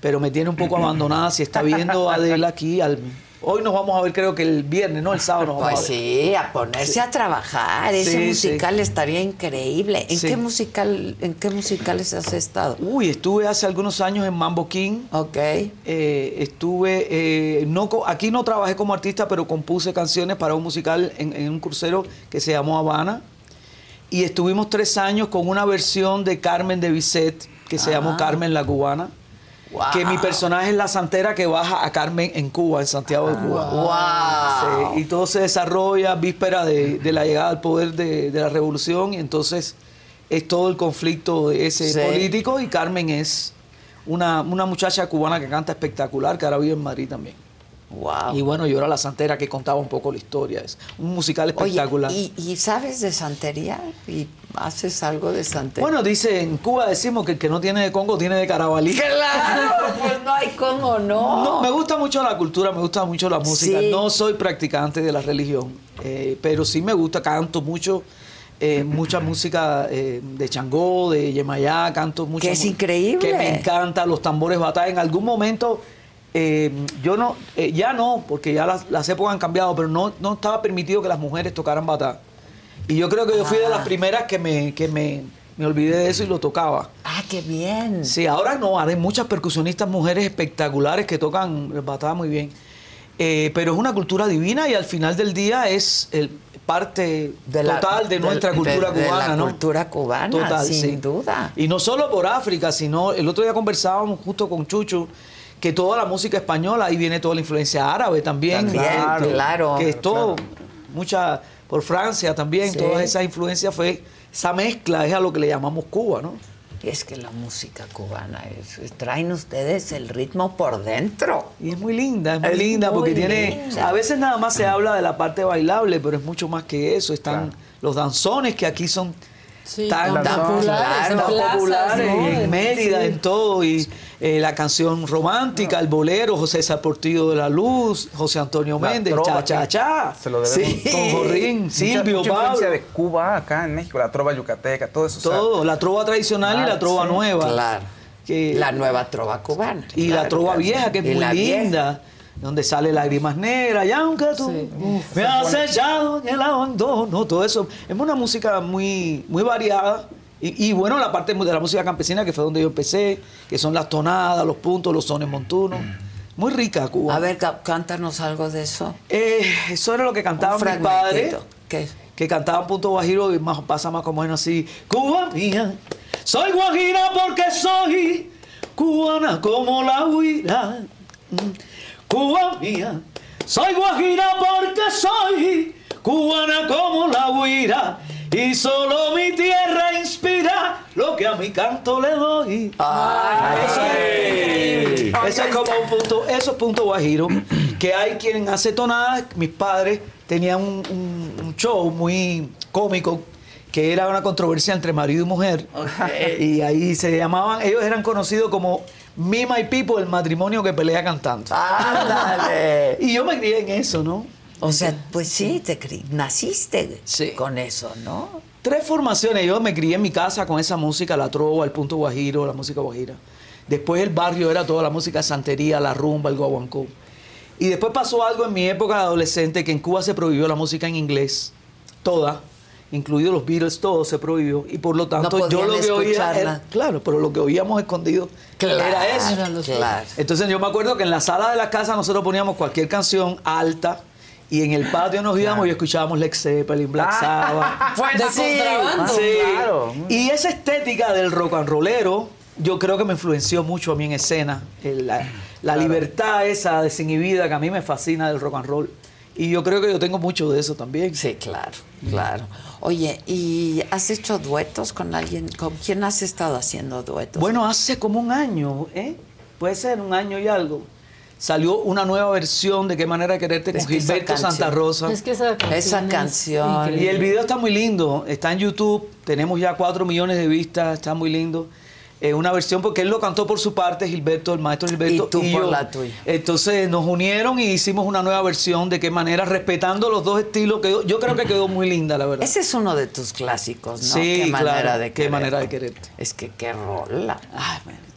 pero me tiene un poco abandonada. Si está viendo a Adela aquí, al- hoy nos vamos a ver, creo que el viernes, ¿no? El sábado nos vamos Pues a ver. sí, a ponerse a trabajar. Ese Sí, musical estaría increíble. ¿En qué musical, en qué musicales has estado? Uy, estuve hace algunos años en Mambo King. Ok. Eh, estuve, eh, no, aquí no trabajé como artista, pero compuse canciones para un musical en, en un crucero que se llamó Habana. Y estuvimos tres años con una versión de Carmen de Bizet, que se llamó Ah. Carmen la Cubana. Wow. Que mi personaje es la santera que baja a Carmen en Cuba, en Santiago de Cuba. Wow. Sí, y todo se desarrolla víspera de, de la llegada al poder de, de la revolución y entonces es todo el conflicto de ese Sí. político y Carmen es una, una muchacha cubana que canta espectacular que ahora vive en Madrid también. Wow. Y bueno, yo era la santera que contaba un poco la historia. Es un musical Oye, espectacular. ¿y, y sabes de santería? ¿Y haces algo de santería? Bueno, dice, en Cuba decimos que el que no tiene de Congo tiene de Carabalí. Claro, pues no hay cómo no. No, me gusta mucho la cultura, me gusta mucho la música. Sí. No soy practicante de la religión, eh, pero sí me gusta, canto mucho, eh, mucha música eh, de Changó, de Yemayá, canto mucho. Que es increíble. Que me encanta, los tambores batalla. En algún momento, eh, yo no, eh, ya no, porque ya las, las épocas han cambiado, pero no, no estaba permitido que las mujeres tocaran batá. Y yo creo que yo fui de las Ah. primeras que me, que me, me olvidé de eso y lo tocaba. Ah, qué bien. Sí, ahora no, hay muchas percusionistas mujeres espectaculares que tocan batá muy bien. Eh, pero es una cultura divina y al final del día es el parte De la- total de de- nuestra cultura de- de cubana, la ¿no? cultura cubana, sin duda. Y no solo por África, sino el otro día conversábamos justo con Chucho que toda la música española, ahí viene toda la influencia árabe también. También, que- claro. Que es todo, mucha, por Francia también, Sí. toda esa influencia fue, esa mezcla es a lo que le llamamos Cuba, ¿no? Es que la música cubana es, es- traen ustedes el ritmo por dentro. Y es muy linda, es muy Es linda porque tiene. linda. A veces nada más se habla de la parte bailable, pero es mucho más que eso. Están los danzones que aquí son tan, tan tan populares, en tan plazas, populares ¿no? en Mérida, Sí. en todo. Y eh, la canción romántica, el bolero, José Portillo de la Luz, José Antonio Méndez, trova, cha, cha, cha. Se lo debemos. Sí, con Jorrín, Mucha- Silvio, mucha Pablo. influencia de Cuba acá en México, la trova yucateca, todo eso. o sea, Todo, la trova tradicional y la trova sí. nueva. Claro. Que- La nueva trova cubana. Y la trova claro. vieja, que es Y muy la vieja. linda, donde sale lágrimas negras, y aunque tú me has echado en el abandono, todo eso. Es una música muy, muy variada. Y, y bueno, la parte de la música campesina, que fue donde yo empecé, que son las tonadas, los puntos, los sones montunos. Muy rica Cuba. A ver, cántanos algo de eso. Eh, eso era lo que cantaban mis padres. ¿Qué? Que cantaban punto guajiro y más, pasa más como menos así. Cuba mía, soy guajira porque soy cubana como la huira. Mm. Cuba mía, soy guajira porque soy cubana como la huira. Y solo mi tierra inspira lo que a mi canto le doy. Eso es, eso es como un punto, eso es punto guajiro. Que hay quien hace tonadas. Mis padres tenían un, un- un show muy cómico que era una controversia entre marido y mujer. Y ahí se llamaban, ellos eran conocidos como Me My People, el matrimonio que pelea cantando. ¡Ándale! y yo me crié en eso, ¿no? O sea, pues sí, te cri- naciste con eso, ¿no? Tres formaciones. Yo me crié en mi casa con esa música, la trova, el punto guajiro, la música guajira. Después el barrio era toda la música santería, la rumba, el guaguancó. Y después pasó algo en mi época de adolescente que en Cuba se prohibió la música en inglés, toda, incluidos los Beatles, todo se prohibió. Y por lo tanto yo lo que oía era, claro, pero lo que oíamos escondido era eso. Claro. Entonces yo me acuerdo que en la sala de la casa nosotros poníamos cualquier canción alta y en el patio nos íbamos y escuchábamos Led Zeppelin, Black Sabbath. Pues De sí. contrabando. Sí. Claro. Y esa estética del rock and rollero, yo creo que me influenció mucho a mí en escena. El- La, la libertad esa desinhibida que a mí me fascina del rock and roll. Y yo creo que yo tengo mucho de eso también. Sí, claro, claro. Oye, ¿y has hecho duetos con alguien? ¿Con quién has estado haciendo duetos? Bueno, hace como un año, ¿eh? Puede ser un año y algo. Salió una nueva versión de Qué manera de quererte con Gilberto Santa Rosa. Es que esa canción. Esa es canción. Y el video está muy lindo, está en YouTube, tenemos ya 4 millones de vistas, está muy lindo. Eh, una versión porque él lo cantó por su parte, Gilberto, el maestro Gilberto. Y tú por yo. la tuya. Entonces nos unieron y hicimos una nueva versión de qué manera, respetando los dos estilos. Quedó, yo creo que quedó muy linda, la verdad. Ese es uno de tus clásicos, ¿no? Sí, qué manera de qué quererte. manera de quererte. Es que qué rola. Ay, man.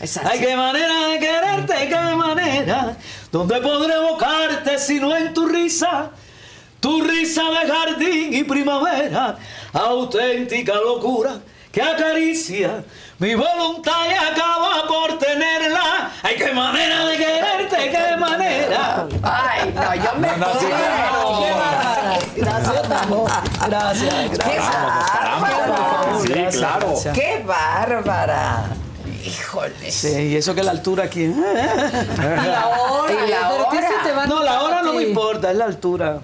Esa Ay, qué manera de quererte, qué manera. ¿Dónde podré evocarte si no en tu risa? Tu risa de jardín y primavera, auténtica locura que acaricia mi voluntad y acaba por tenerla. Ay, qué manera de quererte, qué manera. Ay, no, yo me No, no, sí, Gracias, Gracias, ¡Qué bárbara! Sí, claro. ¡Qué bárbara! Híjole. Sí, y eso que la altura aquí. Y la hora. Y la ¿Pero qué hora. se te va a No, la hora no me importa, es la altura.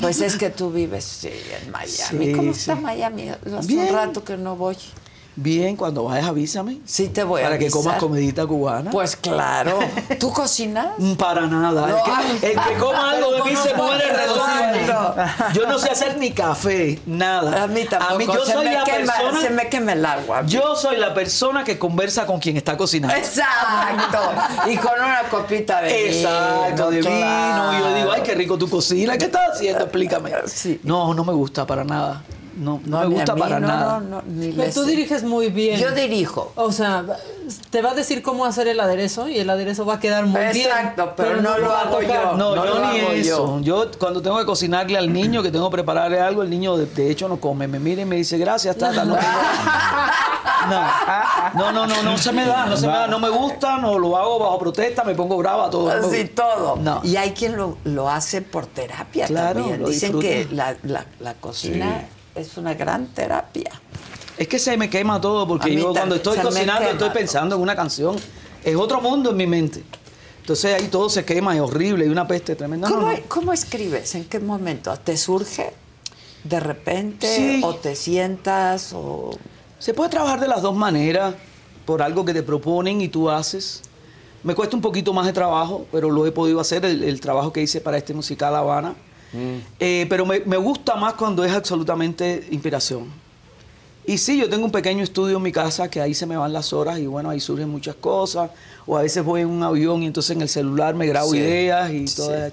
Pues es que tú vives sí, en Miami. Sí, ¿Cómo sí. está Miami? Hace Bien. un rato que no voy. Bien, cuando vayas avísame. Sí te voy a Para que comas comidita cubana. Pues claro. ¿Tú cocinas? Mm, Para nada. No, el, que, el que coma algo de mí se muere a redondo. Yo no sé hacer ni café, nada. A mí tampoco. yo se soy me la quema, persona. Se me quema el agua. Yo soy la persona que conversa con quien está cocinando. Exacto. Y con una copita de vino. Exacto, de vino. Y yo digo, ay, qué rico tu cocina. ¿Qué estás haciendo? Explícame. Sí. No, no me gusta para nada. No, no, No, me gusta mí, para no, nada. No, no, ni Pero tú sé. diriges muy bien. Yo dirijo. O sea, te va a decir cómo hacer el aderezo y el aderezo va a quedar muy bien. Exacto, pero no lo va a hago tocar. yo. No, No yo lo ni hago eso. Yo. cuando tengo que cocinarle al niño, que tengo que prepararle algo, el niño de, de hecho no come. Me mira y me dice, gracias, tata. No, no, no, no, no se me da, no se me da, no me gusta, no lo hago bajo protesta, me pongo brava, todo. Así todo. No. Y hay quien lo, lo hace por terapia Claro, también. lo Dicen que la, la- la cocina es una gran terapia. Es que se me quema todo porque yo cuando estoy cocinando estoy pensando en una canción. Es otro mundo en mi mente. Entonces ahí todo se quema, es horrible, y una peste tremenda. No, ¿Cómo, no. cómo escribes? ¿En qué momento? ¿Te surge de repente? Sí. ¿O te sientas? O... Se puede trabajar de las dos maneras, por algo que te proponen y tú haces. Me cuesta un poquito más de trabajo, pero lo he podido hacer, el, el trabajo que hice para este musical Habana. Eh, pero me, me gusta más cuando es absolutamente inspiración. Y sí, yo tengo un pequeño estudio en mi casa que ahí se me van las horas y bueno, ahí surgen muchas cosas. O a veces voy en un avión y entonces en el celular me grabo Sí. ideas y estas.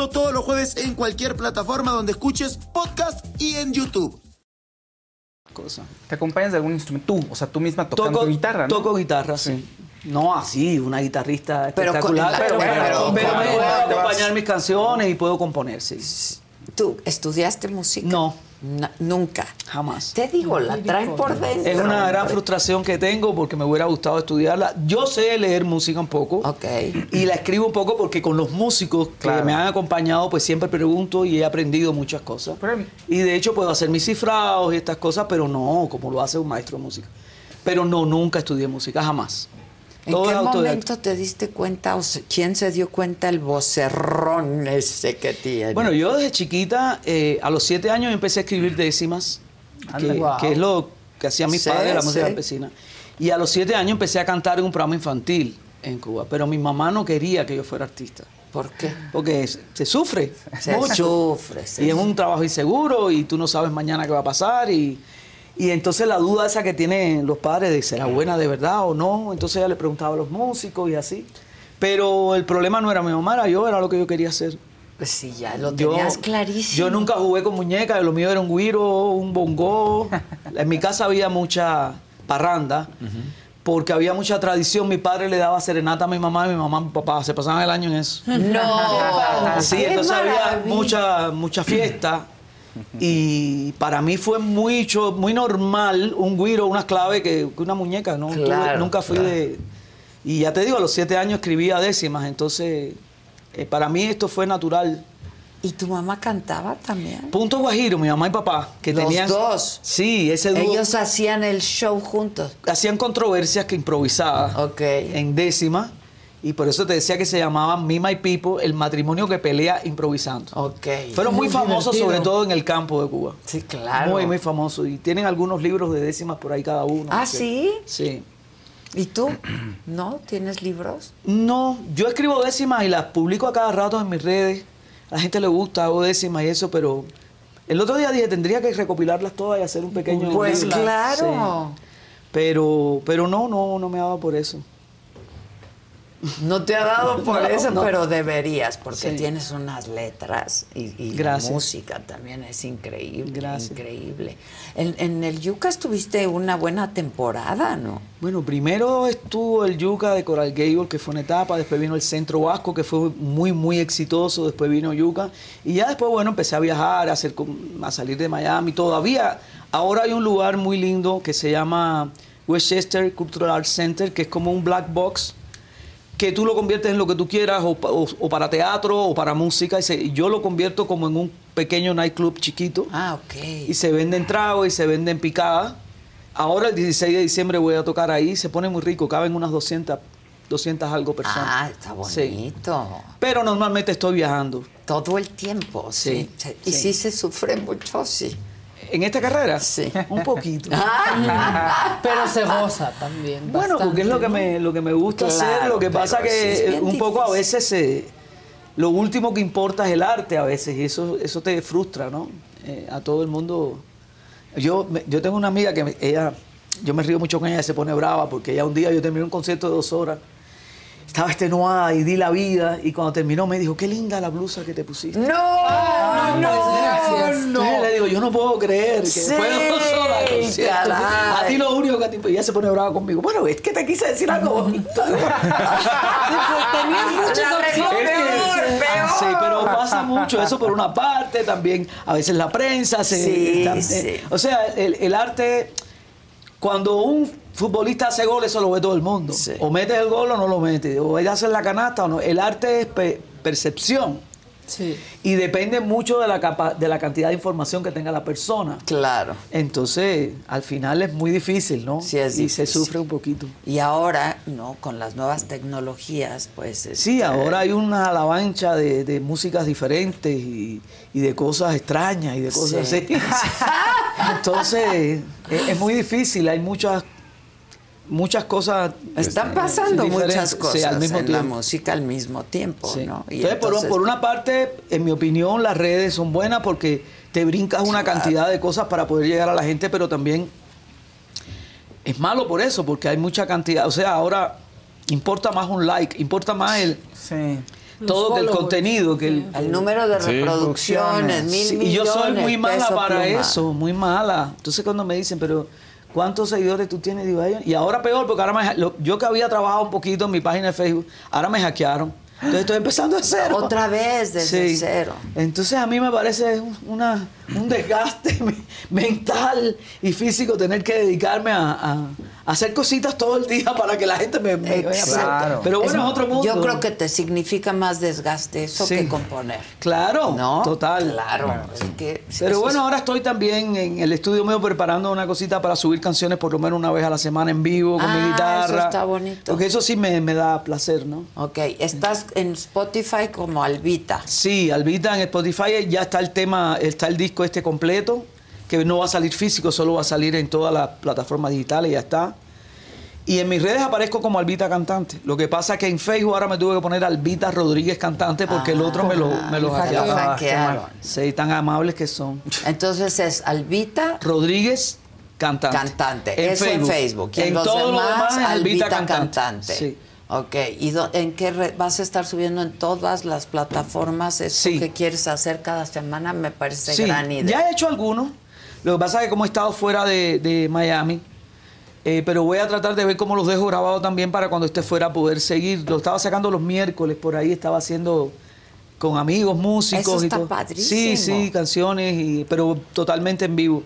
todos los jueves en cualquier plataforma donde escuches podcast y en YouTube. Cosa. ¿Te acompañas de algún instrumento? Tú, o sea, tú misma tocando Toco guitarra, ¿no? Toco guitarra, sí. No así, una guitarrista espectacular, la- pero, pero- pero- pero- pero me pero- puedo acompañar mis canciones y puedo componer, sí. ¿Tú estudiaste música? No. Nunca. Jamás. Te digo, la traen por dentro. Es una gran frustración que tengo porque me hubiera gustado estudiarla. Yo sé leer música un poco. Y la escribo un poco porque con los músicos que Claro. me han acompañado, pues siempre pregunto y he aprendido muchas cosas. Y de hecho puedo hacer mis cifrados y estas cosas, pero no como lo hace un maestro de música. Pero no, nunca estudié música, jamás. ¿En Todo qué momento te diste cuenta o quién se dio cuenta el vocerrón ese que tiene? Bueno, yo desde chiquita, eh, a los siete años empecé a escribir décimas, que. Wow. que es lo que hacían mis Sí, padres, la música sí. campesina. Y a los siete años empecé a cantar en un programa infantil en Cuba, pero mi mamá no quería que yo fuera artista. ¿Por qué? Porque se, sufre Se mucho. sufre, se y es un trabajo inseguro y tú no sabes mañana qué va a pasar y, y entonces la duda esa que tienen los padres de será buena de verdad o no, entonces ella le preguntaba a los músicos y así. Pero el problema no era mi mamá, era yo, era lo que yo quería hacer. Pues sí, ya lo Yo- tenías clarísimo. Yo nunca jugué con muñecas, lo mío era un guiro, un bongo. en mi casa había mucha parranda, porque había mucha tradición. Mi padre le daba serenata a mi mamá y mi mamá y mi papá se pasaban el año en eso. No. Sí, ¡Qué entonces había mucha, mucha fiesta. Y para mí fue mucho, muy normal un guiro, una clave que, que una muñeca. ¿no? Nunca fui claro. de. Y ya te digo, a los siete años escribía décimas, entonces eh, para mí esto fue natural. ¿Y tu mamá cantaba también? Punto Guajiro, mi mamá y papá, que Los tenían. dos. Sí, ese dúo. Ellos hacían el show juntos. hacían controversias que improvisaba en décima. Y por eso te decía que se llamaba Me My People, el matrimonio que pelea improvisando. Fueron muy, Muy famosos, divertido. sobre todo en el campo de Cuba. Sí, claro. Muy, muy famosos. Y tienen algunos libros de décimas por ahí cada uno. ¿Ah, sí? Sí. ¿Y tú? ¿No? ¿Tienes libros? No, yo escribo décimas y las publico a cada rato en mis redes. A la gente le gusta, hago décimas y eso, pero el otro día dije, tendría que recopilarlas todas y hacer un pequeño... Pues libro. claro. Sí. Pero, pero no, no, no me dado por eso. No te ha dado por No, eso, no. pero deberías, porque Sí. tienes unas letras y, y la Gracias. música también es increíble, increíble. En, en el Yucas tuviste una buena temporada, ¿no? Bueno, primero estuvo el Yuca de Coral Gable, que fue una etapa, después vino el Centro Vasco, que fue muy, muy exitoso, después vino Yuca, y ya después, bueno, empecé a viajar, a, hacer, a salir de Miami, todavía, ahora hay un lugar muy lindo que se llama Westchester Cultural Arts Center, que es como un black box, que tú lo conviertes en lo que tú quieras, o, pa- o- o para teatro, o para música, y, se- yo lo convierto como en un pequeño nightclub chiquito. Ah, ok. Y se venden tragos y se venden picadas. Ahora el 16 de diciembre voy a tocar ahí, se pone muy rico, caben unas 200, 200 algo personas. Ah, está Sí. bonito. Pero normalmente estoy viajando. Todo el tiempo, sí. Sí, Y sí. sí se sufre mucho, sí. ¿En esta carrera? Sí. Un poquito. Pero se goza también. Bueno, porque es lo que me, lo que me gusta Claro, hacer. Lo que pasa que es bien un poco a veces eh, lo último que importa es el arte a veces y eso, eso te frustra, ¿no? Eh, a todo el mundo. Yo, me- yo tengo una amiga que me- ella, yo me río mucho con ella, se pone brava porque ella un día yo terminé un concierto de dos horas. Estaba extenuada y di la vida y cuando terminó me dijo, qué linda la blusa que te pusiste. No, Ah, no, Entonces no. le digo, yo no puedo creer que Sí, después de dos horas de concierto, caray. a ti lo único que a ti, y ella se pone brava conmigo. Bueno, es que te quise decir algo bonito. Tenías muchas opciones. peor, peor. Sí, pero pasa mucho eso por una parte, también a veces la prensa se... Sí, está- sí. eh, o sea, el, el arte cuando un futbolista hace gol, eso lo ve todo el mundo. O metes el gol o no lo metes. O él hace la canasta o no. El arte es pe- percepción. Y depende mucho de la, capa- de la cantidad de información que tenga la persona. Claro. Entonces, al final es muy difícil, ¿no? Sí, es y se difícil. sufre un poquito. Y ahora, ¿no? Con las nuevas tecnologías, pues... Sí, este, ahora hay una alabancha de, de músicas diferentes y, y de cosas extrañas y de cosas Sí. así. Entonces, es, es muy difícil, hay muchas muchas cosas. Están este, pasando muchas sí, cosas al mismo en la tiempo. música al mismo tiempo, Sí. ¿no? Y entonces, por, entonces- por una parte, en mi opinión, las redes son buenas porque te brincas una cantidad de cosas para poder llegar a la gente, pero también es malo por eso, porque hay mucha cantidad. O sea, ahora importa más un like, importa más el todo que el contenido, que el, El número de Sí. reproducciones, mil Sí, y yo soy millones, muy mala para pluma. eso, muy mala. Entonces cuando me dicen, pero ¿cuántos seguidores tú tienes? Digo, "Ay", y ahora peor, porque ahora me, lo- yo que había trabajado un poquito en mi página de Facebook, ahora me hackearon. Entonces estoy empezando de cero. Otra vez desde cero. Entonces a mí me parece un- una, un desgaste me- mental y físico tener que dedicarme a, a- a hacer cositas todo el día para que la gente me, me vea. Exacto. Pero bueno, es otro mundo. Yo creo que te significa más desgaste eso Sí. que componer. Claro, ¿No? total. Claro. es que- Pero bueno, es- ahora estoy también en el estudio mío preparando una cosita para subir canciones por lo menos una vez a la semana en vivo con Ah, mi guitarra. eso está bonito. Porque eso sí me, me da placer, ¿no? Ok, estás en Spotify como Albita. Sí, Albita en Spotify ya está el tema, está el disco este completo, que no va a salir físico, solo va a salir en todas las plataformas digitales, ya está. Y en mis redes aparezco como Albita Cantante. Lo que pasa es que en Facebook ahora me tuve que poner Albita Rodríguez Cantante porque el otro me lo, me lo Ah, hackearon. lo hackearon. Sí, tan amables que son. Entonces es Albita Rodríguez Cantante. Cantante. Eso en Facebook. Y en, los todo lo demás, Albita, Albita Cantante. Cantante. Sí. Ok, ¿y en qué red vas a estar subiendo en todas las plataformas eso que quieres hacer cada semana? Me parece Sí, gran idea. ya he hecho algunos. Lo que pasa es que como he estado fuera de, de Miami, eh, pero voy a tratar de ver cómo los dejo grabados también para cuando esté fuera poder seguir. Lo estaba sacando los miércoles, por ahí estaba haciendo con amigos, músicos. Eso y está todo. padrísimo. Sí, sí, canciones, y, pero totalmente en vivo.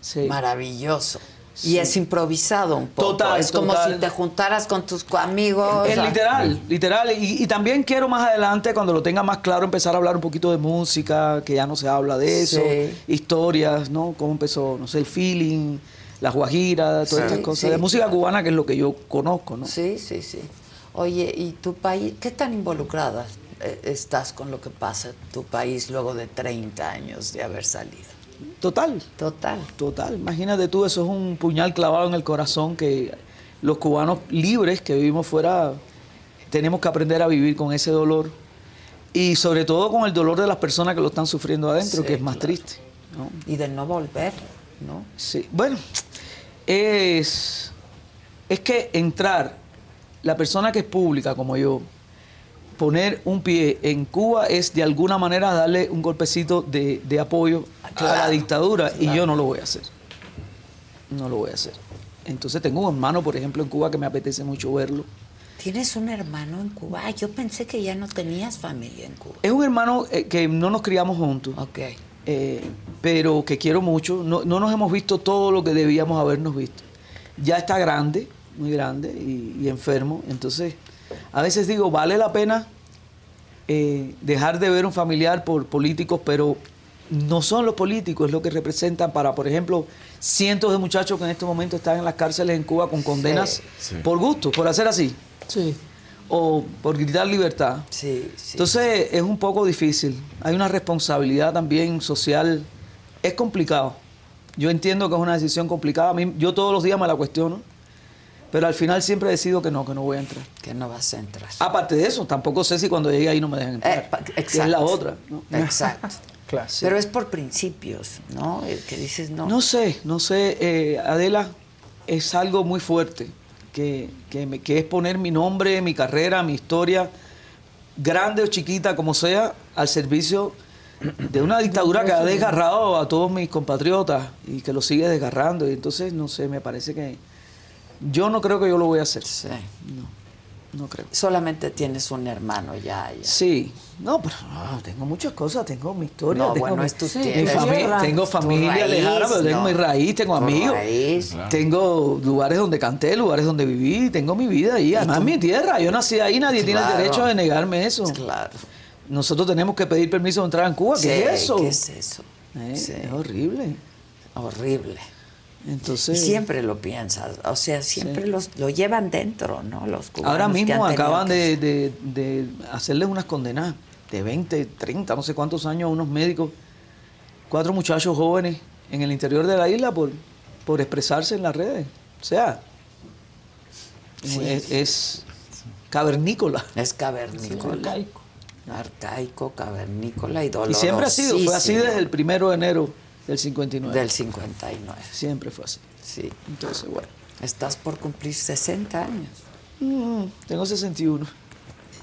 Sí. Maravilloso. Y es improvisado un poco. Total, es como si te juntaras con tus amigos. Es literal, literal. Y, y también quiero más adelante, cuando lo tenga más claro, empezar a hablar un poquito de música, que ya no se habla de eso, Sí. historias, ¿no? Cómo empezó, no sé, el feeling, las guajiras, todas Sí, estas cosas. De música cubana, que es lo que yo conozco, ¿no? Sí, sí, sí. Oye, ¿y tu país, qué tan involucrada eh, estás con lo que pasa en tu país luego de 30 años de haber salido? Total. Total. Total. Imagínate tú, eso es un puñal clavado en el corazón que los cubanos libres que vivimos fuera tenemos que aprender a vivir con ese dolor y sobre todo con el dolor de las personas que lo están sufriendo adentro, Sí, que es más claro. triste. ¿no? Y de no volver, ¿no? Sí, bueno, es, es que entrar, la persona que es pública como yo, poner un pie en Cuba es de alguna manera darle un golpecito de, de apoyo a la Claro, dictadura y yo no lo voy a hacer. No lo voy a hacer. Entonces tengo un hermano, por ejemplo, en Cuba que me apetece mucho verlo. ¿Tienes un hermano en Cuba? Ay, yo pensé que ya no tenías familia en Cuba. Es un hermano eh, que no nos criamos juntos. eh, pero que quiero mucho. No, no nos hemos visto todo lo que debíamos habernos visto. Ya está grande, muy grande y, y enfermo. Entonces, a veces digo, vale la pena eh, dejar de ver un familiar por políticos, pero no son los políticos es lo que representan para, por ejemplo, cientos de muchachos que en este momento están en las cárceles en Cuba con condenas Sí. por gusto, por hacer así. Sí. O por gritar libertad. Sí, sí. Entonces es un poco difícil. Hay una responsabilidad también social. Es complicado. Yo entiendo que es una decisión complicada. A mí, yo todos los días me la cuestiono. Pero al final siempre decido que no, que no voy a entrar. Que no vas a entrar. Aparte de eso, tampoco sé si cuando llegue ahí no me dejan entrar. Eh, que es exacto. la otra. ¿no? Exacto. Claro. Sí. Pero es por principios, ¿no? El que dices no. No sé, no sé. eh, Adela, es algo muy fuerte. Que, que, me- que es poner mi nombre, mi carrera, mi historia, grande o chiquita como sea, al servicio de una dictadura que ha desgarrado a todos mis compatriotas y que lo sigue desgarrando. Y entonces, no sé, me parece que yo no creo que yo lo voy a hacer. Sí. No. no creo. Solamente tienes un hermano ya. ya. Sí, no, pero no, tengo muchas cosas, tengo mi historia, No, tengo bueno, mi, es tu mi tierra. fami- Tierra. tengo familia raíz, lejana, pero tengo no. mi raíz, tengo amigos, raíz. Tengo lugares donde canté, lugares donde viví, tengo mi vida ahí, además mi tierra, yo nací ahí, nadie tiene el derecho de negarme eso. Claro. Nosotros tenemos que pedir permiso de entrar en Cuba, ¿qué Sí, es eso? ¿Qué es eso? Eh, Sí. Es horrible. Horrible. Entonces, Y siempre lo piensas, o sea, siempre Sí. los, lo llevan dentro, ¿no? Los cubanos Ahora mismo acaban que- de, de- de hacerles unas condenas de 20, 30, no sé cuántos años a unos médicos, cuatro muchachos jóvenes en el interior de la isla por, por expresarse en las redes. O sea, Sí. es, es cavernícola. Es cavernícola. arcaico. Arcaico, cavernícola y dolorosísimo. Y siempre ha sido, fue así desde el primero de enero del 59. Del 59. Siempre fue así. Sí. Entonces, bueno. Estás por cumplir 60 años. Mm, tengo 61.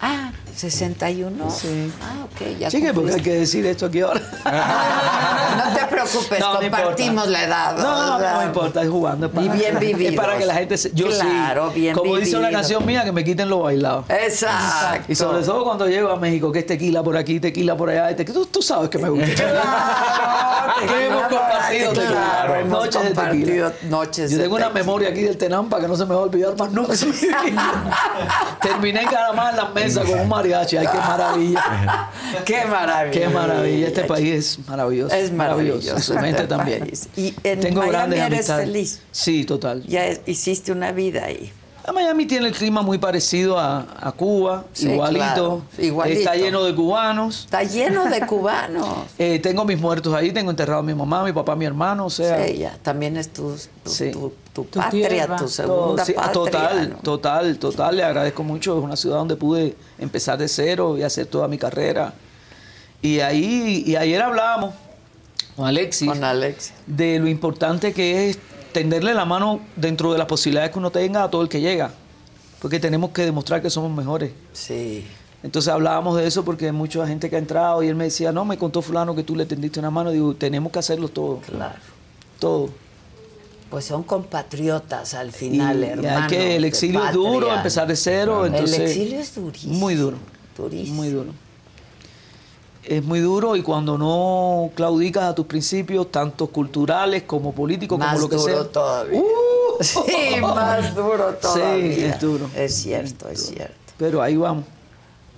Ah, 61. Sí. Ah, ok, ya Sí, que porque hay que decir esto aquí ahora. No te preocupes, No, compartimos la edad. No, no, no importa, es jugando. es para- Y bien vividos. Es para que la gente se... Yo Claro, sí. bien Como dice una vividos. canción mía, que me quiten lo bailado. Exacto. Y sobre todo cuando llego a México, que es tequila por aquí, tequila por allá. tequila- Tú, tú sabes que me gusta. que hemos compartido tequila. Claro, hemos noches de tequila. noches Yo tengo una tequila. memoria aquí del Tenampa que no se me va a olvidar más nunca. Terminé cada más en las mesas con un mariachi. Ay, qué maravilla. Qué maravilla. Qué maravilla. Este país es maravilloso. Es maravilloso. Su gente este también. país. Y en Tengo Miami grandes eres amistades. feliz. Sí, total. Ya hiciste una vida ahí. Ah, Miami tiene el clima muy parecido a, a Cuba, Sí, igualito. claro, igualito. Está lleno de cubanos. Está lleno de cubanos. Eh, tengo mis muertos ahí, tengo enterrado a mi mamá, mi papá, mi hermano, o sea. Sí, ya, también es tu, tu, Sí. tu- tu Tu patria, tierra. tu segunda Todo, sí, patria. Total, ¿no? total, total. Le agradezco mucho. Es una ciudad donde pude empezar de cero y hacer toda mi carrera. Y ahí, y ayer hablábamos con Alexis, Con Alex. de lo importante que es tenderle la mano dentro de las posibilidades que uno tenga a todo el que llega. Porque tenemos que demostrar que somos mejores. Sí. Entonces hablábamos de eso porque hay mucha gente que ha entrado y él me decía, no, me contó fulano que tú le tendiste una mano. Digo, tenemos que hacerlo todo. Claro. Todo. Pues son compatriotas al final, Y hermanos. hay que el exilio es duro, empezar de cero. El Entonces, exilio es durísimo. Muy duro. Durísimo. Muy duro. Es muy duro y cuando no claudicas a tus principios, tanto culturales como políticos, Más como lo que duro sea. Uh. todavía. Sí, más duro todavía. Sí, es duro. Es cierto, es cierto. Pero ahí vamos.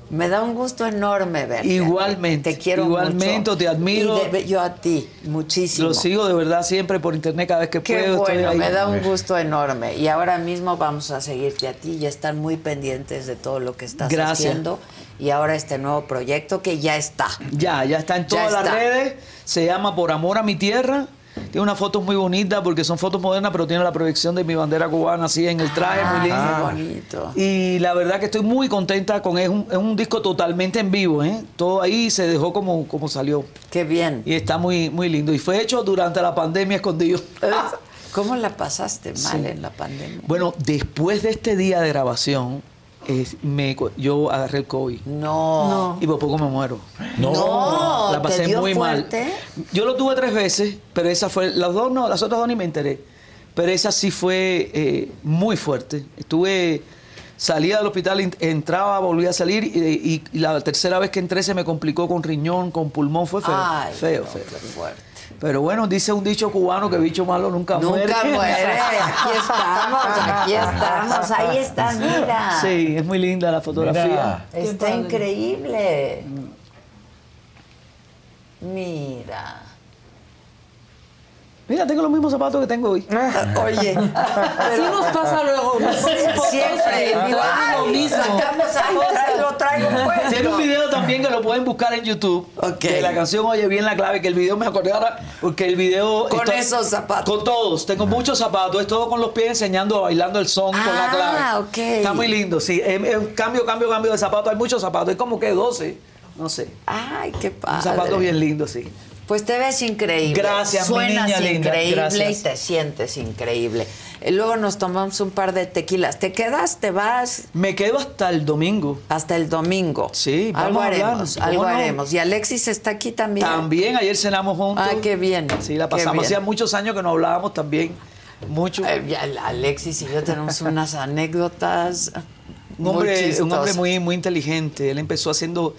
Me da un gusto enorme verte. Igualmente, Te quiero igualmente, mucho. te admiro. Y de- yo a ti, muchísimo. Lo sigo de verdad siempre por internet cada vez que Qué puedo. bueno, me da un gusto enorme. Y ahora mismo vamos a seguirte a ti y estar muy pendientes de todo lo que estás Gracias. haciendo. Y ahora este nuevo proyecto que ya está. Ya, ya está en Ya todas las está. redes. Se llama Por Amor a mi Tierra. Tiene unas fotos muy bonitas porque son fotos modernas, pero tiene la proyección de mi bandera cubana así en el traje, Ah, muy lindo. qué bonito. Y la verdad que estoy muy contenta con es un, es un disco totalmente en vivo, ¿eh? Todo ahí se dejó como, como salió. Qué bien. Y está muy, muy lindo. Y fue hecho durante la pandemia escondido. ¿Cómo la pasaste mal Sí. en la pandemia? Bueno, después de este día de grabación, es- me, yo agarré el COVID. No. Y por poco me muero. No, la pasé ¿te dio muy fuerte? mal. Yo lo tuve tres veces, pero esa fue, las dos no, las otras dos ni me enteré. Pero esa sí fue eh, muy fuerte. Estuve, salía del hospital, en- entraba, volvía a salir y, y- y la tercera vez que entré se me complicó con riñón, con pulmón, fue feo. Ay, feo, no, feo. qué fuerte. Pero bueno, dice un dicho cubano que bicho malo nunca, muere. Nunca muere. Aquí estamos, aquí estamos. Ahí está, mira. Sí, es muy linda la fotografía. Está increíble. Mira. Mira, tengo los mismos zapatos que tengo hoy. Oye, Así nos pasa luego. Siempre, traen lo mismo. lo traigo puesto. Tiene un video también que lo pueden buscar en YouTube. De la canción Oye bien la clave, que el video me acordé ahora, porque el video. Con esos zapatos. Con todos. Tengo muchos zapatos. Es todo con los pies enseñando, bailando el son con la clave. Ah, ok. Está muy lindo, sí. Es, es cambio, cambio, cambio de zapatos. Hay muchos zapatos. Hay como que 12. No sé. Ay, qué padre. Un zapato bien lindo, sí. Pues te ves increíble. Gracias, mi Suenas linda. increíble Gracias. y te sientes increíble. Eh, Luego nos tomamos un par de tequilas. ¿Te quedas? ¿Te vas? Me quedo hasta el domingo. Hasta el domingo. Sí, algo vamos a hablar, haremos, ¿cómo algo no? haremos. Y Alexis está aquí también. También ayer cenamos juntos. Ah, qué bien. Sí, la pasamos. Hacía muchos años que no hablábamos también. Mucho. Eh, Alexis y yo tenemos unas anécdotas un Muy hombre, un chistoso. hombre muy, muy inteligente. Él empezó haciendo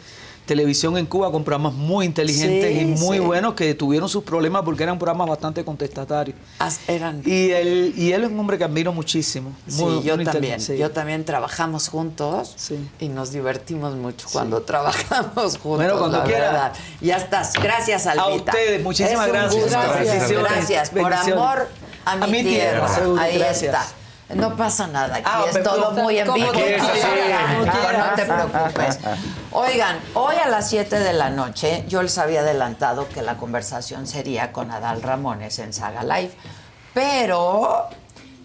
televisión en Cuba con programas muy inteligentes Sí, y muy sí. buenos que tuvieron sus problemas porque eran programas bastante contestatarios. As- eran Y él, y él es un hombre que admiro muchísimo. Sí, yo muy también. sí. Yo también trabajamos juntos y nos divertimos mucho cuando trabajamos juntos. Bueno, cuando la quiera. verdad. Ya estás. Gracias, Albita. ustedes, muchísimas Es gracias. Gracias. Gracias. Por amor a mi, A mi tierra. tierra, Ahí gracias. está. No pasa nada, aquí Ah, es todo muy en vivo. No te preocupes. Oigan, hoy a las 7 de la noche yo les había adelantado que la conversación sería con Adal Ramones en Saga Live, pero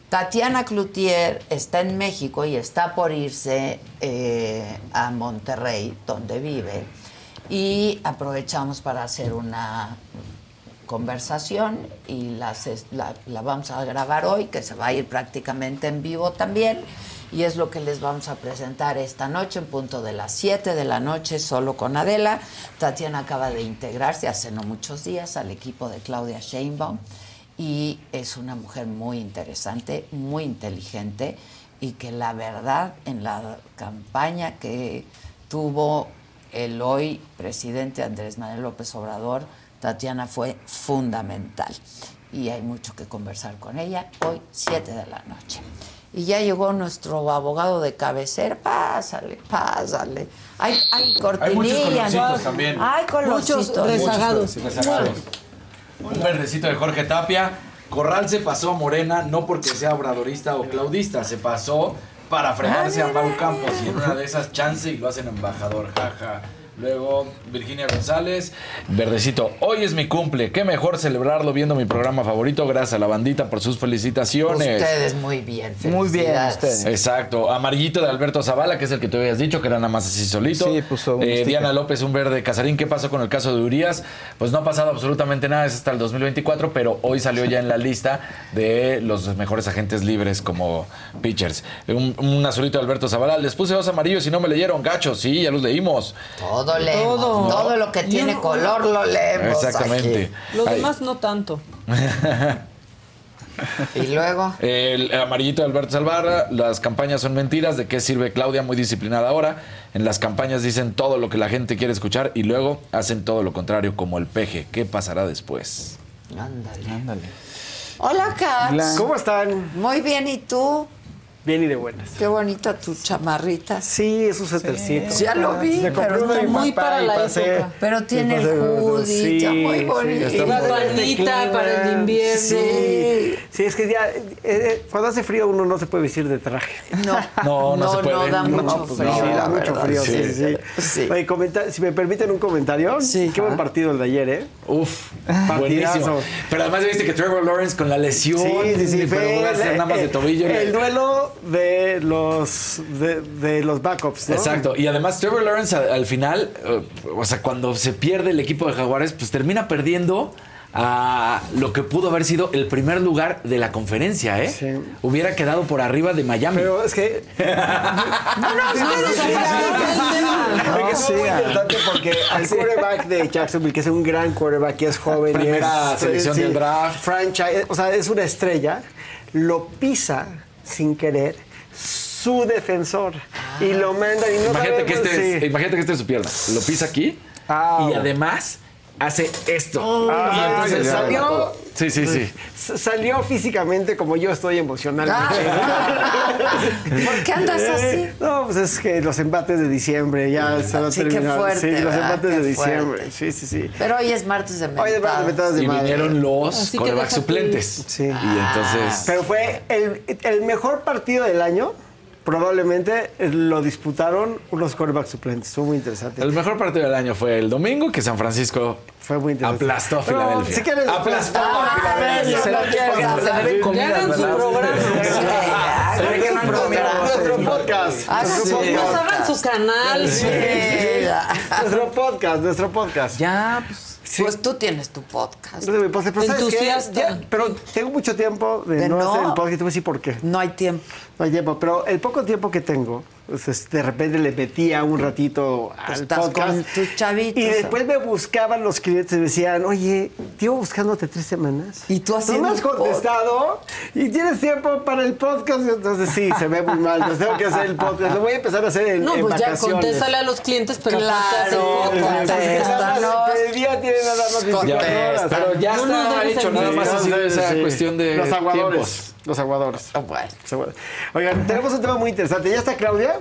Tatiana Cloutier está en México y está por irse eh, a Monterrey, donde vive, y aprovechamos para hacer una conversación y las la, la vamos a grabar hoy, que se va a ir prácticamente en vivo también. Y es lo que les vamos a presentar esta noche en punto de las 7 de la noche, solo con Adela. Tatiana acaba de integrarse hace no muchos días al equipo de Claudia Sheinbaum y es una mujer muy interesante, muy inteligente y que la verdad en la campaña que tuvo el hoy presidente Andrés Manuel López Obrador, Tatiana fue fundamental. Y hay mucho que conversar con ella hoy, 7 de la noche. Y ya llegó nuestro abogado de cabecera. Pásale, pásale. Hay, hay cortinilla. colorcitos ¿no? también. Hay. Muchos rezagados. Muchos rezagados. Un verdecito de Jorge Tapia. Corral se pasó a Morena no porque sea obradorista o claudista, se pasó para fregarse a Mau Campos y en una de esas chance y lo hacen embajador, jaja. Luego Virginia González, verdecito, hoy es mi cumple, qué mejor celebrarlo viendo mi programa favorito, gracias a la bandita por sus felicitaciones. Ustedes muy bien. Muy bien, ustedes. Exacto. Amarillito de Alberto Zavala, que es el que te habías dicho, que era nada más así solito. Sí, puso un Eh. Diana López, un verde Casarín. ¿Qué pasó con el caso de Urias? Pues no ha pasado absolutamente nada, es hasta el 2024, pero hoy salió ya en la lista de los mejores agentes libres como pitchers. Un, un azulito de Alberto Zavala. Les puse dos amarillos y no me leyeron. Gachos, sí, ya los leímos. Todo leemos. Todo, Todo. lo que Yo tiene no- color lo leemos. Exactamente. aquí. Los Ay. demás no tanto. Y luego. El amarillito de Alberto Salvarra, las campañas son mentiras, ¿de qué sirve Claudia? Muy disciplinada ahora. En las campañas dicen todo lo que la gente quiere escuchar y luego hacen todo lo contrario, como el peje. ¿Qué pasará después? Ándale. Ándale. Hola, Kat. ¿Cómo están? Muy bien, ¿y tú? Bien y de buenas. Qué bonita tu chamarrita. Sí, es un suétercito. Ya lo vi, pero está muy para la pasé- época. Pero tiene el hoodie, está muy bonito. está La muy bandita bonito. para el invierno. Sí, sí, es que ya, eh, eh, cuando hace frío uno no se puede vestir de traje. No, No, no, se puede. da No, mucho pues frío. no, sí, da mucho verdad, frío, sí, sí. sí. Sí. Oye, comenta- si me permiten un comentario, qué buen partido el de ayer, ¿eh? Uf, Partidazo. buenísimo. Pero además viste que Trevor Lawrence con la lesión, Sí, sí, sí, pero fue no va a ser el, nada más de tobillo. el duelo de los de, de los backups, ¿no? Exacto. Y además Trevor Lawrence al, al final, eh, o sea, cuando se pierde el equipo de Jaguares, pues termina perdiendo a lo que pudo haber sido el primer lugar de la conferencia, ¿eh? Hubiera quedado por arriba de Miami. Pero es que No, no, no, no, sí, muy importante porque al quarterback de Jacksonville, que es un gran quarterback, que es joven, y Primera es, selección del draft. franchise, o sea, es una estrella, lo pisa sin querer su defensor y lo manda y no imagínate, que este, imagínate que este es su pierna. Lo pisa aquí Ah, y además hace esto. Ah, y entonces salió, Sí, sí, sí. salió físicamente como yo estoy emocionalmente. ¿Por qué andas así? No, pues es que los empates de diciembre ya se van a Sí, qué terminar. fuerte, sí, los Qué de diciembre. fuerte. Sí, sí, sí. Pero hoy es martes de Hoy es martes de mentadas. mentadas de Y madre. vinieron los tu- suplentes. Sí. Y entonces. Pero fue el, el mejor partido del año. Probablemente eh, lo disputaron unos quarterbacks suplentes. Estuvo muy interesante. El mejor partido del año fue el domingo que San Francisco Fue muy interesante. aplastó a Filadelfia. si quieres, aplastó a Filadelfia. Sí, Nuestro podcast. Nuestro su podcast. Pues canal. Sí. Nuestro podcast, nuestro podcast. Ya, pues. Pues tú tienes tu podcast. Pues, pero ¿sabes qué? Entusiasta. Ya, pero tengo mucho tiempo de, De no, no. hacer el podcast. Te voy a decir por qué. No hay tiempo. No hay tiempo. Pero el poco tiempo que tengo, Entonces, de repente le metía un ratito al estás podcast. con tus chavitos, Y después me buscaban los clientes y me decían, oye, llevo buscándote tres semanas. Y tú No haciendo me has un pod- contestado y tienes tiempo para el podcast. Entonces, sí, se ve muy mal. Entonces, tengo que hacer el podcast. Lo voy a empezar a hacer en, No, en pues ya vacaciones. contéstale a los clientes, pero el Claro. El día tiene nada más 24 horas. Pero ya No está hecho, nada más ha sido esa Sí. cuestión de Los aguadores. Los aguadores. Ah, bueno. Oigan, tenemos un tema muy interesante. ¿Ya está Claudia?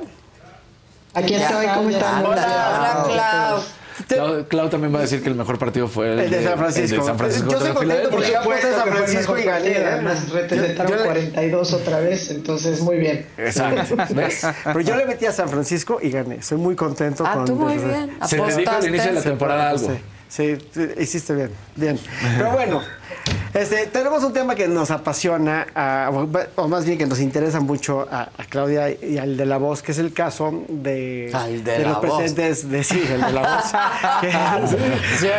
Aquí estoy, ¿cómo están? Hola, Clau. Clau, Clau también va a decir que el mejor partido fue el, El de San Francisco. el de San Francisco Yo soy contento porque ya puse a San Francisco y gané. ¿eh? Además, le- 42 otra vez, entonces muy bien. Exacto. ¿Ves? Pero yo le metí a San Francisco y gané. Soy muy contento Ah, con tú muy bien. Se te dijo al inicio de la temporada algo. Sí, sí, hiciste bien, bien. Pero bueno, este, tenemos un tema que nos apasiona, a- o más bien que nos interesa mucho a, a Claudia y al de la voz, que es el caso de, Al de de los voz. presentes de sí, el de la voz.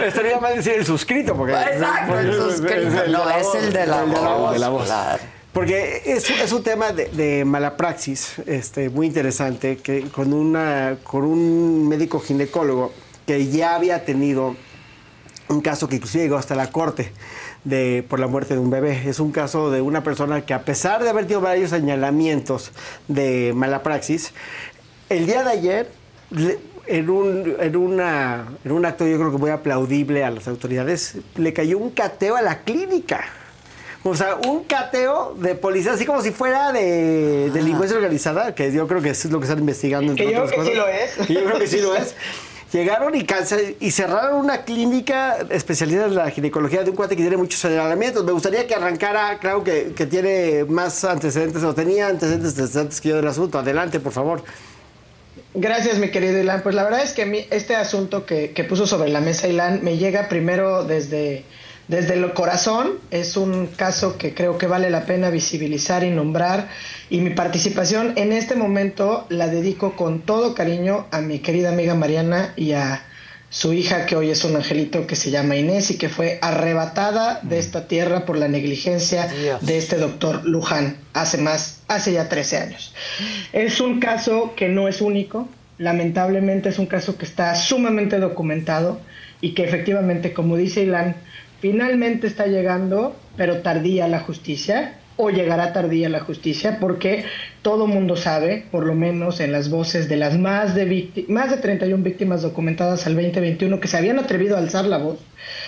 Estaría mal decir el suscrito, porque. Exacto, el porque- suscrito. No, es el de la voz. de la voz. claro. Porque es, es un tema de, de mala praxis este, muy interesante, que con, una, con un médico ginecólogo que ya había tenido un caso que inclusive llegó hasta la corte de, por la muerte de un bebé. Es un caso de una persona que a pesar de haber tenido varios señalamientos de mala praxis, el día de ayer, en un, en, una, en un acto yo creo que muy aplaudible a las autoridades, le cayó un cateo a la clínica. O sea, un cateo de policía, así como si fuera de delincuencia organizada, que yo creo que es lo que están investigando. entre Que yo otras creo que sí cosas. lo es. Y yo creo que sí lo es. Llegaron y, y cerraron una clínica especializada en la ginecología de un cuate que tiene muchos señalamientos. Me gustaría que arrancara, claro que, que tiene más antecedentes, o tenía antecedentes antes que yo del asunto. Adelante, por favor. Gracias, mi querido Ilan. Pues la verdad es que a mí este asunto que, que puso sobre la mesa Ilan me llega primero desde, desde el corazón. Es un caso que creo que vale la pena visibilizar y nombrar. Y mi participación en este momento la dedico con todo cariño a mi querida amiga Mariana y a su hija, que hoy es un angelito que se llama Inés y que fue arrebatada de esta tierra por la negligencia Dios. de este doctor Luján hace más, hace ya 13 años. Es un caso que no es único, lamentablemente es un caso que está sumamente documentado y que efectivamente, como dice Ilan, finalmente está llegando, pero tardía la justicia, o llegará tardía la justicia, porque todo mundo sabe, por lo menos en las voces de las más de, más de 31 víctimas documentadas al 2021, que se habían atrevido a alzar la voz,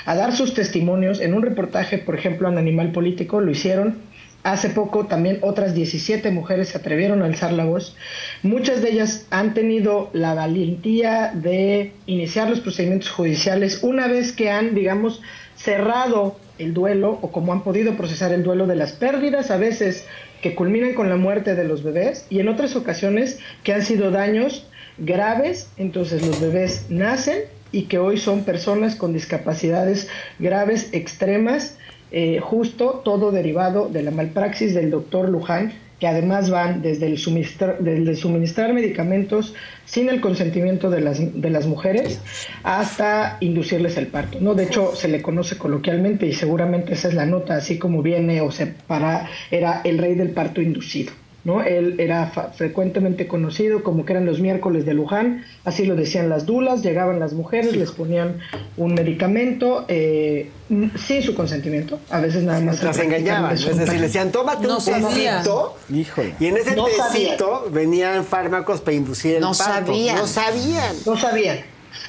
a dar sus testimonios. En un reportaje, por ejemplo, en Animal Político, lo hicieron Hace poco también otras 17 mujeres se atrevieron a alzar la voz. Muchas de ellas han tenido la valentía de iniciar los procedimientos judiciales una vez que han, digamos, cerrado el duelo o como han podido procesar el duelo de las pérdidas a veces que culminan con la muerte de los bebés y en otras ocasiones que han sido daños graves, entonces los bebés nacen y que hoy son personas con discapacidades graves, extremas, eh, justo todo derivado de la malpraxis del doctor Luján, que además van desde el, suministrar, desde suministrar medicamentos sin el consentimiento de las, de las mujeres hasta inducirles el parto. ¿no? De hecho, se le conoce coloquialmente y seguramente esa es la nota, así como viene o se para, era el rey del parto inducido. ¿No? Él era fa- frecuentemente conocido como que eran los miércoles de Luján, así lo decían las dulas, llegaban las mujeres, les ponían un medicamento eh, sin su consentimiento, a veces nada más. Las engañaban. Es decir, le decían, tómate No un tecito. Híjole. Y en ese No tecito venían fármacos para inducir el No parto. sabían. No sabían. No sabían.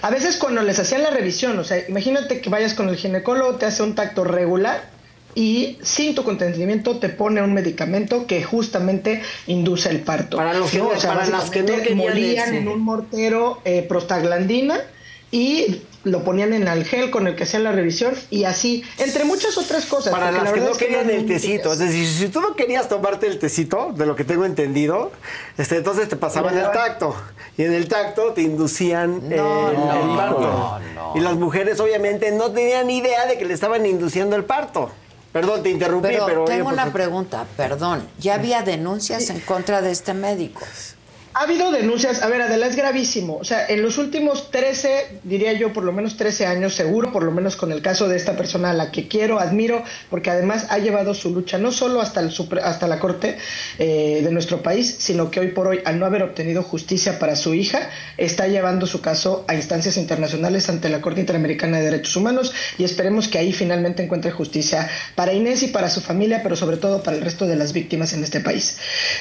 A veces cuando les hacían la revisión, o sea, imagínate que vayas con el ginecólogo, te hace un tacto regular y sin tu consentimiento te pone un medicamento que justamente induce el parto. Para los que no- para las que no molían ese. en un mortero eh, prostaglandina y lo ponían en el gel con el que hacían la revisión y así, entre muchas otras cosas. Para las la que no es que querían el tecito. Es decir, si tú no querías tomarte el tecito, de lo que tengo entendido, este, entonces te pasaban el tacto. Y en el tacto te inducían eh, no, el parto. no. Y las mujeres obviamente no tenían idea de que le estaban induciendo el parto. Perdón, te interrumpí, Pero, pero... tengo oye, una pregunta, perdón. ¿Ya había denuncias en contra de este médico? Ha habido denuncias, a ver, Adela, es gravísimo. O sea, en los últimos 13, diría yo, por lo menos 13 años, seguro, por lo menos con el caso de esta persona a la que quiero, admiro, porque además ha llevado su lucha no solo hasta, el, supre- hasta la Corte eh, de nuestro país, sino que hoy por hoy, al no haber obtenido justicia para su hija, está llevando su caso a instancias internacionales ante la Corte Interamericana de Derechos Humanos y esperemos que ahí finalmente encuentre justicia para Inés y para su familia, pero sobre todo para el resto de las víctimas en este país.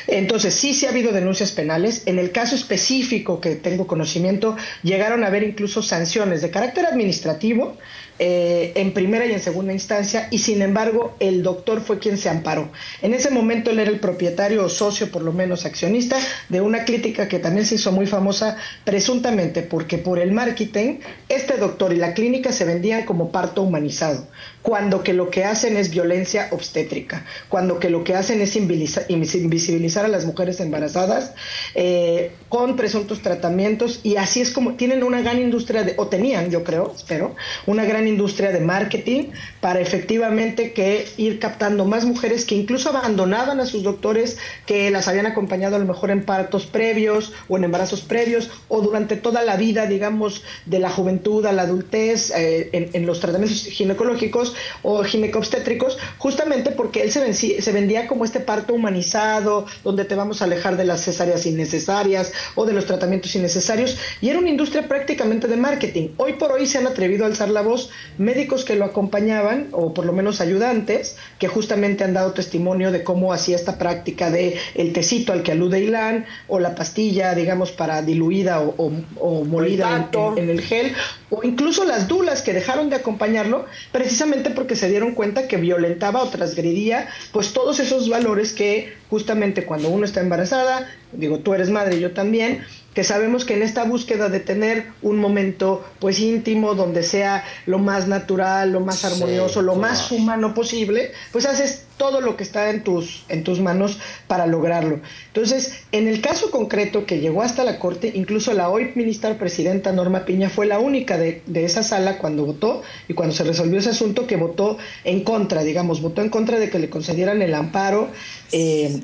Entonces, sí, sí ha habido denuncias penales. En el caso específico que tengo conocimiento, llegaron a haber incluso sanciones de carácter administrativo eh, en primera y en segunda instancia, y sin embargo el doctor fue quien se amparó. En ese momento él era el propietario o socio, por lo menos accionista, de una clínica que también se hizo muy famosa presuntamente porque por el marketing este doctor y la clínica se vendían como parto humanizado, cuando que lo que hacen es violencia obstétrica, cuando que lo que hacen es invisibiliza- invisibilizar a las mujeres embarazadas eh, con presuntos tratamientos y así es como tienen una gran industria de, o tenían yo creo, espero, una gran industria de marketing para efectivamente que ir captando más mujeres que incluso abandonaban a sus doctores que las habían acompañado a lo mejor en partos previos o en embarazos previos o durante toda la vida, digamos, de la juventud a la adultez eh, en los tratamientos ginecológicos o ginecobstétricos, justamente porque él se, vendía como este parto humanizado, donde te vamos a alejar de las cesáreas innecesarias o de los tratamientos innecesarios, y era una industria prácticamente de marketing. Hoy por hoy se han atrevido a alzar la voz médicos que lo acompañaban, o por lo menos ayudantes, que justamente han dado testimonio de cómo hacía esta práctica de el tecito al que alude Ilan, o la pastilla, digamos, para diluida o, o- o molida en- en- en el gel, o incluso las dulas que dejaron de acompañarlo precisamente porque se dieron cuenta que violentaba o transgredía pues todos esos valores que justamente cuando uno está embarazada, digo tú eres madre, yo también, que sabemos que en esta búsqueda de tener un momento pues íntimo donde sea lo más natural, lo más armonioso, lo más humano posible, pues haces todo lo que está en tus en tus manos para lograrlo. Entonces, en el caso concreto que llegó hasta la corte, incluso la hoy ministra presidenta Norma Piña fue la única de, de esa sala cuando votó y cuando se resolvió ese asunto que votó en contra, digamos, votó en contra de que le concedieran el amparo eh,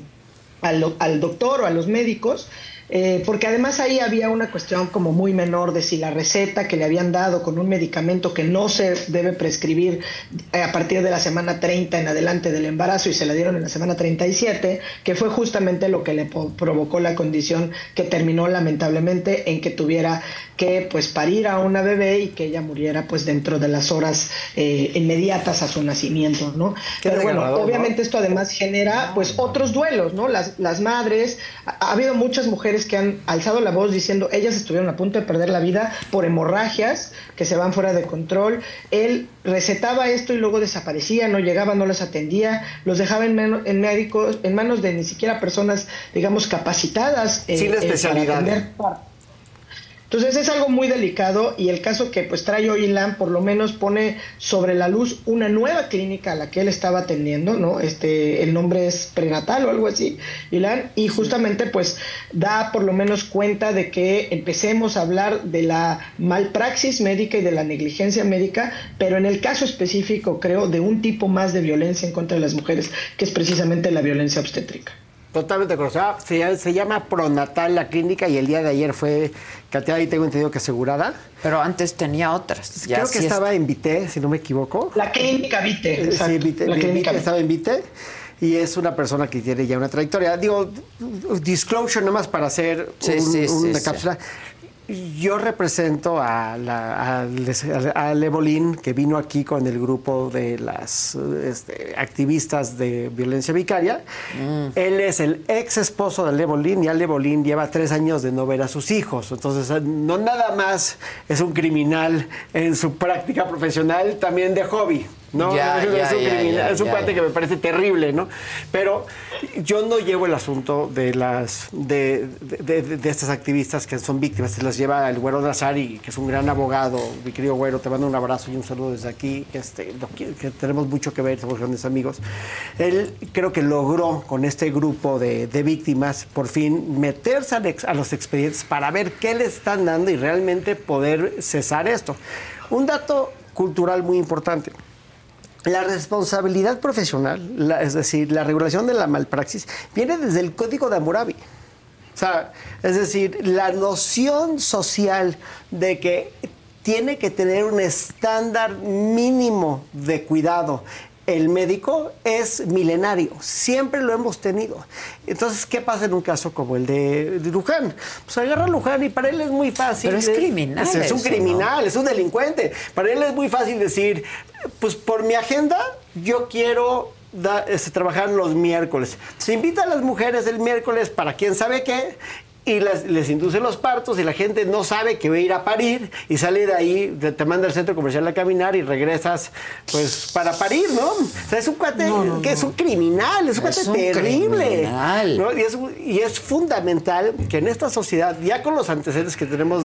al, al doctor o a los médicos eh, porque además ahí había una cuestión como muy menor de si la receta que le habían dado con un medicamento que no se debe prescribir eh, a partir de la semana 30 en adelante del embarazo y se la dieron en la semana 37, que fue justamente lo que le provocó la condición que terminó lamentablemente en que tuviera que pues parir a una bebé y que ella muriera pues dentro de las horas eh, inmediatas a su nacimiento, ¿no? Qué Pero bueno, obviamente esto además genera pues otros duelos, ¿no? Las, las madres, ha, ha habido muchas mujeres que han alzado la voz diciendo ellas estuvieron a punto de perder la vida por hemorragias que se van fuera de control. Él recetaba esto y luego desaparecía, no llegaba, no las atendía, los dejaba en, en médicos, en manos de ni siquiera personas, digamos, capacitadas. eh, Sin eh, para especialidad. atender entonces es algo muy delicado y el caso que pues trae hoy Ilan por lo menos pone sobre la luz una nueva clínica a la que él estaba atendiendo, ¿no? Este, el nombre es prenatal o algo así, Ilan, y justamente pues da por lo menos cuenta de que empecemos a hablar de la malpraxis médica y de la negligencia médica, pero en el caso específico creo de un tipo más de violencia en contra de las mujeres, que es precisamente la violencia obstétrica. Totalmente cruzada. Se, se llama Pronatal la clínica y el día de ayer fue cateada y tengo entendido que asegurada. Pero antes tenía otras. Ya Creo que sí estaba en Vité, si no me equivoco. La clínica Vite. Eh, exacto. Sí, Vite, La Vite, clínica estaba en Vite. Y es una persona que tiene ya una trayectoria. Digo, disclosure nomás para hacer Sí, un- sí, sí, una sí. cápsula. Yo represento a, la, a, a Levolín, que vino aquí con el grupo de las este, activistas de violencia vicaria. Mm. Él es el ex esposo de Levolín y a Levolín lleva tres años de no ver a sus hijos. Entonces, eh, no nada más es un criminal en su práctica profesional, también de hobby. No, Ya, es, ya, un ya, criminal, es un cuate que me parece terrible, ¿no? Pero yo no llevo el asunto de las de, de- de- de estas activistas que son víctimas, se las lleva el Güero Nazari, que es un gran abogado, mi querido Güero, te mando un abrazo y un saludo desde aquí, este, que, tenemos mucho que ver, somos grandes amigos. Él creo que logró con este grupo de, de víctimas por fin meterse ex- a los expedientes para ver qué le están dando y realmente poder cesar esto. Un dato cultural muy importante. La responsabilidad profesional, la- es decir, la regulación de la malpraxis, viene desde el Código de Hammurabi. O sea, es decir, la noción social de que tiene que tener un estándar mínimo de cuidado. El médico es milenario, siempre lo hemos tenido. Entonces, ¿qué pasa en un caso como el de, de Luján? Pues agarra a Luján y para él es muy fácil. Pero es criminal Es, es un eso, criminal, es un delincuente. Para él es muy fácil decir, pues por mi agenda, yo quiero da- este, trabajar los miércoles. Se invita a las mujeres el miércoles para quién sabe qué. Y las- les induce los partos y la gente no sabe que va a ir a parir y sale de ahí, te, te manda al centro comercial a caminar y regresas pues para parir, ¿no? O sea, es un cuate que es un criminal, es un Es cuate un terrible. Y, es, y es fundamental que en esta sociedad, ya con los antecedentes que tenemos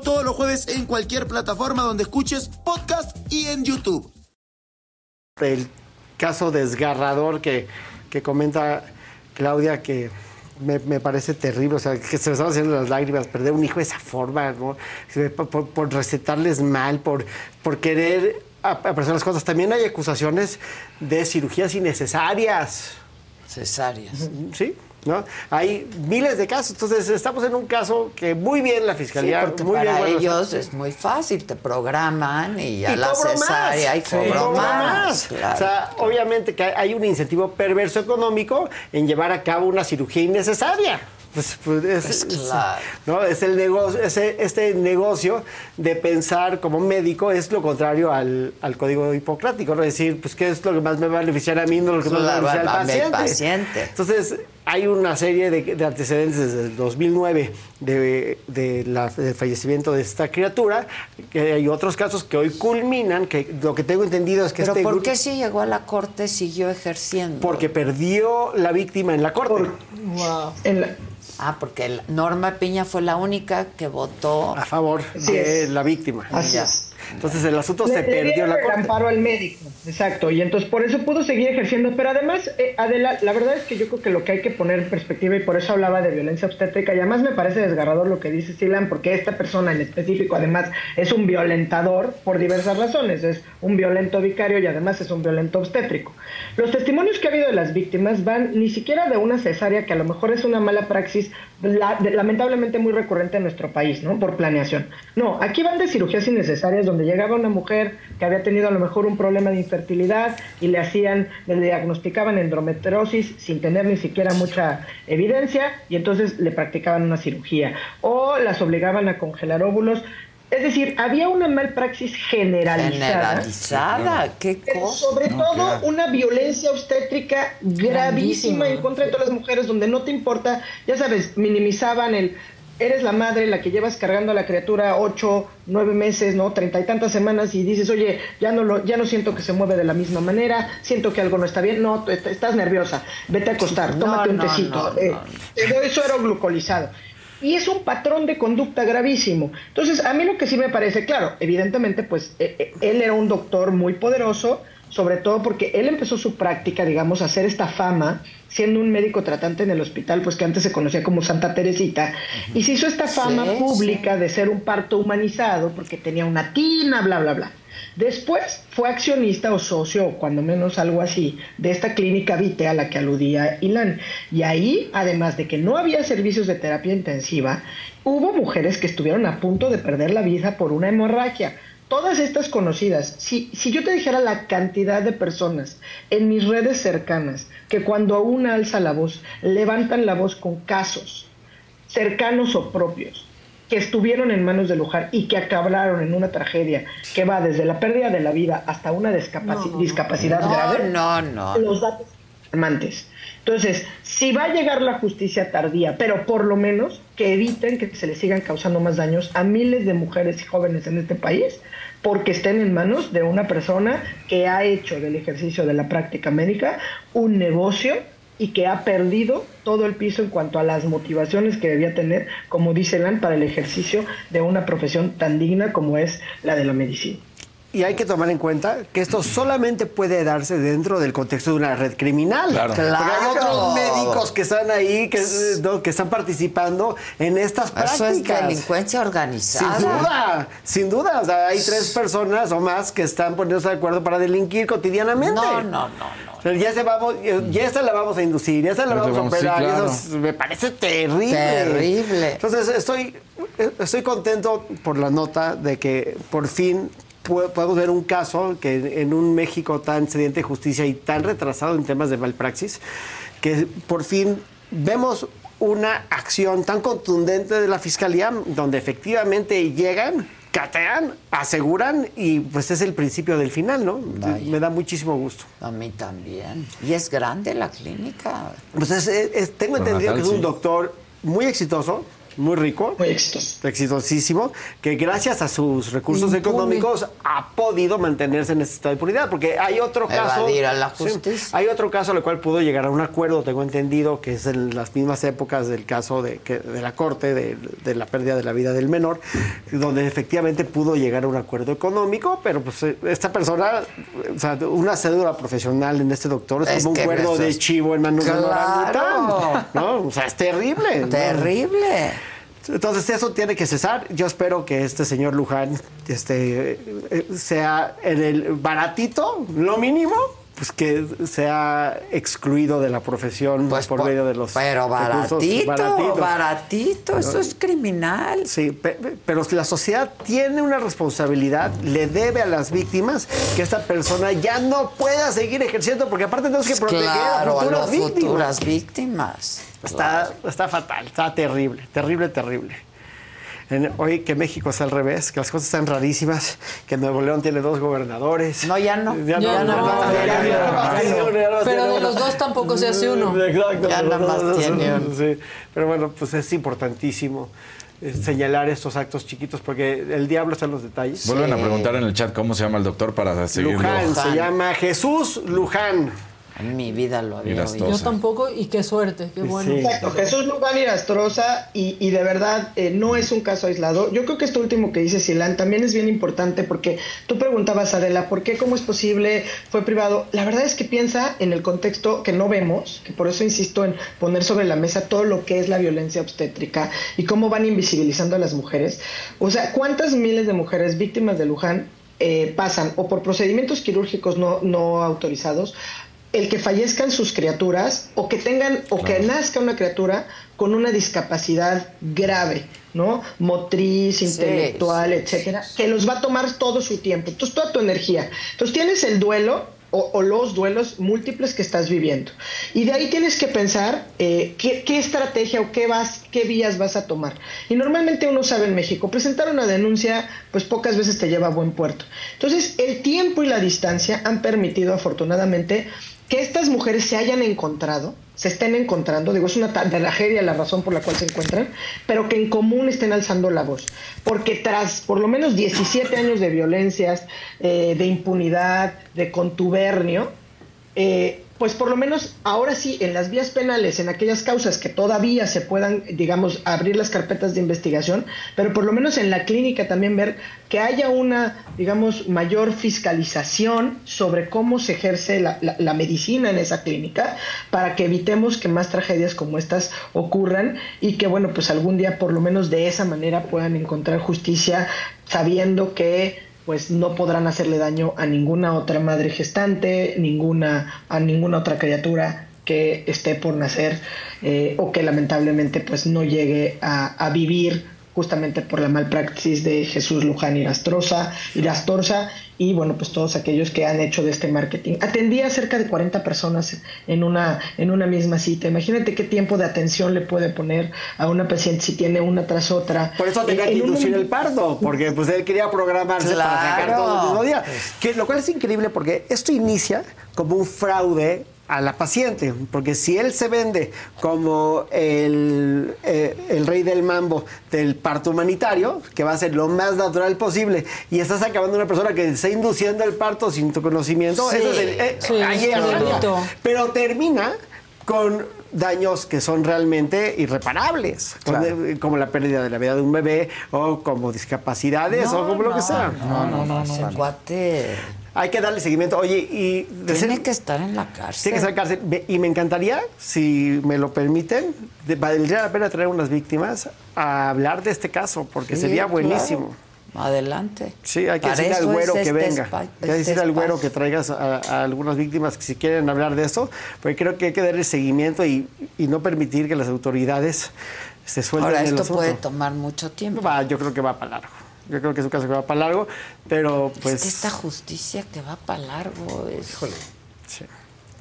todos los jueves en cualquier plataforma donde escuches podcast y en YouTube. el caso desgarrador que, que comenta Claudia, que me, me parece terrible, o sea, que se me estaban haciendo las lágrimas, perder un hijo de esa forma, ¿no? por, por- por recetarles mal, por, por querer ap- apresar las cosas. También hay acusaciones de cirugías innecesarias. Cesáreas. Sí. ¿No? Hay miles de casos, entonces estamos en un caso que muy bien la Sí, fiscalía, porque muy para bien, ellos es muy fácil, te programan y ya y la cesárea y más. cobro cobro más. claro. O sea, obviamente que hay un incentivo perverso económico en llevar a cabo una cirugía innecesaria. Pues, pues, es, Pues es- claro. ¿no? es el negocio, ese- este negocio de pensar como médico es lo contrario al, al código hipocrático, ¿no? Es decir, pues qué es lo que más me va a beneficiar a mí, no lo que más me va a beneficiar al paciente. paciente. Entonces, hay una serie de, de antecedentes desde el 2009 de, de la- del fallecimiento de esta criatura, que hay otros casos que hoy culminan, que lo que tengo entendido es que Pero este ¿por qué si llegó a la corte siguió ejerciendo? porque perdió la víctima en la corte. Ah, porque Norma Piña fue la única que votó a favor de la víctima. Así es. Entonces el asunto Le- se perdió la corte. amparo al médico, exacto, y entonces por eso pudo seguir ejerciendo, pero además, eh, Adela, la verdad es que yo creo que lo que hay que poner en perspectiva, y por eso hablaba de violencia obstétrica, y además me parece desgarrador lo que dice Silan, porque esta persona en específico además es un violentador por diversas razones, es un violento vicario y además es un violento obstétrico. Los testimonios que ha habido de las víctimas van ni siquiera de una cesárea, que a lo mejor es una mala praxis, la- lamentablemente muy recurrente en nuestro país, ¿no? Por planeación. No, aquí van de cirugías innecesarias donde llegaba una mujer que había tenido a lo mejor un problema de infertilidad y le hacían, le diagnosticaban endometriosis sin tener ni siquiera mucha evidencia y entonces le practicaban una cirugía o las obligaban a congelar óvulos. Es decir, había una malpraxis generalizada. Generalizada, qué Pero cosa. sobre No, todo claro. una violencia obstétrica gravísima en contra de todas las mujeres, donde no te importa, ya sabes, minimizaban el, eres la madre, la que llevas cargando a la criatura ocho, nueve meses, ¿no? Treinta y tantas semanas y dices, oye, ya no, lo, ya no siento que se mueve de la misma manera, siento que algo no está bien, no, estás nerviosa, vete a acostar, No, tómate un no, tecito, no, eh, doy suero glucolizado. Y es un patrón de conducta gravísimo. Entonces, a mí lo que sí me parece, claro, evidentemente, pues eh, eh, él era un doctor muy poderoso, sobre todo porque él empezó su práctica, digamos, a hacer esta fama, siendo un médico tratante en el hospital, pues que antes se conocía como Santa Teresita, y se hizo esta fama Sí, pública de ser un parto humanizado, porque tenía una tina, bla, bla, bla. Después fue accionista o socio, o cuando menos algo así, de esta clínica Vite a la que aludía Ilan. Y ahí, además de que no había servicios de terapia intensiva, hubo mujeres que estuvieron a punto de perder la vida por una hemorragia. Todas estas conocidas, si, si yo te dijera la cantidad de personas en mis redes cercanas que cuando una alza la voz, levantan la voz con casos cercanos o propios que estuvieron en manos de Luján y que acabaron en una tragedia que va desde la pérdida de la vida hasta una discapaci- discapacidad No, grave. no, no. Los datos alarmantes. Entonces, si va a llegar la justicia tardía, pero por lo menos que eviten que se le sigan causando más daños a miles de mujeres y jóvenes en este país, porque estén en manos de una persona que ha hecho del ejercicio de la práctica médica un negocio y que ha perdido todo el piso en cuanto a las motivaciones que debía tener, como dice Lan, para el ejercicio de una profesión tan digna como es la de la medicina. Y hay que tomar en cuenta que esto solamente puede darse dentro del contexto de una red criminal. Claro. Porque hay Claro. otros médicos que están ahí, que, no, que están participando en estas Eso es prácticas. delincuencia Sin organizada. duda, sin duda. O sea, hay tres personas o más que están poniéndose de acuerdo para delinquir cotidianamente. No, no, no, no. Ya, se vamos, ya esta la vamos a inducir, ya esta la vamos a sí, operar. y claro. eso es- me parece terrible. Terrible. Entonces, estoy, estoy contento por la nota de que por fin podemos ver un caso que en un México tan sediente de justicia y tan retrasado en temas de malpraxis, que por fin vemos una acción tan contundente de la fiscalía donde efectivamente llegan, catean, aseguran y pues es el principio del final, ¿no? Vaya. Me da muchísimo gusto. A mí también. Y es grande la clínica. Pues es- es- tengo entendido que es un sí. doctor muy exitoso, muy rico. Muy exitoso. Exitosísimo, que gracias a sus recursos Impune. económicos ha podido mantenerse en ese estado de impunidad. Porque hay otro caso. A la Sí, justicia. hay otro caso al cual pudo llegar a un acuerdo, tengo entendido, que es en las mismas épocas del caso de, que- de la corte, de, de la pérdida de la vida del menor, donde efectivamente pudo llegar a un acuerdo económico, pero pues esta persona, o sea, una cédula profesional en este doctor es, Es como un cuerdo de chivo en manos de un Claro. orangután, ¿no? O sea, es terrible. ¿no? Entonces eso tiene que cesar. Yo espero que este señor Luján este, eh, sea en el baratito, lo mínimo, pues que sea excluido de la profesión Pues por po- medio de los Pero baratito, baratito, eso es criminal. Sí, pe- pe- pero la sociedad tiene una responsabilidad, le debe a las víctimas que esta persona ya no pueda seguir ejerciendo, porque aparte tenemos que proteger Claro, a las víctimas. futuras víctimas. Está, está fatal, está terrible, terrible, terrible. En- hoy que México es al revés, que las cosas están rarísimas, que Nuevo León tiene dos gobernadores. No, ya no. Ya no, Ya Pero de los dos tampoco se hace uno. Exacto. Ya nada más tiene uno. Sí. Pero bueno, pues es importantísimo eh, señalar estos actos chiquitos porque el diablo está en los detalles. Vuelven a preguntar en el chat cómo se llama el doctor para seguirlo. Luján, se Luján. llama Jesús Luján. En mi vida lo había oído. Yo tampoco, y qué suerte, qué bueno. Sí. Exacto, Jesús Luján Irastroza y, y de verdad eh, no es un caso aislado. Yo creo que esto último que dice Silán también es bien importante porque tú preguntabas, Adela, ¿por qué? ¿Cómo es posible? ¿Fue privado? La verdad es que piensa en el contexto que no vemos, que por eso insisto en poner sobre la mesa todo lo que es la violencia obstétrica y cómo van invisibilizando a las mujeres. O sea, ¿cuántas miles de mujeres víctimas de Luján eh, pasan o por procedimientos quirúrgicos no, no autorizados el que fallezcan sus criaturas o que tengan o que nazca una criatura con una discapacidad grave, ¿no? Motriz, intelectual, etcétera, que los va a tomar todo su tiempo, entonces toda tu energía. Entonces tienes el duelo o, o los duelos múltiples que estás viviendo. Y de ahí tienes que pensar eh, qué, qué estrategia o qué, vas, qué vías vas a tomar. Y normalmente uno sabe en México, presentar una denuncia pues pocas veces te lleva a buen puerto. Entonces el tiempo y la distancia han permitido afortunadamente que estas mujeres se hayan encontrado, se estén encontrando, digo, es una tragedia la razón por la cual se encuentran, pero que en común estén alzando la voz. Porque tras por lo menos 17 años de violencias, eh, de impunidad, de contubernio, eh, pues por lo menos ahora sí, en las vías penales, en aquellas causas que todavía se puedan, digamos, abrir las carpetas de investigación, pero por lo menos en la clínica también ver que haya una, digamos, mayor fiscalización sobre cómo se ejerce la, la- la medicina en esa clínica para que evitemos que más tragedias como estas ocurran y que, bueno, pues algún día por lo menos de esa manera puedan encontrar justicia sabiendo que pues no podrán hacerle daño a ninguna otra madre gestante, ninguna, a ninguna otra criatura que esté por nacer eh, o que lamentablemente pues no llegue a, a vivir justamente por la malpraxis de Jesús Luján Irastroza, Irastorza y bueno, pues todos aquellos que han hecho de este marketing. Atendí a cerca de 40 personas en una, en una misma cita. Imagínate qué tiempo de atención le puede poner a una paciente si tiene una tras otra. Por eso tenía que En un inducir el parto, porque pues él quería programarse para sacar Claro. todo el mismo día. Que, lo cual es increíble porque esto inicia como un fraude a la paciente, porque si él se vende como el, eh, el rey del mambo del parto humanitario, que va a ser lo más natural posible, y estás acabando una persona que está induciendo el parto sin tu conocimiento, Sí. eso es el, eh, Sí, ahí es. Pero termina con daños que son realmente irreparables, Claro. eh, como la pérdida de la vida de un bebé o como discapacidades o como lo que sea. No, no, no. Ese cuate Hay que darle seguimiento. Oye, y de tiene ser- que estar en la cárcel. tiene que estar en cárcel. Ve- Y me encantaría, si me lo permiten, de- valdría la pena traer unas víctimas a hablar de este caso, porque Sí, sería claro. buenísimo. Adelante. Sí, hay que Para decirle al es güero que este venga. Hay que este decirle al güero que traigas a, a algunas víctimas que si quieren hablar de esto, porque creo que hay que darle seguimiento y, y no permitir que las autoridades se suelten Ahora, esto puede tomar mucho tiempo. Va, yo creo que va para largo. Yo creo que es un caso que va para largo, pero pues... es que esta justicia que va para largo es... Sí,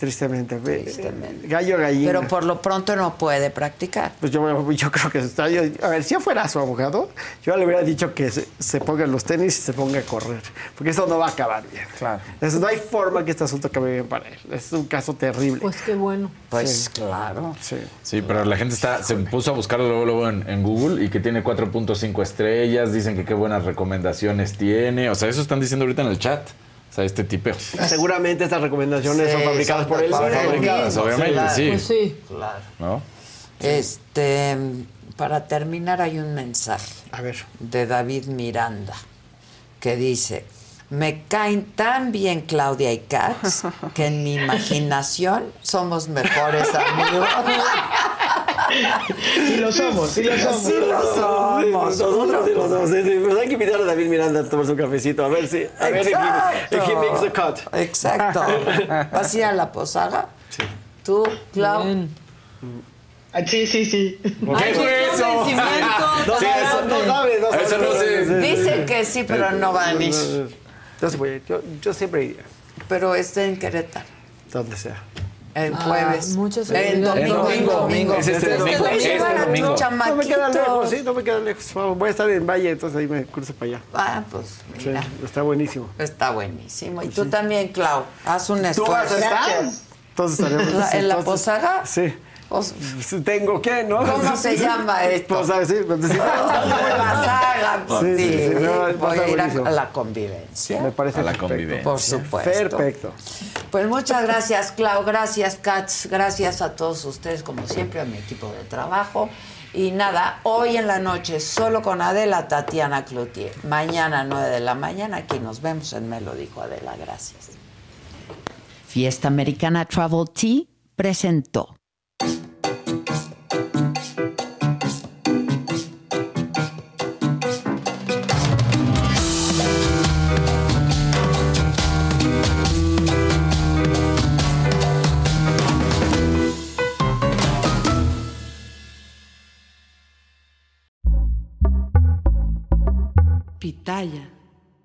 tristemente. Gallo gallina. Pero por lo pronto no puede practicar. Pues yo, yo creo que está. yo- a ver, si yo fuera su abogado, yo le hubiera dicho que se, se ponga los tenis y se ponga a correr. Porque esto no va a acabar bien. Claro. Entonces, no hay forma que este asunto acabe bien para él. Es un caso terrible. Pues qué bueno. Pues claro. Sí. Sí, pero la gente está, se puso a buscarlo luego, luego en, en Google y que tiene 4.5 estrellas, dicen que qué buenas recomendaciones tiene. O sea, eso están diciendo ahorita en el chat. O sea, este tipeo. Seguramente estas recomendaciones son Sí, fabricadas son por él. por él fabricadas, obviamente, claro. sí. Pues sí. Claro. ¿No? Este, para terminar hay un mensaje. A ver. De David Miranda que dice, me caen tan bien Claudia y Katz que en mi imaginación somos mejores amigos. Y lo somos, y lo somos. Sí lo somos. Nosotros sí lo somos. Sí, sí, pero hay que invitar a David Miranda a tomarse un cafecito. A ver si. A ver if he, makes the cut. Exacto. ¿Vas a ir a la posada? Sí. ¿Tú, Clau? Ah, Sí, sí, sí. Ay, fue eso? No Sí, eso- no eso no sé. Dicen que sí, pero no van a ir. Yo, sí voy a ir. yo, yo siempre iría. Pero está en Querétaro. Donde sea. El Ah, jueves. muchos el domingo. El domingo. Es este domingo. Este domingo. No me queda lejos, sí, no me queda lejos. Vamos, voy a estar en Valle, entonces ahí me cruzo para allá. Ah, pues Sí, mira. está buenísimo. Está buenísimo. Y tú también, Clau. Haz un ¿Tú vas a esfuerzo. estar? Entonces estaremos. ¿La- ¿En la posada? Sí. Os- Tengo que, ¿no? ¿Cómo se llama esto? Posada, sí. pues, sí. Pues, Sí, sí, sí. sí, no, Voy a ir a, la convivencia. Me parece A la perfecto. convivencia. Por supuesto. Perfecto. Pues muchas gracias, Clau. Gracias, Katz. Gracias a todos ustedes, como siempre, a mi equipo de trabajo. Y nada, hoy en la noche, solo con Adela Tatiana Cloutier. Mañana, 9 de la mañana, aquí nos vemos en Me lo dijo Adela. Gracias. Fiesta Americana Travel Tea presentó. Pitaya.